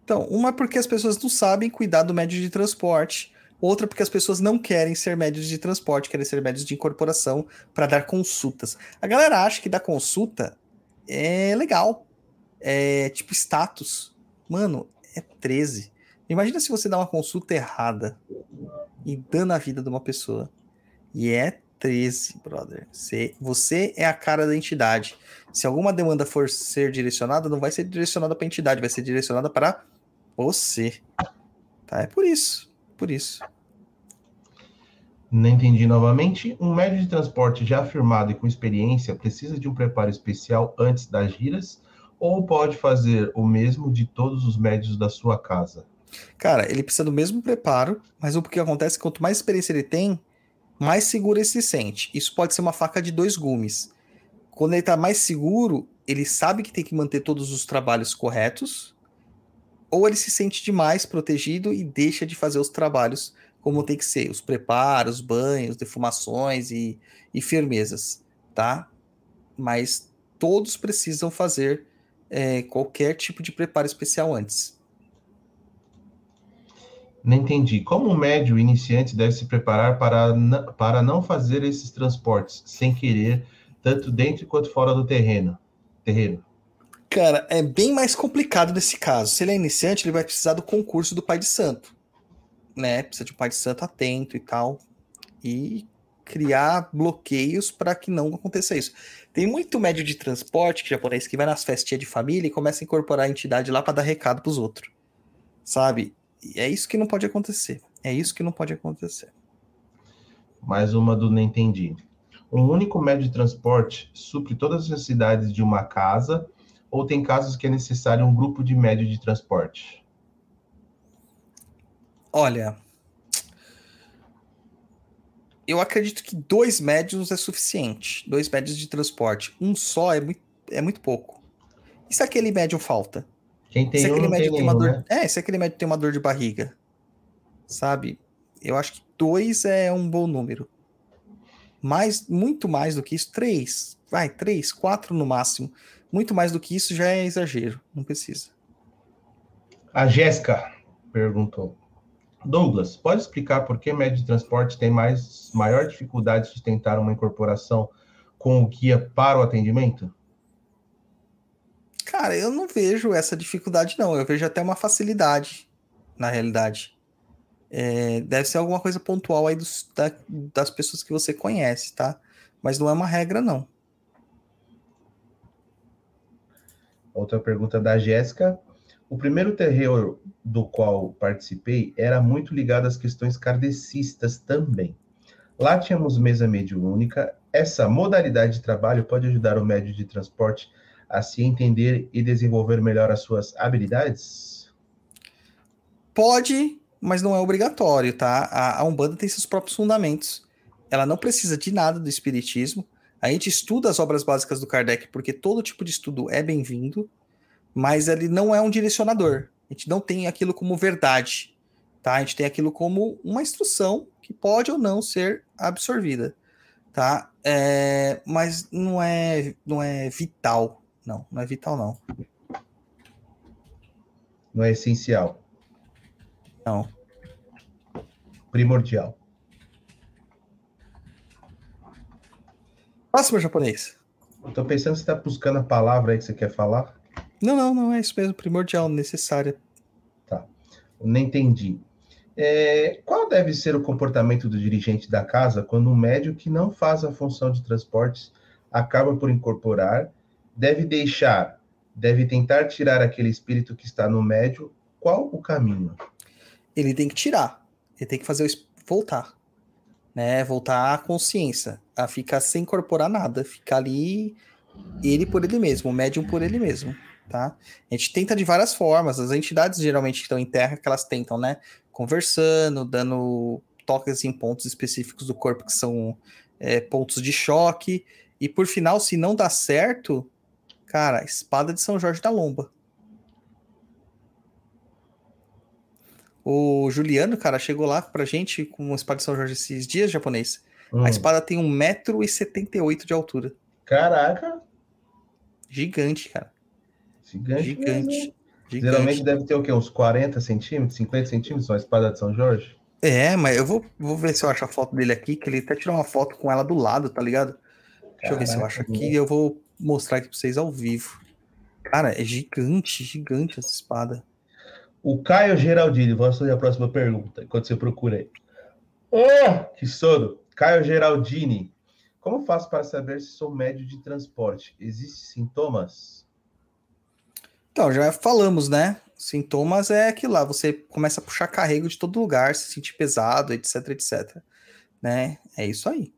Então, uma é porque as pessoas não sabem cuidar do médio de transporte outra porque as pessoas não querem ser médios de transporte, querem ser médios de incorporação para dar consultas. A galera acha que dar consulta é legal, é tipo status. Mano, é 13. Imagina se você dá uma consulta errada e dando a vida de uma pessoa. E é 13, brother. Você, você é a cara da entidade. Se alguma demanda for ser direcionada, não vai ser direcionada para a entidade, vai ser direcionada para você. Tá? É por isso por isso. Não entendi novamente. Um médio de transporte já firmado e com experiência precisa de um preparo especial antes das giras ou pode fazer o mesmo de todos os médios da sua casa? Cara, ele precisa do mesmo preparo, mas o que acontece é que quanto mais experiência ele tem, mais seguro ele se sente. Isso pode ser uma faca de dois gumes. Quando ele está mais seguro, ele sabe que tem que manter todos os trabalhos corretos, ou ele se sente demais protegido e deixa de fazer os trabalhos como tem que ser, os preparos, banhos, defumações e, e firmezas, tá? Mas todos precisam fazer é, qualquer tipo de preparo especial antes. Não entendi. Como o médio iniciante deve se preparar para, para não fazer esses transportes sem querer, tanto dentro quanto fora do terreno? terreno? Cara, é bem mais complicado nesse caso. Se ele é iniciante, ele vai precisar do concurso do pai de santo. Né? Precisa de um pai de santo atento e tal. E criar bloqueios para que não aconteça isso. Tem muito médio de transporte que japonês que vai nas festinhas de família e começa a incorporar a entidade lá para dar recado para os outros. Sabe? E é isso que não pode acontecer. É isso que não pode acontecer. Mais uma do não entendi. Um único médio de transporte supre todas as necessidades de uma casa ou tem casos que é necessário um grupo de médio de transporte? Olha, eu acredito que dois médios é suficiente. Dois médios de transporte. Um só é muito, é muito pouco. E se aquele médium falta? Quem tem se um, aquele não tem uma dor. né? É, se aquele médico tem uma dor de barriga, sabe? Eu acho que dois é um bom número. Mais, muito mais do que isso, três. Vai, três, quatro no máximo. Muito mais do que isso já é exagero. Não precisa. A Jéssica perguntou. Douglas, pode explicar por que médio de transporte tem mais maior dificuldade de sustentar uma incorporação com o guia para o atendimento? Cara, eu não vejo essa dificuldade, não. Eu vejo até uma facilidade, na realidade. É, deve ser alguma coisa pontual aí dos- da- das pessoas que você conhece, tá? Mas não é uma regra, não. Outra pergunta da Jéssica. O primeiro terreiro do qual participei era muito ligado às questões kardecistas também. Lá tínhamos mesa mediúnica. Essa modalidade de trabalho pode ajudar o médio de transporte a se entender e desenvolver melhor as suas habilidades? Pode, mas não é obrigatório, tá? A, a Umbanda tem seus próprios fundamentos. Ela não precisa de nada do Espiritismo. A gente estuda as obras básicas do Kardec, porque todo tipo de estudo é bem-vindo, mas ele não é um direcionador. A gente não tem aquilo como verdade, tá? A gente tem aquilo como uma instrução que pode ou não ser absorvida, tá? É, mas não é, não é vital, não, não é vital, não. Não é essencial, Não. primordial. Próximo japonês. Eu tô pensando se tá buscando a palavra aí que você quer falar. Não, não, não é isso mesmo, primordial, necessária. Eu nem entendi. É, qual deve ser o comportamento do dirigente da casa quando um médio que não faz a função de transportes acaba por incorporar, deve deixar, deve tentar tirar aquele espírito que está no médio? Qual o caminho? Ele tem que tirar, ele tem que fazer o voltar, né? Voltar à consciência, a ficar sem incorporar nada, ficar ali ele por ele mesmo, o médium por ele mesmo, tá? A gente tenta de várias formas, as entidades geralmente que estão em terra, que elas tentam, né? Conversando, dando toques em pontos específicos do corpo que são é, pontos de choque, e por final, se não dá certo, cara, espada de São Jorge da Lomba. O Juliano, cara, chegou lá pra gente com uma espada de São Jorge esses dias, japonês. Hum, A espada tem 1,78m de altura. Caraca, Gigante, cara. gigante. Gigante. Gigante. Geralmente deve ter o quê? Uns 40 centímetros, 50 centímetros, uma espada de São Jorge? É, mas eu vou, vou ver se eu acho a foto dele aqui, que ele até tirou uma foto com ela do lado, tá ligado? Deixa eu ver se eu acho Caraca, aqui e eu vou mostrar aqui pra vocês ao vivo. Cara, é gigante, gigante essa espada. O Caio Geraldini, vamos fazer a próxima pergunta, enquanto você procura aí. Oh, que sono! Caio Geraldini, como faço para saber se sou médio de transporte? Existem sintomas? Então, já falamos, né? Sintomas é aquilo lá, você começa a puxar carrego de todo lugar, se sentir pesado, etc, etc. Né? É isso aí.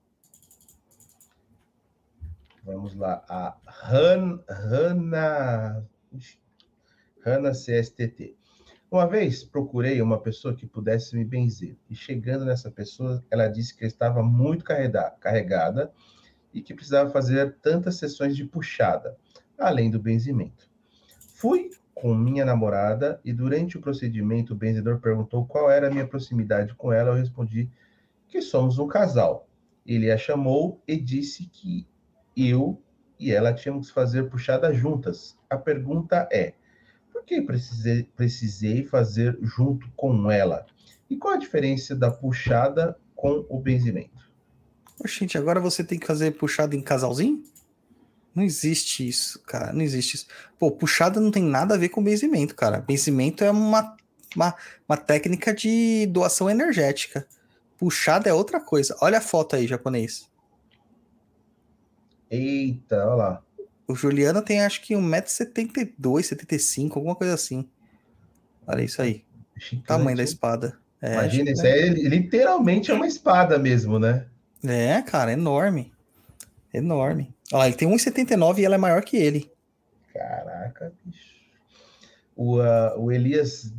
Vamos lá. A Han, Hanna, Hanna CSTT. Uma vez procurei uma pessoa que pudesse me benzer. E chegando nessa pessoa, ela disse que estava muito carrega- carregada e que precisava fazer tantas sessões de puxada, além do benzimento. Fui com minha namorada e durante o procedimento o benzedor perguntou qual era a minha proximidade com ela. Eu respondi que somos um casal. Ele a chamou e disse que eu e ela tínhamos que fazer puxada juntas. A pergunta é: que precisei, precisei fazer junto com ela? E qual a diferença da puxada com o benzimento? Gente, agora você tem que fazer puxada em casalzinho? Não existe isso, cara. Não existe isso. Pô, puxada não tem nada a ver com benzimento, cara. Benzimento é uma, uma, uma técnica de doação energética. Puxada é outra coisa. Olha a foto aí, japonês. Eita, olha lá. O Juliano tem acho que 1,72m, 75 alguma coisa assim. Olha isso aí. Tamanho da espada. É, Imagina, é, isso aí literalmente é uma espada mesmo, né? É, cara, enorme. Enorme. Olha lá, ele tem 1,79 e ela é maior que ele. Caraca, bicho. O, ah, o Elias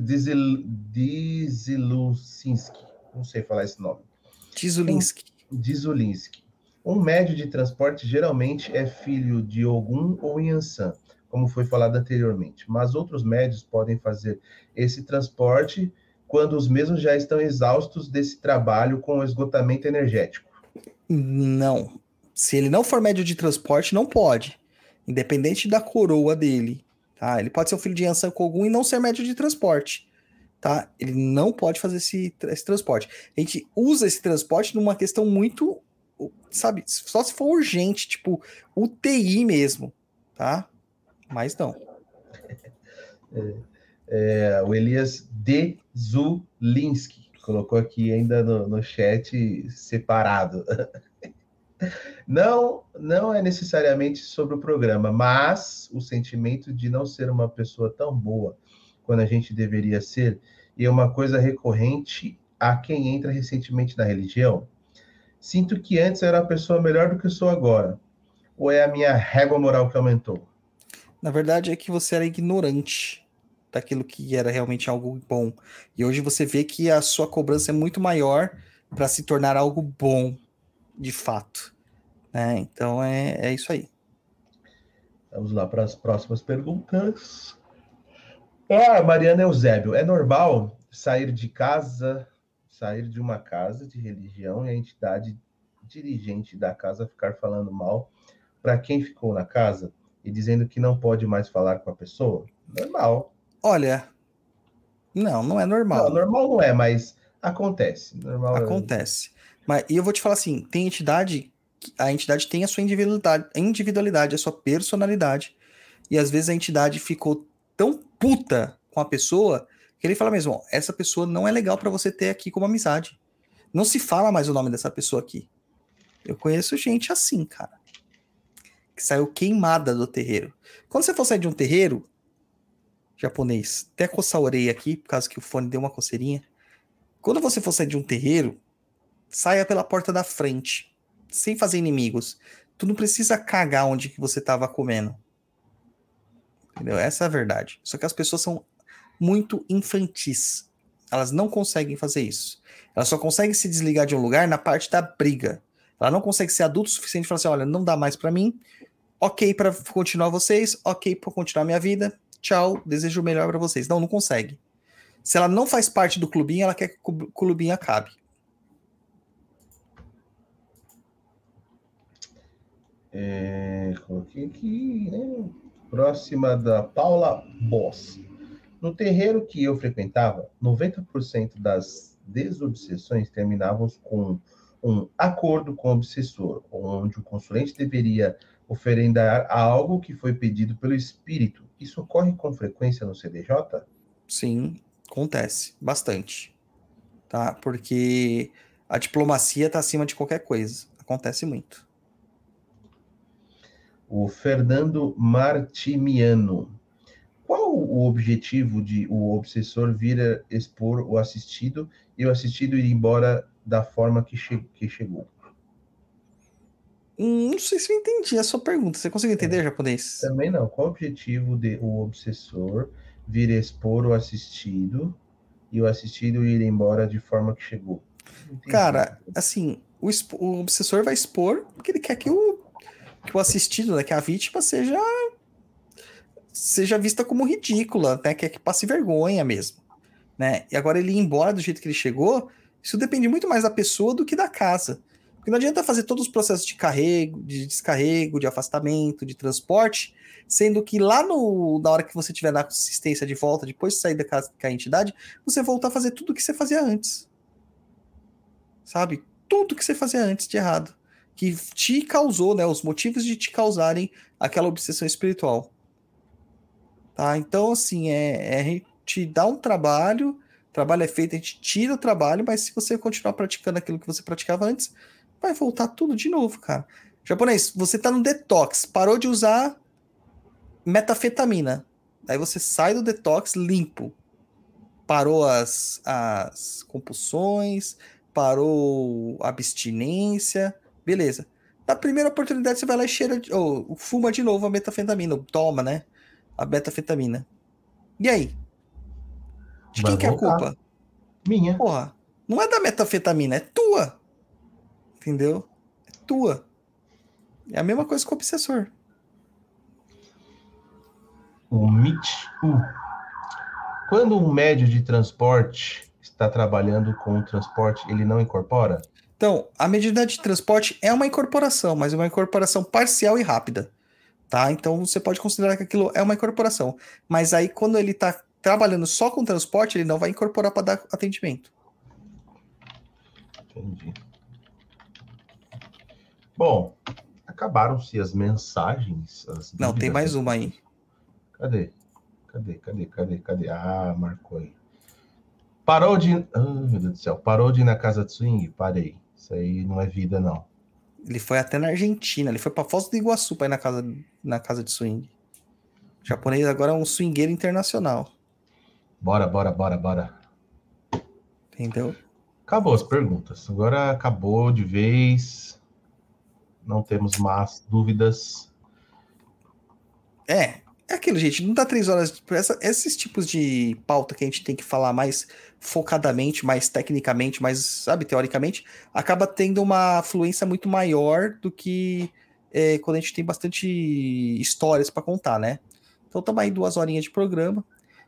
Dizilusinski, não sei falar esse nome. Tizulinski. Dizulinski. Um médio de transporte geralmente é filho de Ogum ou Yansan. como foi falado anteriormente. Mas outros médios podem fazer esse transporte quando os mesmos já estão exaustos desse trabalho com esgotamento energético. Não. Se ele não for médio de transporte, não pode. Independente da coroa dele. Tá? Ele pode ser um filho de Yansan Kogun e não ser médio de transporte. Tá? Ele não pode fazer esse, esse transporte. A gente usa esse transporte numa questão muito, sabe, só se for urgente, tipo UTI mesmo, tá? Mas não. É, é, o Elias de Zulinski colocou aqui ainda no, no chat separado. Não, não é necessariamente sobre o programa, mas o sentimento de não ser uma pessoa tão boa quando a gente deveria ser, e é uma coisa recorrente a quem entra recentemente na religião. Sinto que antes era a pessoa melhor do que sou agora. Ou é a minha régua moral que aumentou? Na verdade é que você era ignorante daquilo que era realmente algo bom. E hoje você vê que a sua cobrança é muito maior para se tornar algo bom, de fato. Né? Então é, é isso aí. Vamos lá para as próximas perguntas. Ah, Mariana Eusébio, é normal sair de casa, sair de uma casa de religião e a entidade dirigente da casa ficar falando mal para quem ficou na casa e dizendo que não pode mais falar com a pessoa? Normal. Olha, não, não é normal. Não, normal não é, mas acontece. Normal é acontece. É... Mas e eu vou te falar assim, tem entidade, a entidade tem a sua individualidade, individualidade, a sua personalidade. E às vezes a entidade ficou tão puta com a pessoa que ele fala mesmo, ó, essa pessoa não é legal para você ter aqui como amizade. Não se fala mais o nome dessa pessoa aqui. Eu conheço gente assim, cara. Que saiu queimada do terreiro. Quando você for sair de um terreiro japonês, até coçar a orelha aqui, por causa que o fone deu uma coceirinha. Quando você for sair de um terreiro, saia pela porta da frente, sem fazer inimigos. Tu não precisa cagar onde que você estava comendo. Entendeu? Essa é a verdade. Só que as pessoas são muito infantis. Elas não conseguem fazer isso. Elas só conseguem se desligar de um lugar na parte da briga. Ela não consegue ser adulto o suficiente para falar assim: olha, não dá mais para mim. Ok para continuar vocês, ok para continuar minha vida. Tchau, desejo o melhor para vocês. Não, não consegue. Se ela não faz parte do clubinho, ela quer que o clubinho acabe. É, coloquei aqui, né? Próxima da Paula Boss. No terreiro que eu frequentava, 90% das desobsessões terminavam com um acordo com o obsessor, onde o consulente deveria oferendar algo que foi pedido pelo espírito. Isso ocorre com frequência no CDJ? Sim, acontece bastante. Tá? Porque a diplomacia está acima de qualquer coisa. Acontece muito o Fernando Martimiano. Qual o objetivo de o obsessor vir expor o assistido e o assistido ir embora da forma que, che que chegou? Hum, não sei se eu entendi a sua pergunta. Você conseguiu entender, é. japonês? Também não. Qual o objetivo de o obsessor vir expor o assistido e o assistido ir embora de forma que chegou? Cara, assim, o, o, obsessor vai expor porque ele quer que o que o assistido, né, que a vítima seja seja vista como ridícula, né, que, é que passe vergonha mesmo, né? E agora ele ir embora do jeito que ele chegou, isso depende muito mais da pessoa do que da casa. Porque não adianta fazer todos os processos de carrego, de descarrego, de afastamento, de transporte, sendo que lá no, na hora que você tiver na assistência de volta, depois de sair da casa com a entidade, você voltar a fazer tudo o que você fazia antes. Sabe? Tudo que você fazia antes de errado que te causou, né, os motivos de te causarem aquela obsessão espiritual. Tá? Então, assim, é, é a gente dá um trabalho, o trabalho é feito, a gente tira o trabalho, mas se você continuar praticando aquilo que você praticava antes, vai voltar tudo de novo, cara. Japonês, você tá no detox, parou de usar metafetamina. Aí você sai do detox limpo. Parou as, as compulsões, parou a abstinência, Beleza. Na primeira oportunidade, você vai lá e cheira, ou fuma de novo a metafetamina, toma, né? A metafetamina. E aí? De quem que é a culpa? Minha. Porra, não é da metafetamina, é tua. Entendeu? É tua. É a mesma coisa com o obsessor. o MIT. Quando um médio de transporte está trabalhando com o transporte, ele não incorpora? Então, a medida de transporte é uma incorporação, mas é uma incorporação parcial e rápida. Tá? Então você pode considerar que aquilo é uma incorporação. Mas aí, quando ele está trabalhando só com transporte, ele não vai incorporar para dar atendimento. Entendi. Bom, acabaram-se as mensagens. As Não, tem mais uma aí. Cadê? Cadê? Cadê? Cadê? Cadê? Ah, marcou aí. Parou de. Ah, meu Deus do céu. Parou de ir na casa de swing? Parei. Isso aí não é vida, não. Ele foi até na Argentina, ele foi para Foz do Iguaçu para ir na casa, na casa de swing. O japonês agora é um swingueiro internacional, Bora, bora, bora, bora. entendeu? Acabou as perguntas. Agora acabou de vez. Não temos mais dúvidas. É, é aquilo, gente. Não dá três horas. Essa- esses tipos de pauta que a gente tem que falar mais focadamente, mais tecnicamente, mais, sabe, teoricamente, acaba tendo uma fluência muito maior do que é, quando a gente tem bastante histórias para contar, né? Então, estamos aí duas horinhas de programa.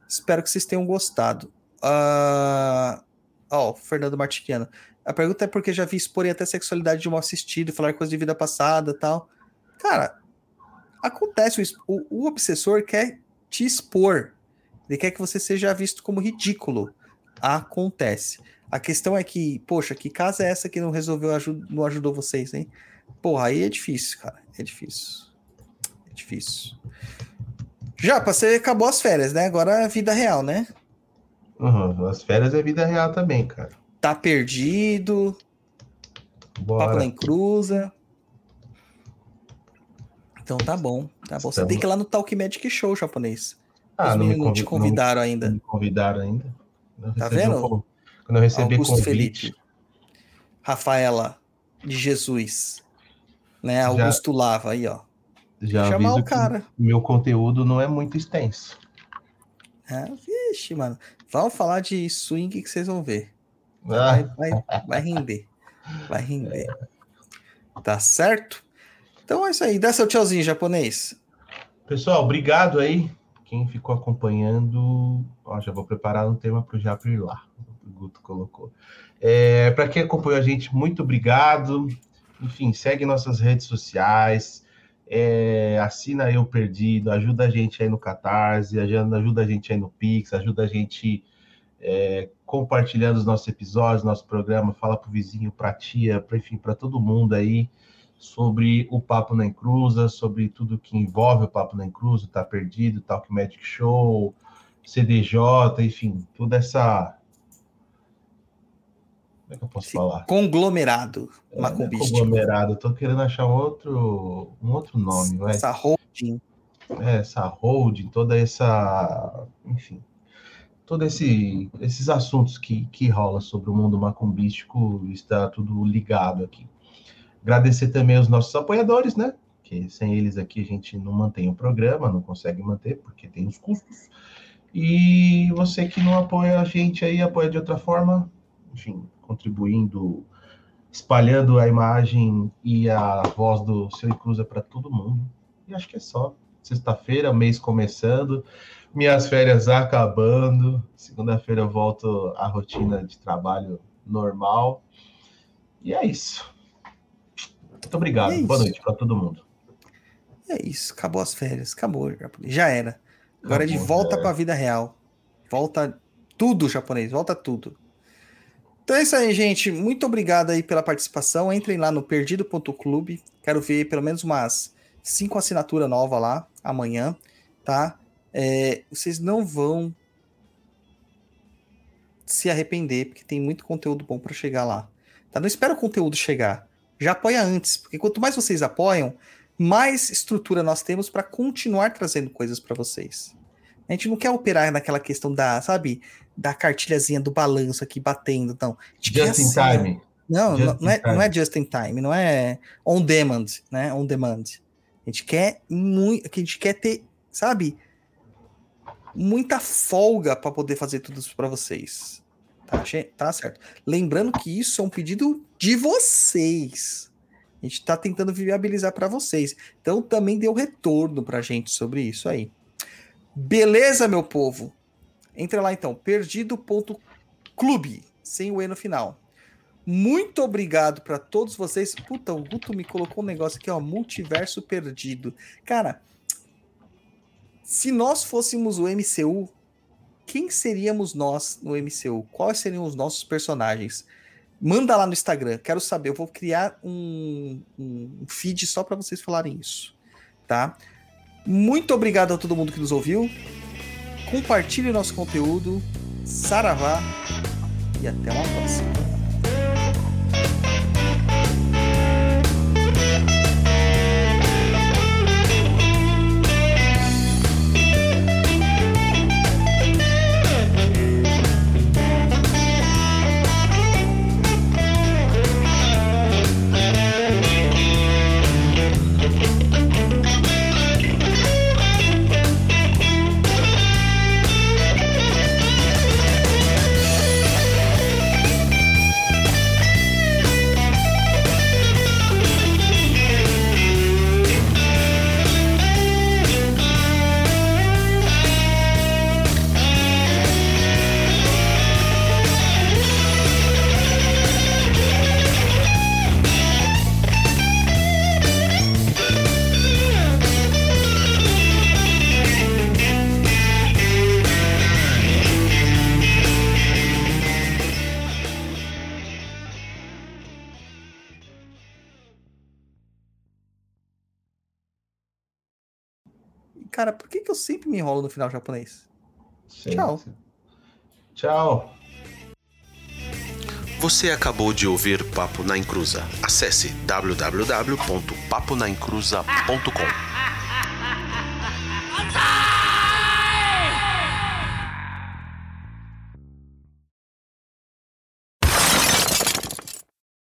Espero que vocês tenham gostado. Ah, Ó, Fernando Martiniano. A pergunta é porque já vi exporem até sexualidade de um assistido, falar coisa de vida passada tal. Cara, acontece, o o, obsessor quer te expor. Ele quer que você seja visto como ridículo. Acontece. A questão é que, poxa, que casa é essa que não resolveu, não ajudou vocês, hein? Porra, aí é difícil, cara. É difícil. É difícil. Já, você acabou as férias, né? Agora é vida real, né? Uhum, As férias é vida real também, cara. Tá perdido, Bora. em cruza. Então tá bom, tá bom. Você Estamos- tem que ir lá no Talk Magic Show japonês. Ah, Os não me, não te não convidaram não ainda. me convidaram ainda. Eu Tá vendo? um quando eu recebi Augusto convite, Felipe. Rafaela de Jesus. Né? Augusto Lava aí, ó. já Chamar o cara. meu conteúdo não é muito extenso. É, vixe, mano. Vamos falar de swing que vocês vão ver. Ah, Vai, vai, vai render. Vai render. Tá certo? Então é isso aí. Dá seu tchauzinho, japonês. Pessoal, obrigado aí. Quem ficou acompanhando, ó, já vou preparar um tema para o Japri ir lá. O Guto colocou. É, para quem acompanhou a gente, muito obrigado. Enfim, segue nossas redes sociais. é, assina Eu Perdido, ajuda a gente aí no Catarse, ajuda ajuda a gente aí no Pix, ajuda a gente é, compartilhando os nossos episódios, nosso programa, fala pro vizinho, pra tia, pra, enfim, para todo mundo aí sobre o Papo na Encruza, sobre tudo que envolve o Papo na Encruza, Tá Perdido, Talk Magic Show, CDJ, enfim, toda essa. Como é que eu posso Esse falar? Conglomerado É, macumbístico. Conglomerado, eu tô querendo achar um outro, um outro nome, vai. Essa holding. É, essa holding, toda essa. Enfim. Todos esse, esses assuntos que, que rola sobre o mundo macumbístico está tudo ligado aqui. Agradecer também aos nossos apoiadores, né? Que sem eles aqui a gente não mantém o programa, não consegue manter, porque tem os custos. E você que não apoia a gente aí, apoia de outra forma, enfim, contribuindo, espalhando a imagem e a voz do Seu Cruza para todo mundo. E acho que é só. Sexta-feira, mês começando, minhas férias acabando. Segunda-feira eu volto à rotina de trabalho normal. E é isso. Muito obrigado. É Boa noite para todo mundo. É isso. Acabou as férias. Acabou. Já era. Agora é de Acabou, volta para a vida real. Volta tudo, japonês. Volta tudo. Então é isso aí, gente. Muito obrigado aí pela participação. Entrem lá no perdido.clube. Quero ver pelo menos umas cinco assinaturas novas lá amanhã, tá? É, vocês não vão se arrepender, porque tem muito conteúdo bom para chegar lá. Tá? Não espera o conteúdo chegar. Já apoia antes, porque quanto mais vocês apoiam, mais estrutura nós temos para continuar trazendo coisas para vocês. A gente não quer operar naquela questão da, sabe, da cartilhazinha do balanço aqui batendo, não. Quer Just in assim, ó. time. Não, Just não, é, in time. não é just in time, não é on demand, né? On demand. A gente quer muito, a gente quer ter, sabe, muita folga para poder fazer tudo isso para vocês. Tá, tá certo. Lembrando que isso é um pedido de vocês. A gente tá tentando viabilizar para vocês. Então também deu retorno pra gente sobre isso aí. Beleza, meu povo? Entra lá então, perdido.clube, sem o E no final. Muito obrigado para todos vocês. Puta, o Guto me colocou um negócio aqui, ó, multiverso perdido. Cara, se nós fôssemos o MCU, quem seríamos nós no MCU? Quais seriam os nossos personagens? Manda lá no Instagram, quero saber. Eu vou criar um, um feed só para vocês falarem isso, tá? Muito obrigado a todo mundo que nos ouviu. Compartilhe nosso conteúdo. Saravá e até uma próxima. que eu sempre me enrolo no final japonês? Sim, Tchau. Sim. Tchau. Você acabou de ouvir Papo na Encruza. Acesse www.paponaencruza.com.